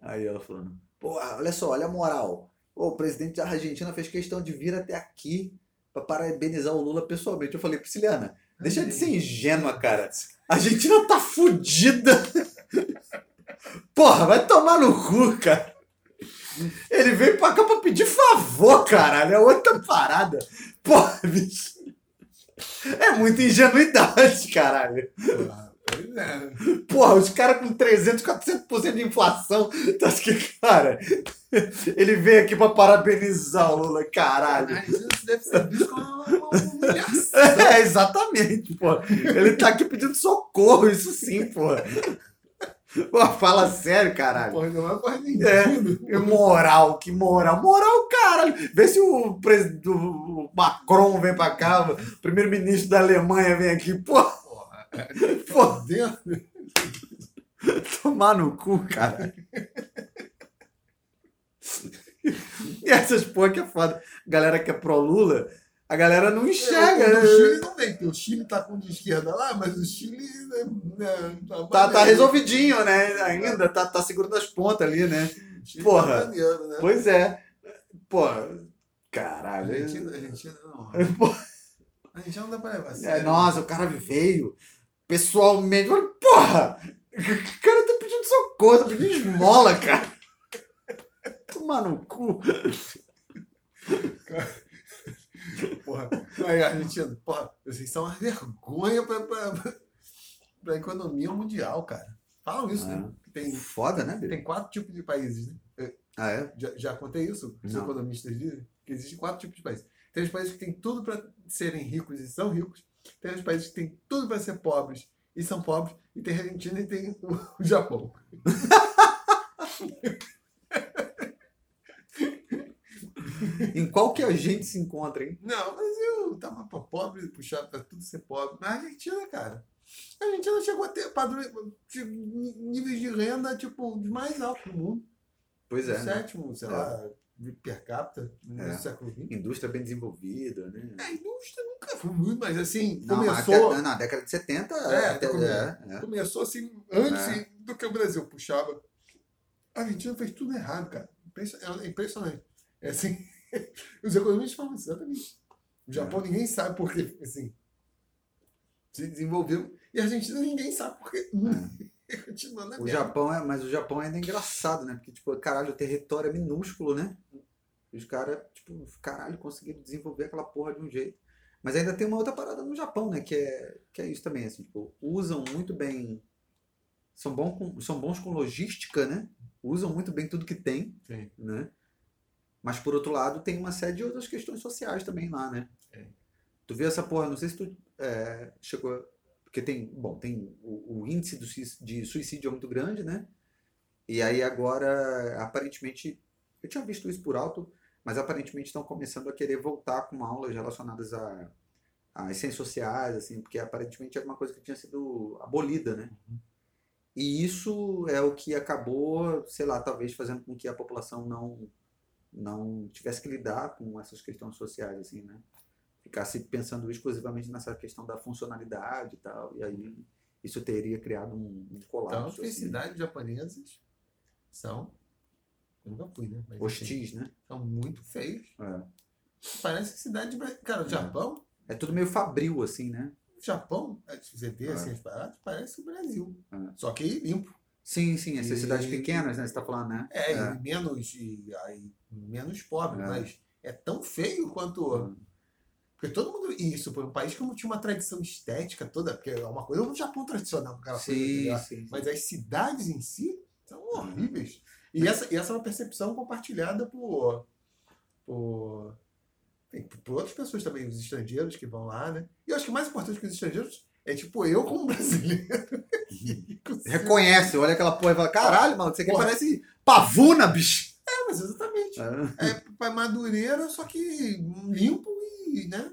Speaker 1: aí ela falando, porra, olha só, olha a moral. Pô, o presidente da Argentina fez questão de vir até aqui pra parabenizar o Lula pessoalmente. Eu falei, Psilena, deixa de ser ingênua, cara. A Argentina tá fudida. Porra, vai tomar no cu, cara. Ele veio pra cá pra pedir favor, caralho. É outra parada. Porra, bicho. É muita ingenuidade, caralho.
Speaker 2: Porra, Pois é.
Speaker 1: Porra, os caras com 300, 400% de inflação. Tá que, cara, ele veio aqui pra parabenizar o Lula, caralho.
Speaker 2: Mas isso deve ser visto como uma humilhação.
Speaker 1: É, exatamente, pô. Ele tá aqui pedindo socorro, isso sim, pô. Pô, fala sério, caralho.
Speaker 2: Porra, não é porra
Speaker 1: É, moral, que moral. Moral, caralho. Vê se o, pres- o Macron vem pra cá, o primeiro-ministro da Alemanha vem aqui. Pô,
Speaker 2: Porra.
Speaker 1: pô,
Speaker 2: Dentro.
Speaker 1: tomar no cu, cara. E essas porra que é foda. Galera que é pró-Lula, a galera não enxerga,
Speaker 2: É,
Speaker 1: né?
Speaker 2: o Chile não porque o Chile tá com de esquerda lá, mas o Chile. né, né,
Speaker 1: Tá, tá
Speaker 2: maneiro.
Speaker 1: resolvidinho, né? Ainda, tá, tá segurando as pontas ali, né?
Speaker 2: Chile
Speaker 1: Porra.
Speaker 2: Tá maneiro, né?
Speaker 1: Pois é. Porra, caralho.
Speaker 2: Argentina, Argentina não.
Speaker 1: Porra.
Speaker 2: Argentina não dá pra levar. a
Speaker 1: É, nossa, o cara veio pessoalmente. Porra! O cara tá pedindo socorro, tá pedindo esmola, cara. Tomar no cu.
Speaker 2: Porra. Aí, Argentina, porra, vocês são uma vergonha pra, pra, pra economia mundial, cara. Falam isso, né?
Speaker 1: Ah.
Speaker 2: Tem,
Speaker 1: Foda, né,
Speaker 2: tem quatro tipos de países, né?
Speaker 1: Ah, é?
Speaker 2: Já, já contei isso? Os
Speaker 1: Não.
Speaker 2: economistas dizem que existem quatro tipos de países. Tem os países que têm tudo para serem ricos e são ricos. Tem os países que têm tudo para ser pobres e são pobres. E tem a Argentina e tem o Japão.
Speaker 1: Em qual que a gente se encontra, hein?
Speaker 2: Não, mas eu tava pra pobre, puxado para tudo ser pobre. Na Argentina, cara. A Argentina chegou a ter padrões, tipo, níveis de renda, tipo, os mais altos do mundo.
Speaker 1: Pois é.
Speaker 2: o
Speaker 1: né?
Speaker 2: sétimo, sei
Speaker 1: É.
Speaker 2: lá, per capita no
Speaker 1: É.
Speaker 2: século XX.
Speaker 1: Indústria bem desenvolvida, né?
Speaker 2: A indústria nunca foi muito, mas assim,
Speaker 1: Não,
Speaker 2: começou.
Speaker 1: até- na década de 70,
Speaker 2: É,
Speaker 1: até,
Speaker 2: come-
Speaker 1: é, é.
Speaker 2: Começou assim antes
Speaker 1: É.
Speaker 2: do que o Brasil puxava. A Argentina fez tudo errado, cara. É impressionante. É assim, os economistas falam isso, exatamente. O Japão ninguém sabe por que, assim, se desenvolveu. E a Argentina ninguém sabe por quê. Na
Speaker 1: O. Japão é, mas o Japão ainda é engraçado, né? Porque, tipo, caralho, o território é minúsculo, né? Os caras, tipo, caralho, conseguiram desenvolver aquela porra de um jeito. Mas ainda tem uma outra parada no Japão, né? Que é, que é isso também, assim, tipo, usam muito bem. São, bom com, são bons com logística, né? Usam muito bem tudo que tem,
Speaker 2: Sim.
Speaker 1: né? Mas por outro lado, tem uma série de outras questões sociais também lá, né?
Speaker 2: É.
Speaker 1: Tu viu essa porra, não sei se tu é, chegou. Porque tem, bom, tem o, o índice do de suicídio é muito grande, né? E aí agora, aparentemente, eu tinha visto isso por alto, mas aparentemente estão começando a querer voltar com aulas relacionadas a, ciências sociais, assim, porque aparentemente era uma coisa que tinha sido abolida, né? E isso é o que acabou, sei lá, talvez fazendo com que a população não não tivesse que lidar com essas questões sociais, assim, né? Ficasse pensando exclusivamente nessa questão da funcionalidade e tal, e aí isso teria criado um, um colapso,
Speaker 2: que as
Speaker 1: assim,
Speaker 2: cidades japonesas são. Eu nunca fui, né? Mas, assim,
Speaker 1: hostis, né?
Speaker 2: são muito feios.
Speaker 1: É.
Speaker 2: Parece que cidade. Cara, o Japão.
Speaker 1: É tudo meio fabril, assim, né?
Speaker 2: O Japão, se você vê
Speaker 1: É.
Speaker 2: assim, as paradas, parece o Brasil.
Speaker 1: É.
Speaker 2: Só que limpo.
Speaker 1: Sim, sim, essas
Speaker 2: E-
Speaker 1: cidades pequenas, né? Você tá falando, né?
Speaker 2: É,
Speaker 1: É.
Speaker 2: E menos, e, aí, menos pobre,
Speaker 1: É.
Speaker 2: mas é tão feio quanto. Porque todo mundo. Isso, por um país que não tinha uma tradição estética toda, porque é uma coisa do Japão tradicional, aquela coisa,
Speaker 1: Sim, sim.
Speaker 2: mas as cidades em si são horríveis. E essa, e essa é uma percepção compartilhada por, por, por outras pessoas também, os estrangeiros que vão lá, né? E eu acho que mais importante que os estrangeiros é tipo eu como brasileiro.
Speaker 1: Reconhece, olha aquela porra e fala, caralho, mano, isso aqui
Speaker 2: Porra.
Speaker 1: parece pavuna, bicho!
Speaker 2: É, mas exatamente.
Speaker 1: É.
Speaker 2: É pra Madureira, só que limpo e, né?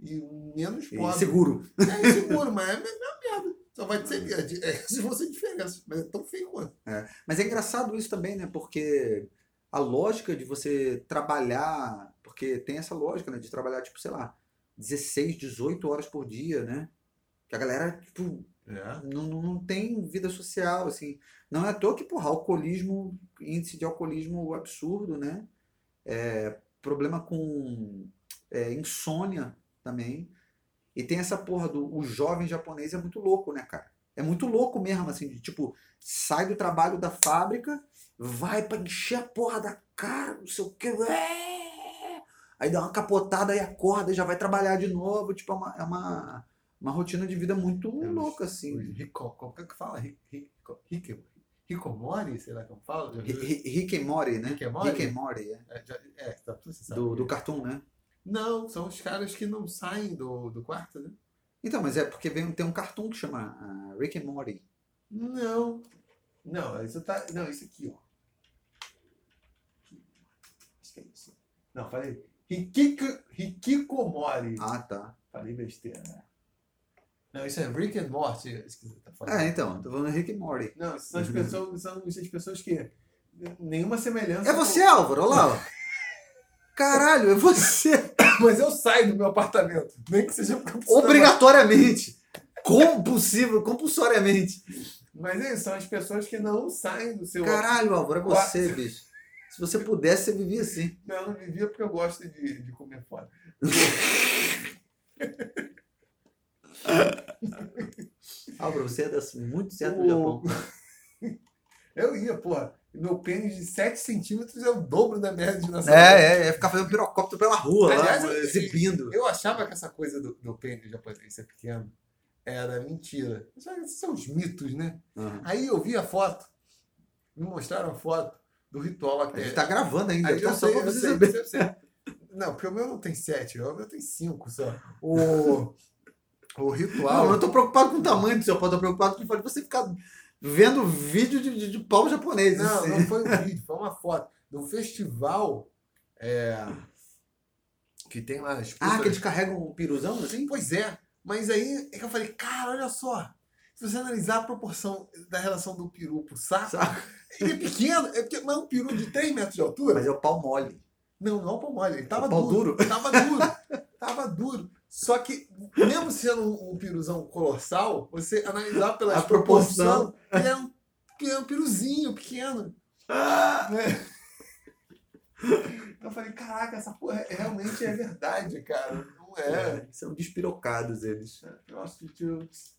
Speaker 2: E menos
Speaker 1: E
Speaker 2: pobre.
Speaker 1: seguro.
Speaker 2: É seguro, mas é a mesma merda. Só vai ser. É, é, se fosse diferença, mas é tão feio quanto.
Speaker 1: Mas é engraçado isso também, né? Porque a lógica de você trabalhar, porque tem essa lógica, né? De trabalhar, tipo, sei lá, 16, 18 horas por dia, né? Que a galera, tipo,
Speaker 2: É.
Speaker 1: não, não tem vida social, assim. Não é à toa que, porra, alcoolismo, índice de alcoolismo absurdo, né? É, problema com é, insônia também. E tem essa porra do o jovem japonês é muito louco, né, cara? É muito louco mesmo, assim, de tipo, sai do trabalho da fábrica, vai pra encher a porra da cara, não sei o quê. é. Aí dá uma capotada e acorda e já vai trabalhar de novo. Tipo, é uma, é uma, uma rotina de vida muito
Speaker 2: É,
Speaker 1: louca, assim.
Speaker 2: Rico, como é que fala? Ri- Rico, Rico, Rikomori, sei lá como fala?
Speaker 1: Ri- Ri- Rick and Morty, né?
Speaker 2: Morty,
Speaker 1: é.
Speaker 2: É, é, tá, você sabe.
Speaker 1: Do, do cartoon, né?
Speaker 2: Não, são os caras que não saem do, do quarto, né?
Speaker 1: Então, mas é porque vem, tem um cartoon que chama ah, Rick and Morty.
Speaker 2: Não. Não, isso tá. Não, isso aqui, ó. Acho que é isso. Não, falei. Hikiko, Hikikomori.
Speaker 1: Ah, tá.
Speaker 2: Falei besteira, né? Não, isso é Rick and Morty. Você tá falando.
Speaker 1: É, então, tô falando Rick and Morty.
Speaker 2: Não, são as pessoas, são as pessoas que nenhuma semelhança.
Speaker 1: É você, Álvaro, olha lá. Caralho, é você.
Speaker 2: com- Mas eu saio do meu apartamento. Nem que seja
Speaker 1: Obrigatoriamente. Compulsivo, compulsoriamente.
Speaker 2: Mas é isso, são as pessoas que não saem do seu.
Speaker 1: Caralho, Álvaro, é você, bicho. Se você pudesse, você vivia assim.
Speaker 2: Não, eu não vivia porque eu gosto de, de comer fora.
Speaker 1: Álvaro, você é das- muito certo
Speaker 2: O-
Speaker 1: Japão.
Speaker 2: Eu ia, porra. Meu pênis de 7 centímetros é o dobro da média de nascimento.
Speaker 1: É, é, é ficar fazendo pirocóptero pela rua,
Speaker 2: Aliás,
Speaker 1: lá,
Speaker 2: eu-
Speaker 1: exibindo.
Speaker 2: Eu achava que essa coisa do, do pênis japonês ser pequeno era mentira. Esses são os mitos, né?
Speaker 1: Aham.
Speaker 2: Aí eu vi a foto, me mostraram a foto do ritual que
Speaker 1: A gente tá gravando ainda,
Speaker 2: Aí
Speaker 1: tá
Speaker 2: eu
Speaker 1: só
Speaker 2: sei, eu sei, eu sei. Não, porque o meu não tem 7, o meu tem 5 só. O, o ritual.
Speaker 1: Não, eu não tô preocupado com o tamanho do seu pau, tô preocupado com o você ficar vendo vídeo de, de, de pau japonês.
Speaker 2: Não,
Speaker 1: assim.
Speaker 2: não foi um vídeo, foi uma foto de um festival é, que tem lá as
Speaker 1: Ah, que eles carregam um piruzão assim?
Speaker 2: Pois é, mas aí é que eu falei, cara, olha só. Se você analisar a proporção da relação do peru pro saco,
Speaker 1: Sabe?
Speaker 2: ele é pequeno, é porque, mas é um peru de 3 metros de altura.
Speaker 1: Mas é o pau mole.
Speaker 2: Não, não é o pau mole, ele tava
Speaker 1: O pau
Speaker 2: duro. Tava duro. tava duro. Só que, mesmo sendo um, um piruzão colossal, você analisar pela
Speaker 1: proporção.
Speaker 2: proporção, ele é um, ele é um piruzinho pequeno. Então eu falei, caraca, essa porra é- realmente é verdade, cara. Não é.
Speaker 1: São despirocados eles.
Speaker 2: Prostitutes.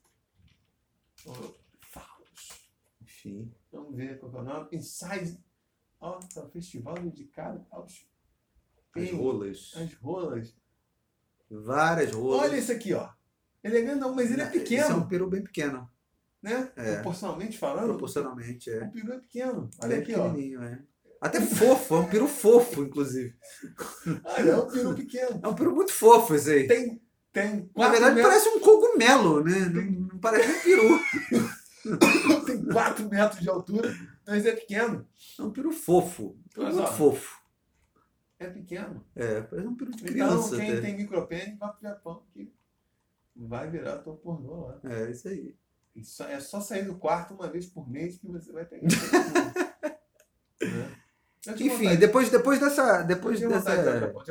Speaker 2: Falos.
Speaker 1: Enfim.
Speaker 2: Vamos ver qual é o nome. Inside. É um festival dedicado aos.
Speaker 1: As rolas.
Speaker 2: As rolas.
Speaker 1: Várias rolas.
Speaker 2: Olha esse aqui, ó. Ele é grandão, mas ele é
Speaker 1: Esse é
Speaker 2: pequeno,
Speaker 1: um peru bem pequeno.
Speaker 2: né?
Speaker 1: É.
Speaker 2: Proporcionalmente falando,
Speaker 1: Proporcionalmente, é.
Speaker 2: o peru é pequeno. Olha
Speaker 1: Bem
Speaker 2: aqui, ó.
Speaker 1: é. Até fofo, é um peru fofo, inclusive.
Speaker 2: Olha, é um peru pequeno.
Speaker 1: É um peru muito fofo esse aí.
Speaker 2: Tem, tem
Speaker 1: Na verdade,
Speaker 2: metros,
Speaker 1: parece um cogumelo, né? Não, não parece um peru.
Speaker 2: tem quatro metros de altura, mas é pequeno.
Speaker 1: É um peru fofo.
Speaker 2: Olha
Speaker 1: Muito fofo.
Speaker 2: É pequeno.
Speaker 1: É, parece um peru de
Speaker 2: Então,
Speaker 1: criança
Speaker 2: quem
Speaker 1: até.
Speaker 2: tem micropênis vai pro Japão que vai virar ator pornô lá.
Speaker 1: É, isso aí.
Speaker 2: Só- é só sair do quarto uma vez por mês que você vai mundo. né? Eu
Speaker 1: Enfim,
Speaker 2: vontade-
Speaker 1: depois, depois dessa.
Speaker 2: eu
Speaker 1: Depois
Speaker 2: ao
Speaker 1: dessa.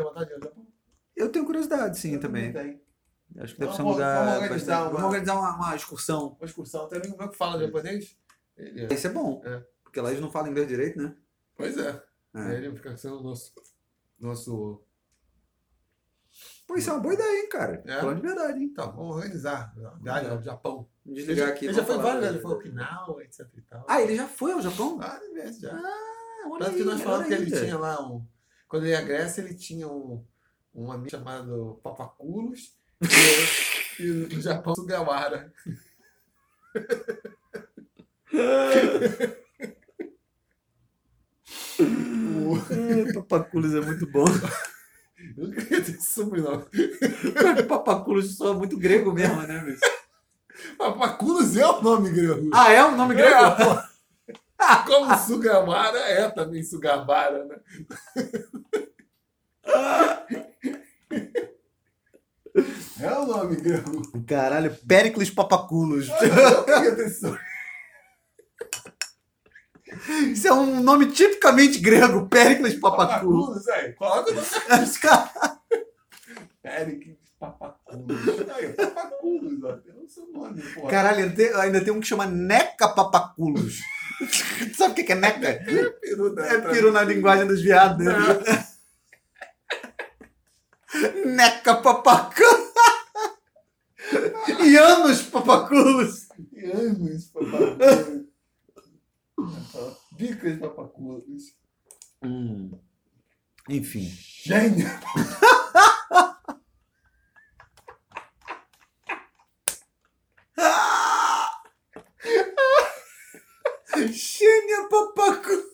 Speaker 2: Vontade Japão?
Speaker 1: Eu tenho curiosidade, sim,
Speaker 2: Eu
Speaker 1: também.
Speaker 2: tenho.
Speaker 1: Acho que deve
Speaker 2: Vamos-
Speaker 1: ser um lugar.
Speaker 2: vamos organizar
Speaker 1: bastante-
Speaker 2: uma-
Speaker 1: Vamos organizar uma, uma excursão.
Speaker 2: Uma excursão. Tem amigo meu que fala japonês? Ele-
Speaker 1: Isso é bom.
Speaker 2: É.
Speaker 1: Porque lá eles não falam inglês direito, né?
Speaker 2: Pois é.
Speaker 1: É.
Speaker 2: Ele fica sendo nosso. Nosso.
Speaker 1: Pô, isso é uma boa ideia, hein, cara.
Speaker 2: É?
Speaker 1: Falando de verdade, hein?
Speaker 2: Então, vamos organizar. Viagem ao Japão.
Speaker 1: Vamos desligar aqui.
Speaker 2: Ele já foi vários, né? ele foi ao Okinawa, etc e tal.
Speaker 1: Ah, ele já foi ao Japão?
Speaker 2: Várias vezes já.
Speaker 1: Ah, olha
Speaker 2: Tanto
Speaker 1: aí,
Speaker 2: que nós falamos que ele tinha lá um. Quando ele ia à Grécia, ele tinha um, um amigo chamado Papaculos e, e no Japão Sugawara. O-
Speaker 1: Papaculos é muito bom.
Speaker 2: Eu não queria ter esse sobrenome.
Speaker 1: Papaculos só é muito grego mesmo, né, bicho?
Speaker 2: Papaculos é o nome grego.
Speaker 1: Ah, é um nome grego?
Speaker 2: É. Como Sugawara é também Sugawara, né? É o nome grego.
Speaker 1: Caralho, Péricles Papaculos.
Speaker 2: Eu queria ter esse sobrenome.
Speaker 1: Isso é um nome tipicamente grego, Péricles Papaculos.
Speaker 2: Papaculos, aí. Coloca no Eric Papaculos. Aí, Papaculos, ó. Tem o seu nome, pô.
Speaker 1: Caralho, ainda tem, um que chama Neca Papaculos. Sabe o que é Neca?
Speaker 2: É peru
Speaker 1: É peru na linguagem dos viados? Neca Papaculos. E anos Papaculos.
Speaker 2: E anos, Papaculos. Dicas Papaculos.
Speaker 1: Hum. Enfim.
Speaker 2: Gênio.
Speaker 1: Gênia Papaculos.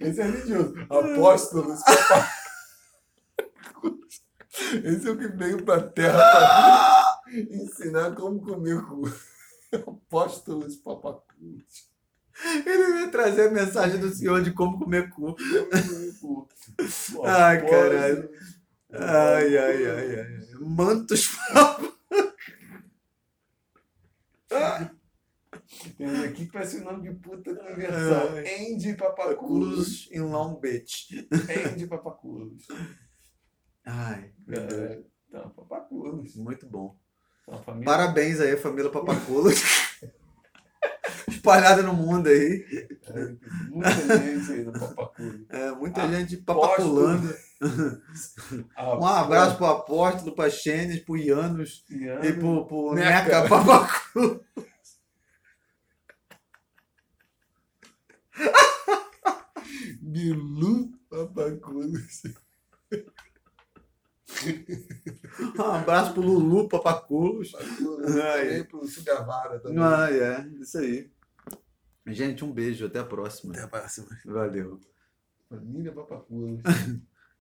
Speaker 2: Esse é religioso. Apóstolos Papaculos. Esse é o que veio pra terra pra ensinar como comer cu. Apóstolos Papaculos.
Speaker 1: Ele vai trazer a mensagem do senhor de como comer cu.
Speaker 2: Como comer cu.
Speaker 1: Ai, caralho. Ai, ai, ai, ai. Mantos Papaculos.
Speaker 2: Temos aqui que parece o nome de puta versão. Andy. Papaculos
Speaker 1: em Long Beach.
Speaker 2: Andy Papaculos.
Speaker 1: Ai, meu Deus.
Speaker 2: É, Então, Papaculos.
Speaker 1: muito bom.
Speaker 2: Então, família...
Speaker 1: Parabéns aí, família Papaculos. Espalhada no mundo aí.
Speaker 2: É, muita gente aí no Papaculos.
Speaker 1: É, muita gente papaculando. Um abraço pro Apóstolo, pra Xênis, pro Ianos e pro, pro
Speaker 2: Neca.
Speaker 1: Neca Papaculo.
Speaker 2: Bilu Papaculos.
Speaker 1: Um abraço pro Lulu.
Speaker 2: Papaculos.
Speaker 1: Ai.
Speaker 2: Também pro Sugavara também.
Speaker 1: Ah, é, isso aí. Gente, um beijo, até a próxima.
Speaker 2: Até a próxima.
Speaker 1: Valeu.
Speaker 2: Família Papaculos.